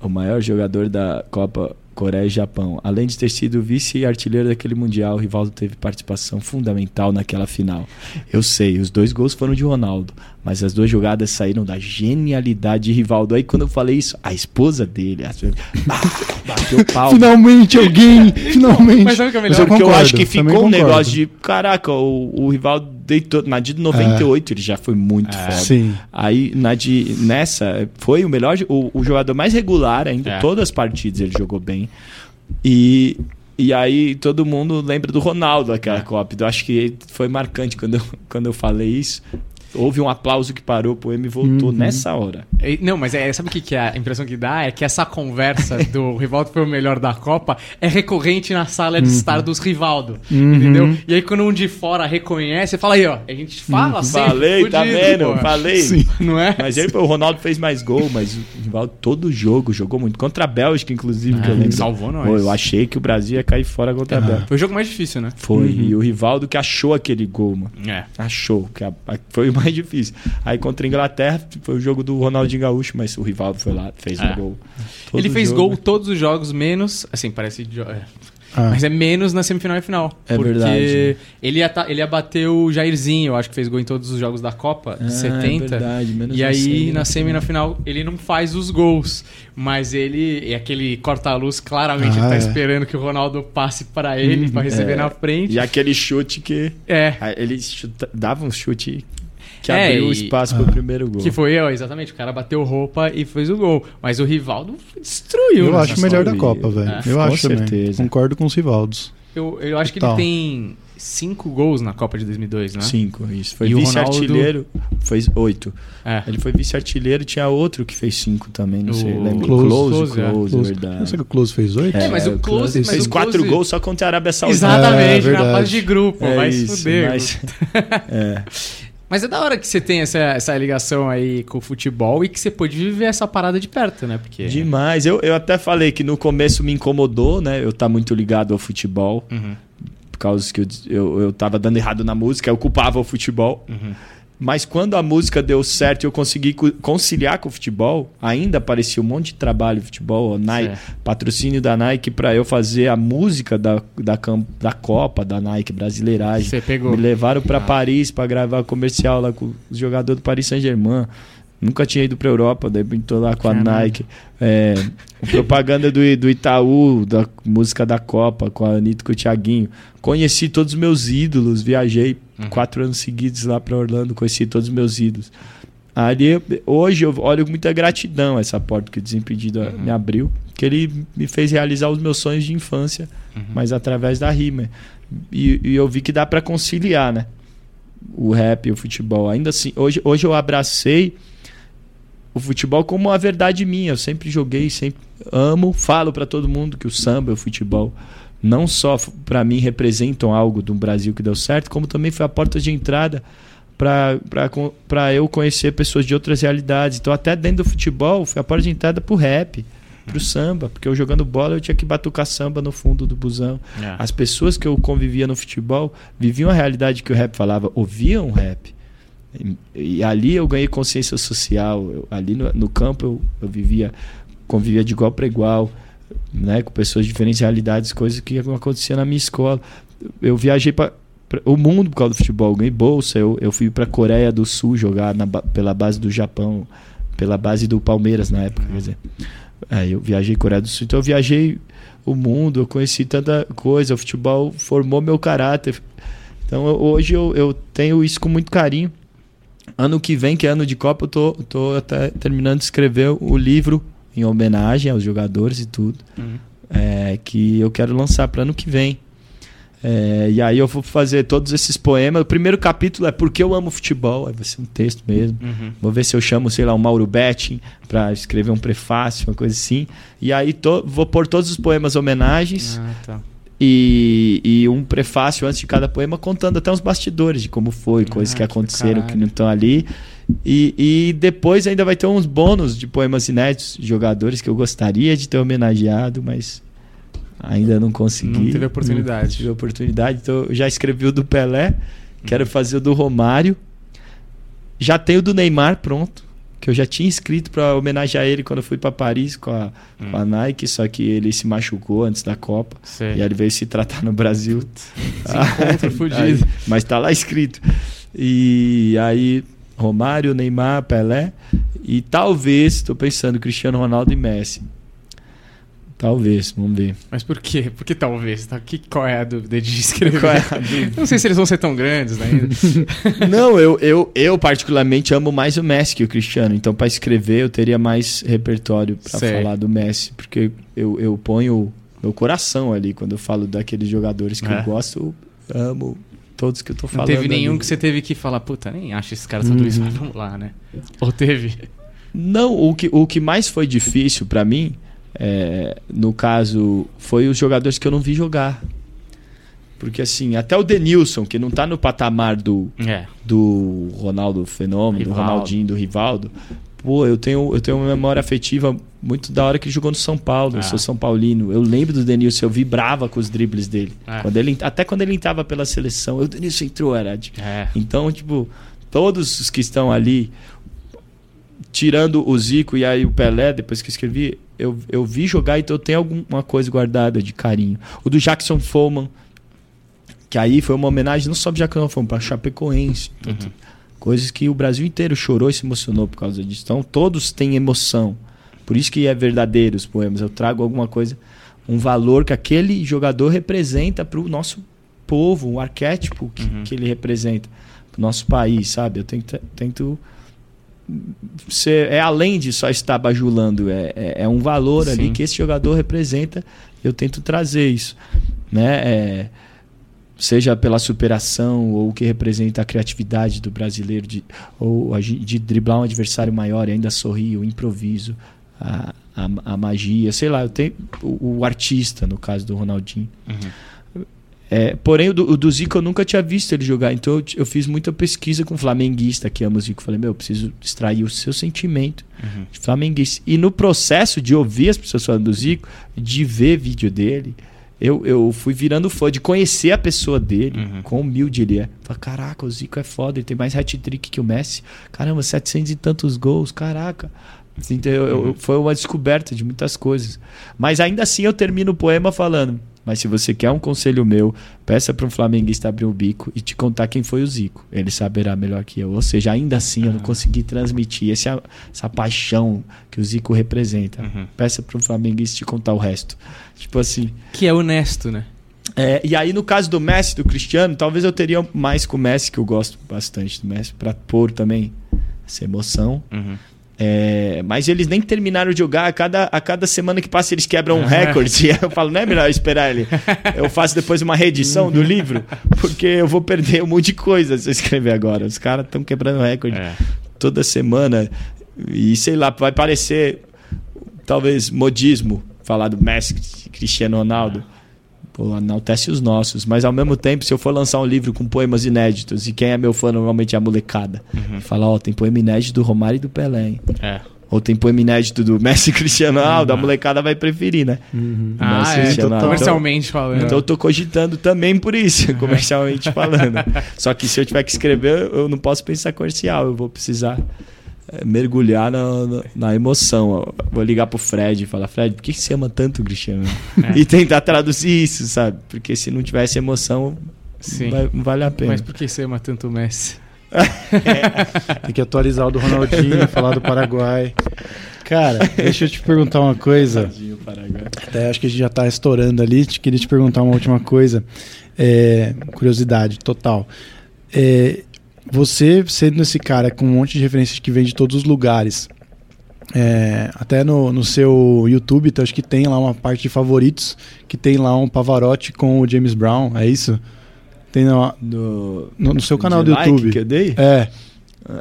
o maior jogador da Copa Coreia e Japão. Além de ter sido vice-artilheiro daquele Mundial, o Rivaldo teve participação fundamental naquela final. Eu sei, os dois gols foram de Ronaldo, mas as duas jogadas saíram da genialidade de Rivaldo. Aí quando eu falei isso, a esposa dele a- bah, bateu pau. Finalmente alguém! Finalmente! Mas sabe o que é melhor? Mas eu Porque eu concordo, acho que ficou um negócio de. Caraca, o, o Rivaldo deitou. Na de 98 ele já foi muito É. foda. Sim. Aí na de, nessa foi o melhor. O, o jogador mais regular ainda. É. Todas as partidas ele jogou bem. E. E aí todo mundo lembra do Ronaldo aquela É. Copa. Eu acho que foi marcante quando eu, quando eu falei isso. Houve um aplauso que parou, o poema e voltou Uhum. nessa hora. É, Não, mas é, sabe o que, que é a impressão que dá? É que essa conversa *laughs* do Rivaldo foi o melhor da Copa é recorrente na sala de estar dos Rivaldo. Uhum. Entendeu? E aí quando um de fora reconhece, fala aí, ó. A gente fala sempre. falei, tá fudido, vendo? porra. Falei. Sim. Não é? Mas ele, o Ronaldo fez mais gol, mas o Rivaldo todo jogo jogou muito. Contra a Bélgica, inclusive, que eu Ah, lembro. salvou nós. Pô, eu achei que o Brasil ia cair fora contra a Ah. Bélgica. Foi o jogo mais difícil, né? Foi. E o Rivaldo que achou aquele gol, mano. É. Achou. Que a- a- foi o mais difícil. Aí contra a Inglaterra foi o jogo do Ronaldinho Gaúcho, mas o Rivaldo foi lá, fez É. um gol. Ele fez jogo. gol todos os jogos, menos. Assim, parece. é. Ah, Mas é menos na semifinal e final. É porque verdade. Ele ia, ta- ele ia bater o Jairzinho, eu acho que fez gol em todos os jogos da Copa, de Ah, 70. É verdade, menos E na aí, semi, na semi e na final, ele não faz os gols. Mas ele, e aquele corta-luz, claramente, Ah, ele tá é. esperando que o Ronaldo passe para ele, pra receber é. na frente. E aquele chute que. É. Ele chuta- dava um chute que É, abriu e- espaço Ah. pro primeiro gol. Que foi, ó, exatamente, o cara bateu roupa e fez o gol. Mas o Rivaldo destruiu. eu né? acho o melhor da Copa, velho. É, eu com acho também. certeza. Concordo com os Rivaldos. Eu, eu acho que ele tem cinco gols na Copa de 2002, né? Cinco, isso. Foi o vice-artilheiro, fez oito. É. Ele foi vice-artilheiro, tinha outro que fez cinco também, não O sei. Lembra? Close. Close, Close, é. Close, Close. verdade. Não sei que o Close fez oito? É, mas o Close- mas fez o quatro Close- gols só contra a Arábia Saudita. Exatamente, É, na verdade. fase de grupo, É vai isso, se fuder. mas- *laughs* é. Mas é da hora que você tem essa, essa ligação aí com o futebol e que você pôde viver essa parada de perto, né? Porque. Demais. Eu, eu até falei que no começo me incomodou, né? Eu estar muito ligado ao futebol. Uhum. causa que eu, eu, eu tava dando errado na música, eu culpava o futebol. Uhum. Mas quando a música deu certo e eu consegui co- conciliar com o futebol, ainda aparecia um monte de trabalho futebol, Nike, patrocínio da Nike para eu fazer a música da, da, da Copa da Nike brasileiragem. Você pegou. Me levaram para Ah. Paris para gravar comercial lá com os jogadores do Paris Saint-Germain. Nunca tinha ido para Europa, daí tô lá com a Caramba. Nike. É, propaganda do, do Itaú, da música da Copa, com a Anitta e com o Thiaguinho. Conheci todos os meus ídolos, viajei Uhum. quatro anos seguidos lá para Orlando, conheci todos os meus ídolos. Ali, hoje eu olho com muita gratidão essa porta que o Desimpedido Uhum. me abriu, que ele me fez realizar os meus sonhos de infância, Uhum. mas através da rima. E, e eu vi que dá para conciliar, né? O rap e o futebol. Ainda assim, hoje, hoje eu abracei o futebol como uma verdade minha. Eu sempre joguei, sempre amo, falo para todo mundo que o samba e o futebol não só para mim representam algo do Brasil que deu certo, como também foi a porta de entrada para eu conhecer pessoas de outras realidades. Então, até dentro do futebol, foi a porta de entrada pro rap, pro samba, porque eu jogando bola eu tinha que batucar samba no fundo do busão. É. As pessoas que eu convivia no futebol viviam a realidade que o rap falava, ouviam o rap. E, e ali eu ganhei consciência social. Eu- ali no, no campo eu, eu vivia, convivia de igual para igual, né, com pessoas de diferentes realidades, coisas que acontecia na minha escola. Eu viajei para o mundo por causa do futebol, eu ganhei bolsa. Eu, eu fui para Coreia do Sul jogar na pela base do Japão, pela base do Palmeiras na época, quer dizer. Aí eu viajei Coreia do Sul, então eu viajei o mundo, eu conheci tanta coisa, o futebol formou meu caráter. Então eu- hoje eu, eu tenho isso com muito carinho. Ano que vem, que é ano de Copa, eu tô, tô até terminando de escrever o livro em homenagem aos jogadores e tudo, Uhum. é, que eu quero lançar para ano que vem. É, e aí eu vou fazer todos esses poemas. O primeiro capítulo é Porque eu amo futebol, aí vai ser um texto mesmo. Uhum. Vou ver se eu chamo, sei lá, o Mauro Betting para escrever um prefácio, uma coisa assim. E aí to- vou pôr todos os poemas homenagens Ah, tá. E, e um prefácio antes de cada poema contando até os bastidores de como foi, coisas Ah, que que aconteceram, que não estão ali. E, e depois ainda vai ter uns bônus de poemas inéditos de jogadores que eu gostaria de ter homenageado, mas ainda não consegui. Não teve oportunidade. Não tive oportunidade. Então eu já escrevi o do Pelé, quero fazer o do Romário. Já tenho o do Neymar pronto, que eu já tinha escrito para homenagear ele quando eu fui para Paris com a, com a Nike, só que ele se machucou antes da Copa. Sei. E aí ele veio se tratar no Brasil. *laughs* Encontro *laughs* fudido. Aí- mas tá lá escrito. E aí, Romário, Neymar, Pelé. E talvez, estou pensando, Cristiano Ronaldo e Messi. Talvez, vamos ver. Mas por quê? Por que talvez? Tá? Que, qual é a dúvida de escrever? Qual é a *laughs* dúvida? Não sei se eles vão ser tão grandes ainda. *laughs* Não, eu, eu, eu particularmente amo mais o Messi que o Cristiano. Então, para escrever, eu teria mais repertório para falar do Messi. Porque eu, eu ponho meu coração ali quando eu falo daqueles jogadores que É. eu gosto. Eu amo todos que eu tô Não falando. teve nenhum ali. que você teve que falar, puta, nem acho esses caras tudo isso, Uhum. mas vamos lá, né? Ou teve? Não, o que, o que mais foi difícil pra mim, é, no caso, foi os jogadores que eu não vi jogar. Porque assim, até o Denilson, que não tá no patamar do, É. do Ronaldo Fenômeno, do Rivaldo. Ronaldinho, do Rivaldo, pô, eu tenho, eu tenho uma memória afetiva muito da hora que ele jogou no São Paulo. Eu Ah. sou São Paulino. Eu lembro do Denilson, eu vibrava com os dribles dele. É. Quando ele, até quando ele entrava pela seleção, o Denilson entrou, era de- É. então, tipo, todos os que estão ali, tirando o Zico e aí o Pelé, depois que eu escrevi, eu, eu vi jogar, então eu tenho alguma coisa guardada de carinho. O do Jackson Foreman, que aí foi uma homenagem não só para Jackson Foreman, para Chapecoense. Uhum. Coisas que o Brasil inteiro chorou e se emocionou por causa disso. Então, todos têm emoção. Por isso que é verdadeiro os poemas. Eu trago alguma coisa, um valor que aquele jogador representa para o nosso povo, um arquétipo que, Uhum. que ele representa para o nosso país, sabe? Eu tento, tento ser, é além de só estar bajulando, é, é, é um valor ali Sim. que esse jogador representa. Eu tento trazer isso, né? É, seja pela superação ou o que representa a criatividade do brasileiro de, ou de driblar um adversário maior e ainda sorrir, o improviso, a, a, a magia, sei lá, eu tenho o, o artista no caso do Ronaldinho. Uhum. É, porém, o do, o do Zico eu nunca tinha visto ele jogar, então eu, eu fiz muita pesquisa com flamenguista que ama o Zico. Falei, meu, eu preciso extrair o seu sentimento Uhum. de flamenguista. E no processo de ouvir as pessoas falando do Zico, de ver vídeo dele, eu, eu fui virando fã de conhecer a pessoa dele, Uhum. quão humilde ele é. Falei, caraca, o Zico é foda, ele tem mais hat-trick que o Messi. Caramba, 700 e tantos gols, caraca. Então, eu- eu- Uhum. foi uma descoberta de muitas coisas. Mas ainda assim eu termino o poema falando. Mas se você quer um conselho meu, peça para um flamenguista abrir o bico e te contar quem foi o Zico. Ele saberá melhor que eu. Ou seja, ainda assim eu não consegui transmitir esse, essa paixão que o Zico representa. Uhum. Peça para um flamenguista te contar o resto. Tipo assim. Que é honesto, né? É, e aí, no caso do Messi, do Cristiano, talvez eu teria mais com o Messi, que eu gosto bastante do Messi, pra pôr também essa emoção. Uhum. É, mas eles nem terminaram de jogar. A cada, a cada semana que passa, eles quebram um *laughs* recorde. E eu falo, não é melhor esperar ele. Eu faço depois uma reedição do livro, porque eu vou perder um monte de coisa se eu escrever agora. Os caras estão quebrando recorde É. toda semana. E sei lá, vai parecer talvez modismo falar do Messi, Cristiano Ronaldo. Pô, enaltece os nossos. Mas ao mesmo tempo, se eu for lançar um livro com poemas inéditos, e quem é meu fã normalmente é a molecada, Uhum. fala, ó, tem poema inédito do Romário e do Pelé, hein? É. Ou tem poema inédito do *laughs* Messi Cristiano Ronaldo, a molecada vai preferir, né? Uhum. Ah, Messi, é. Cristiano. Comercialmente falando. Então eu tô cogitando também por isso, comercialmente *laughs* falando. Só que se eu tiver que escrever, eu não posso pensar comercial, eu vou precisar mergulhar na, na, na emoção. Vou ligar pro Fred e falar, Fred, por que você ama tanto o Cristiano? É. *laughs* E tentar traduzir isso, sabe? Porque se não tivesse emoção, Sim. vai- não vale a pena. Mas por que você ama tanto o Messi? *laughs* Tem que atualizar o do Ronaldinho, falar do Paraguai. Cara, deixa eu te perguntar uma coisa. Até acho que a gente já tá estourando ali. Te queria te perguntar uma última coisa. É, curiosidade total. É, você sendo esse cara com um monte de referências que vem de todos os lugares. é, até no, no seu YouTube, então, acho que tem lá uma parte de favoritos que tem lá um Pavarotti com o James Brown, é isso? Tem no, No, no, no seu canal do like YouTube. que eu dei? É,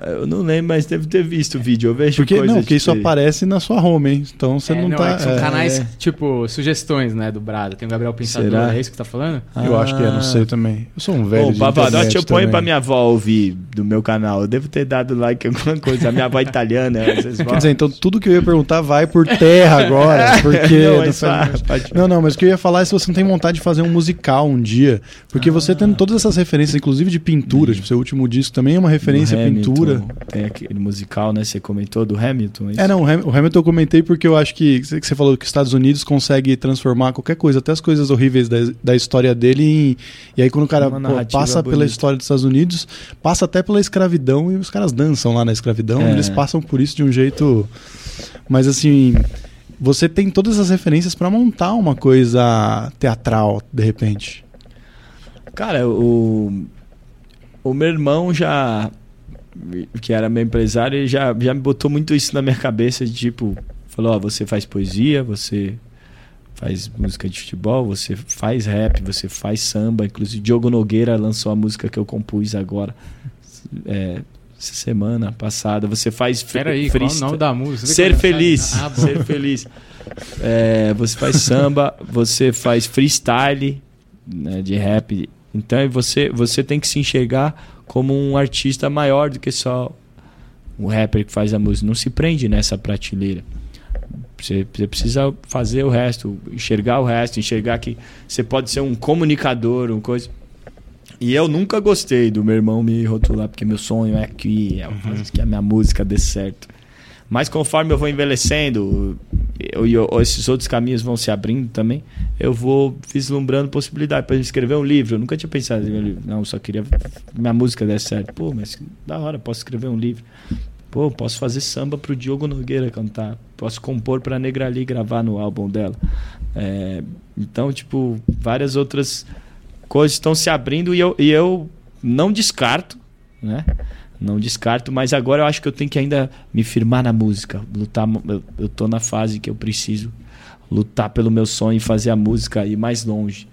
Eu não lembro, mas deve ter visto o vídeo. Eu vejo porque, coisa não, porque isso ter. aparece na sua home, hein? Então você É, não, não, tá. é que são é, canais, é. tipo, sugestões, né, do Brado. Tem o Gabriel Pensador, Será? é isso que você tá falando? Eu acho que é, não Ah. sei também. Eu sou um velho. Bom, de Pavarotti internet eu ponho também. pra minha avó ouvir do meu canal. Eu devo ter dado like em alguma coisa. A minha avó é italiana, *laughs* Quer dizer, então tudo que eu ia perguntar vai por terra agora, *laughs* porque não, não faz- não, não, mas o que eu ia falar é se você não tem vontade de fazer um musical um dia, porque você tendo todas essas referências, inclusive de pintura, tipo, seu último disco também é uma referência à do Pintura. Tem aquele musical, né? Você comentou do Hamilton. É, não, o Ham- o Hamilton eu comentei porque eu acho que que você falou que os Estados Unidos consegue transformar qualquer coisa, até as coisas horríveis da, da história dele, em- e aí quando o cara pô, passa pela bonita. história dos Estados Unidos, passa até pela escravidão e os caras dançam lá na escravidão, É. eles passam por isso de um jeito. Mas assim, você tem todas as referências pra montar uma coisa teatral, de repente. Cara, o, o meu irmão já, que era meu empresário, ele já, já me botou muito isso na minha cabeça, de tipo, falou, ó, você faz poesia, você faz música de futebol, você faz rap, você faz samba, inclusive Diogo Nogueira lançou a música que eu compus agora, é, essa semana passada, você faz free- Pera aí, qual o nome da música? Ser feliz. Ah, ser feliz. É, você faz samba, você faz freestyle né, de rap. Então você, você tem que se enxergar como um artista maior do que só o rapper que faz a música. Não se prende nessa prateleira. Você, você precisa fazer o resto, enxergar o resto, enxergar que você pode ser um comunicador, uma coisa. E eu nunca gostei do meu irmão me rotular, porque meu sonho é que, é fazer que a minha música dê certo. Mas conforme eu vou envelhecendo eu- esses outros caminhos vão se abrindo também, eu vou vislumbrando possibilidade para escrever um livro. Eu nunca tinha pensado em escrever um livro. Não, só queria que minha música desse certo. Pô, mas da hora, posso escrever um livro. Pô, posso fazer samba pro Diogo Nogueira cantar. Posso compor pra Negra Lee gravar no álbum dela. É, então, tipo, várias outras coisas estão se abrindo e eu, e eu não descarto, né? Não descarto, mas agora eu acho que eu tenho que ainda me firmar na música. Lutar, eu, eu tô na fase que eu preciso lutar pelo meu sonho e fazer a música ir mais longe.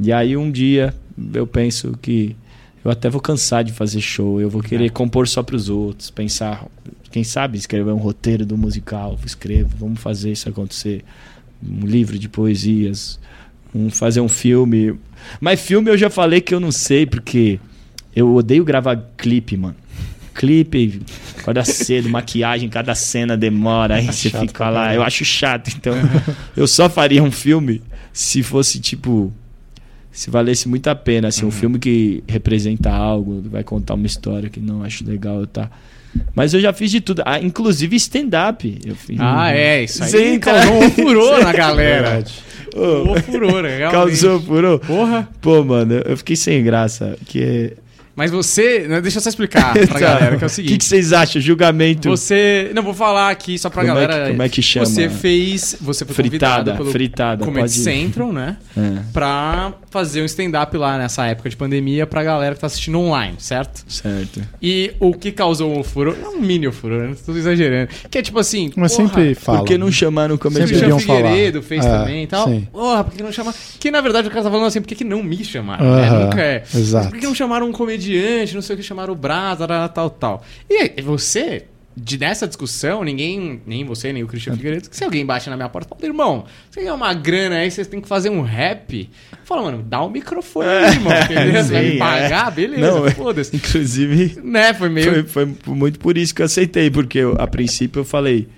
E aí um dia eu penso que eu até vou cansar de fazer show, eu vou querer compor só para os outros, pensar, quem sabe escrever um roteiro do musical, escrevo, vamos fazer isso acontecer, um livro de poesias, um, fazer um filme. Mas filme eu já falei que eu não sei porque eu odeio gravar clipe, mano. Clipe, acorda cedo, maquiagem, cada cena demora, aí você chato fica lá. Eu acho chato, então *laughs* eu só faria um filme se fosse tipo. Se valesse muito a pena, assim, um filme que representa algo, vai contar uma história que não acho legal, tá? Mas eu já fiz de tudo, ah, inclusive stand-up. eu fiz. Ah, é, isso aí Sim, causou um furor na *laughs* galera. Verdade. Ô, Causou furor, realmente. causou furor. Porra. Pô, mano, eu fiquei sem graça. Que... Mas você... né, Deixa eu só explicar pra *laughs* galera, que é o que, seguinte. que vocês acham? Julgamento. Você... Não, vou falar aqui só pra Como é que- galera... como é que chama? Você fez... Você foi fritada, pelo fritada. Comedy. Central, né? É, Pra fazer um stand-up lá nessa época de pandemia pra galera que tá assistindo online, certo? certo. E o que causou o furor... Não um mini furor, não tô exagerando. Que é tipo assim... Mas porra, sempre fala. Por que não chamaram o O Sempre comediante? Christian deviam falar. Figueiredo fez É, também e tal. sim. Porra, por que não chamaram? Que na verdade o cara tá falando assim, por que, que não me chamaram? né? Aham, Nunca é. exato. Mas por que não chamaram um comediante, não sei o que, chamaram o Brás, tal, tal, tal. E você, de dessa discussão, ninguém, nem você, nem o Christian Figueiredo, que se alguém bate na minha porta, fala, irmão, você ganha uma grana aí, vocês têm que fazer um rap. Fala, mano, dá um microfone aí, irmão. Beleza? Você vai me Sim, pagar? é. Beleza, é. foda-se. Inclusive, Né, foi meio... foi, foi muito por isso que eu aceitei, porque eu, a princípio eu falei,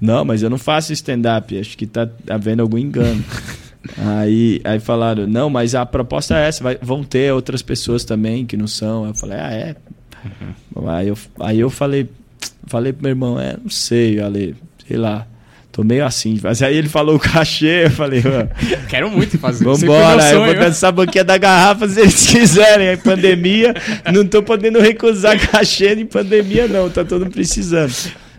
não, mas eu não faço stand-up, acho que tá havendo algum engano. *laughs* aí, aí falaram, não, mas a proposta é essa, vai- vão ter outras pessoas também que não são. Eu falei, ah, é? Aí, eu, aí eu falei, falei pro meu irmão, é, não sei, Ale, sei lá. Tô meio assim, mas aí ele falou o cachê, eu falei, "Mano, *laughs* Quero muito fazer. Foi Vambora, eu vou dançar a boquinha da garrafa se eles *laughs* quiserem. Aí, pandemia, não tô podendo recusar cachê em pandemia, não. Tá todo mundo precisando.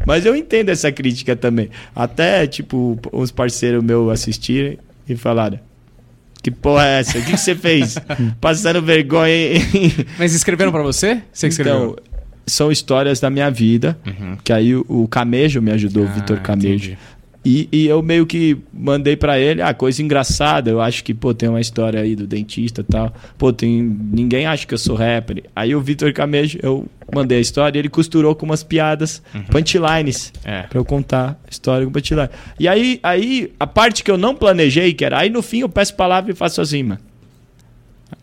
Mas eu entendo essa crítica também. Até, tipo, uns parceiros meus assistiram e falaram. Que porra é essa? O que, que você fez? *laughs* Passando vergonha. hein?" Mas escreveram pra você? Você que escreveu? Então, são histórias da minha vida. Que aí o, o Camejo me ajudou, o Ah, Vitor Camejo. entendi. E, e eu meio que mandei pra ele, ah, coisa engraçada. Eu acho que, pô, tem uma história aí do dentista e tal. Pô, tem. Ninguém acha que eu sou rapper. Aí o Vitor Camejo, eu mandei a história e ele costurou com umas piadas, punchlines. É. Pra eu contar a história com punchline. E aí, aí, a parte que eu não planejei, que era. Aí no fim eu peço palavra e faço as rimas.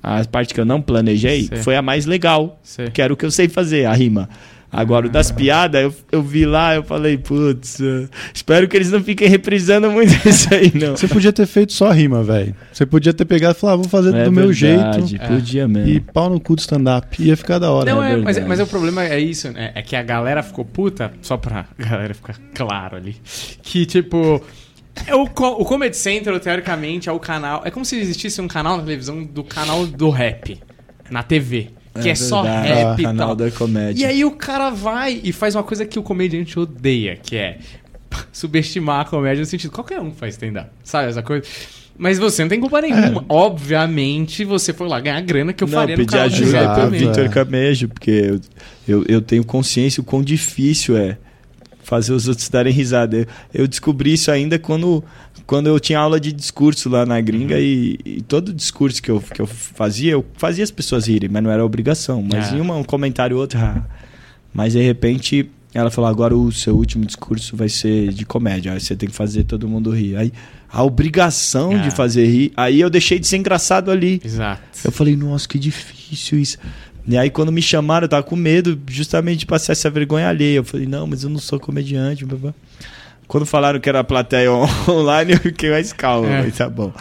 A parte que eu não planejei foi a mais legal. Sei. Que era o que eu sei fazer, a rima. Agora, o das piadas, eu, eu vi lá, eu falei, putz, eh, espero que eles não fiquem reprisando muito *laughs* isso aí, não. Você podia ter feito só rima, velho. Você podia ter pegado e falado, ah, vou fazer É do meu verdade, jeito. Podia mesmo. E pau no cu do stand-up. Ia ficar da hora. Não, é é, mas, verdade. mas o problema é isso, né? É que a galera ficou puta, só pra *laughs* galera ficar claro ali. Que, tipo. É o, co- o Comedy Central, teoricamente, é o canal. É como se existisse um canal na televisão do canal do rap. Na TV. Que é, só verdade. rap e canal tal. da comédia. E aí o cara vai e faz uma coisa que o comediante odeia, que é *laughs* subestimar a comédia no sentido. Qualquer um faz stand-up, sabe essa coisa? Mas você não tem culpa nenhuma. Obviamente, você foi lá ganhar grana que eu não, faria no pedir ajuda pro. Vitor é. Camejo, porque eu, eu, eu tenho consciência o quão difícil é fazer os outros darem risada. Eu, eu descobri isso ainda quando, quando eu tinha aula de discurso lá na gringa e, e todo discurso que eu, que eu fazia, eu fazia as pessoas rirem, mas não era obrigação. Mas Ah. em uma, um comentário ou outro, ah. mas de repente ela falou: agora o seu último discurso vai ser de comédia, aí você tem que fazer todo mundo rir. Aí a obrigação Ah. de fazer rir, aí eu deixei de ser engraçado ali. Exato. Eu falei, nossa, que difícil isso. E aí, quando me chamaram, eu tava com medo justamente de passar essa vergonha alheia. Eu falei, não, mas eu não sou comediante. blá, blá. Quando falaram que era a plateia on- *laughs* online, eu fiquei mais calmo. É. Mas tá bom.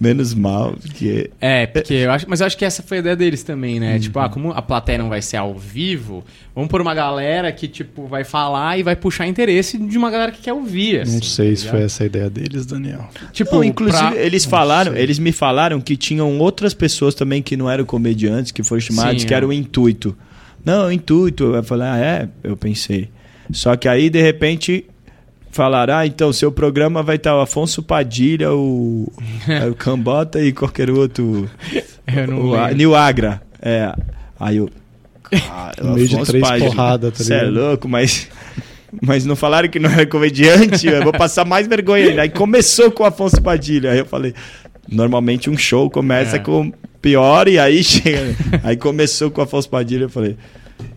Menos mal, porque. É, porque eu acho. Mas eu acho que essa foi a ideia deles também, né? Uhum. Tipo, ah, como a plateia não vai ser ao vivo, vamos pôr uma galera que, tipo, vai falar e vai puxar interesse de uma galera que quer ouvir. assim, Não sei tá se foi essa a ideia deles, Daniel. Tipo, Não, inclusive, pra- eles Não falaram, sei. eles me falaram que tinham outras pessoas também que não eram comediantes, que foram chamadas, Sim, que é. era o intuito. Não, o intuito. Eu falei, ah, é? Eu pensei. Só que aí, de repente, falaram, ah, então, seu programa vai estar o Afonso Padilha, o, *laughs* o Cambota e qualquer outro. Eu não o A-. Nil Agra. É. Aí eu. *laughs* Ah, No meio de Afonso três Padilha. porradas, tá Cê é louco, mas. Mas não falaram que não era comediante, eu vou passar mais vergonha ainda. Aí começou com o Afonso Padilha. Aí eu falei, normalmente um show começa É. com pior e aí chega. Aí começou com o Afonso Padilha, eu falei,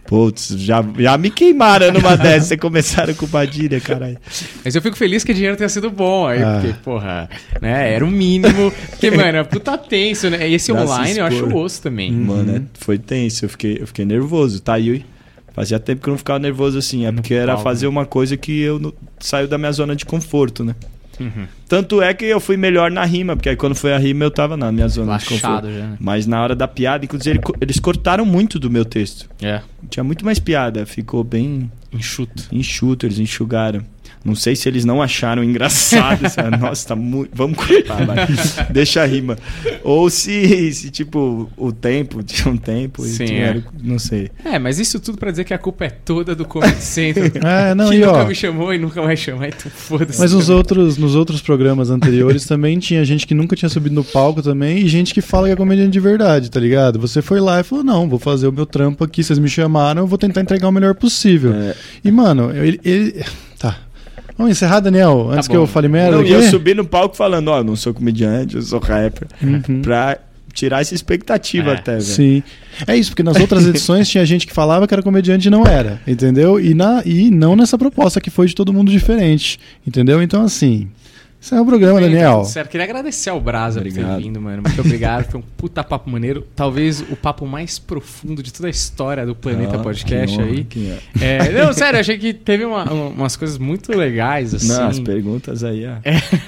putz, já, já me queimaram numa *laughs* dessas. Vocês começaram com o Padilha, caralho. Mas eu fico feliz que o dinheiro tenha sido bom aí, Ah. porque, porra, né? Era o mínimo. Porque, *laughs* mano, é puta tenso, né? E esse Dá online eu acho expor. osso também. Mano, é- foi tenso, eu fiquei, eu fiquei nervoso. Tá aí. Fazia tempo que eu não ficava nervoso assim. É porque era fazer uma coisa que eu não, saiu da minha zona de conforto, né? Uhum. Tanto é que eu fui melhor na rima, porque aí quando foi a rima eu tava na minha zona de conforto. Já, né? Mas na hora da piada, inclusive eles cortaram muito do meu texto. É. Tinha muito mais piada, ficou bem Enxuto. enxuto, eles enxugaram. Não sei se eles não acharam engraçado. sabe? *laughs* Nossa, tá muito. Vamos cortar, vai. Deixa a rima. Ou se, se, tipo, o tempo, *laughs* tinha um tempo. e Sim, tiveram- Não sei. É, mas isso tudo pra dizer que a culpa é toda do Comedy Central. *laughs* É, não, que e nunca ó. me chamou e nunca vai chamar, então foda-se. Mas nos outros, nos outros programas anteriores também tinha gente que nunca tinha subido no palco também e gente que fala que é comediante de verdade, tá ligado? Você foi lá e falou: não, vou fazer o meu trampo aqui, vocês me chamaram, eu vou tentar entregar o melhor possível. É. E, mano, ele. ele-. Vamos encerrar, Daniel, antes que bom. eu fale merda. Não, e eu subi no palco falando, ó, não sou comediante, eu sou rapper. Uhum. Pra tirar essa expectativa É, até, velho. Sim. É isso, porque nas outras edições tinha gente que falava que era comediante e não era, entendeu? E, na, e não nessa proposta que foi de todo mundo diferente, entendeu? Então, assim, esse é o programa, Bem, Daniel. tudo Certo, queria agradecer ao Brasa por Obrigado. ter vindo, mano. Muito obrigado. Foi um puta papo maneiro. Talvez o papo mais profundo de toda a história do Planeta Ah, Podcast que honra, aí. que é. É, não, sério, achei que teve uma- uma- umas coisas muito legais, assim. Não, as perguntas aí, ó.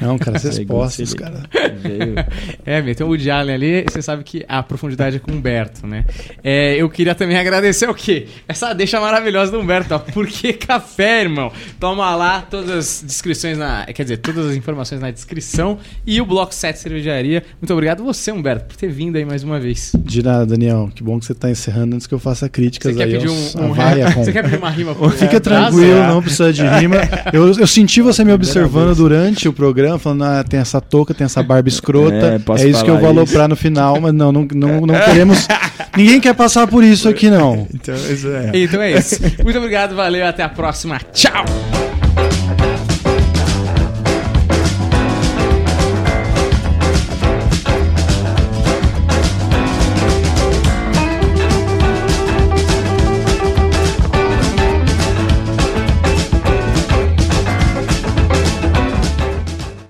Não, cara, Essa respostas, cara. Veio. *laughs* É, meteu o Woody Allen ali, você sabe que a profundidade é com o Humberto, né? É, eu queria também agradecer o quê? Essa deixa maravilhosa do Humberto, ó. Por que café, irmão? Toma lá todas as descrições na. Quer dizer, todas as informações na descrição e o Bloco 7 Cervejaria. Muito obrigado você, Humberto, por ter vindo aí mais uma vez. De nada, Daniel. Que bom que você tá encerrando antes que eu faça críticas Você quer aí pedir aos- um, um vaia *laughs* Você quer pedir uma rima pro Fica tranquilo, é. não precisa de rima. *laughs* Eu, eu senti você me observando durante o programa, falando, ah, tem essa touca, tem essa barba escrota. *laughs* É, É, isso que eu vou aloprar no final, mas não, não, não, não queremos. Ninguém quer passar por isso aqui, não. Então, isso é. Então é isso. Muito obrigado, valeu, até a próxima. Tchau!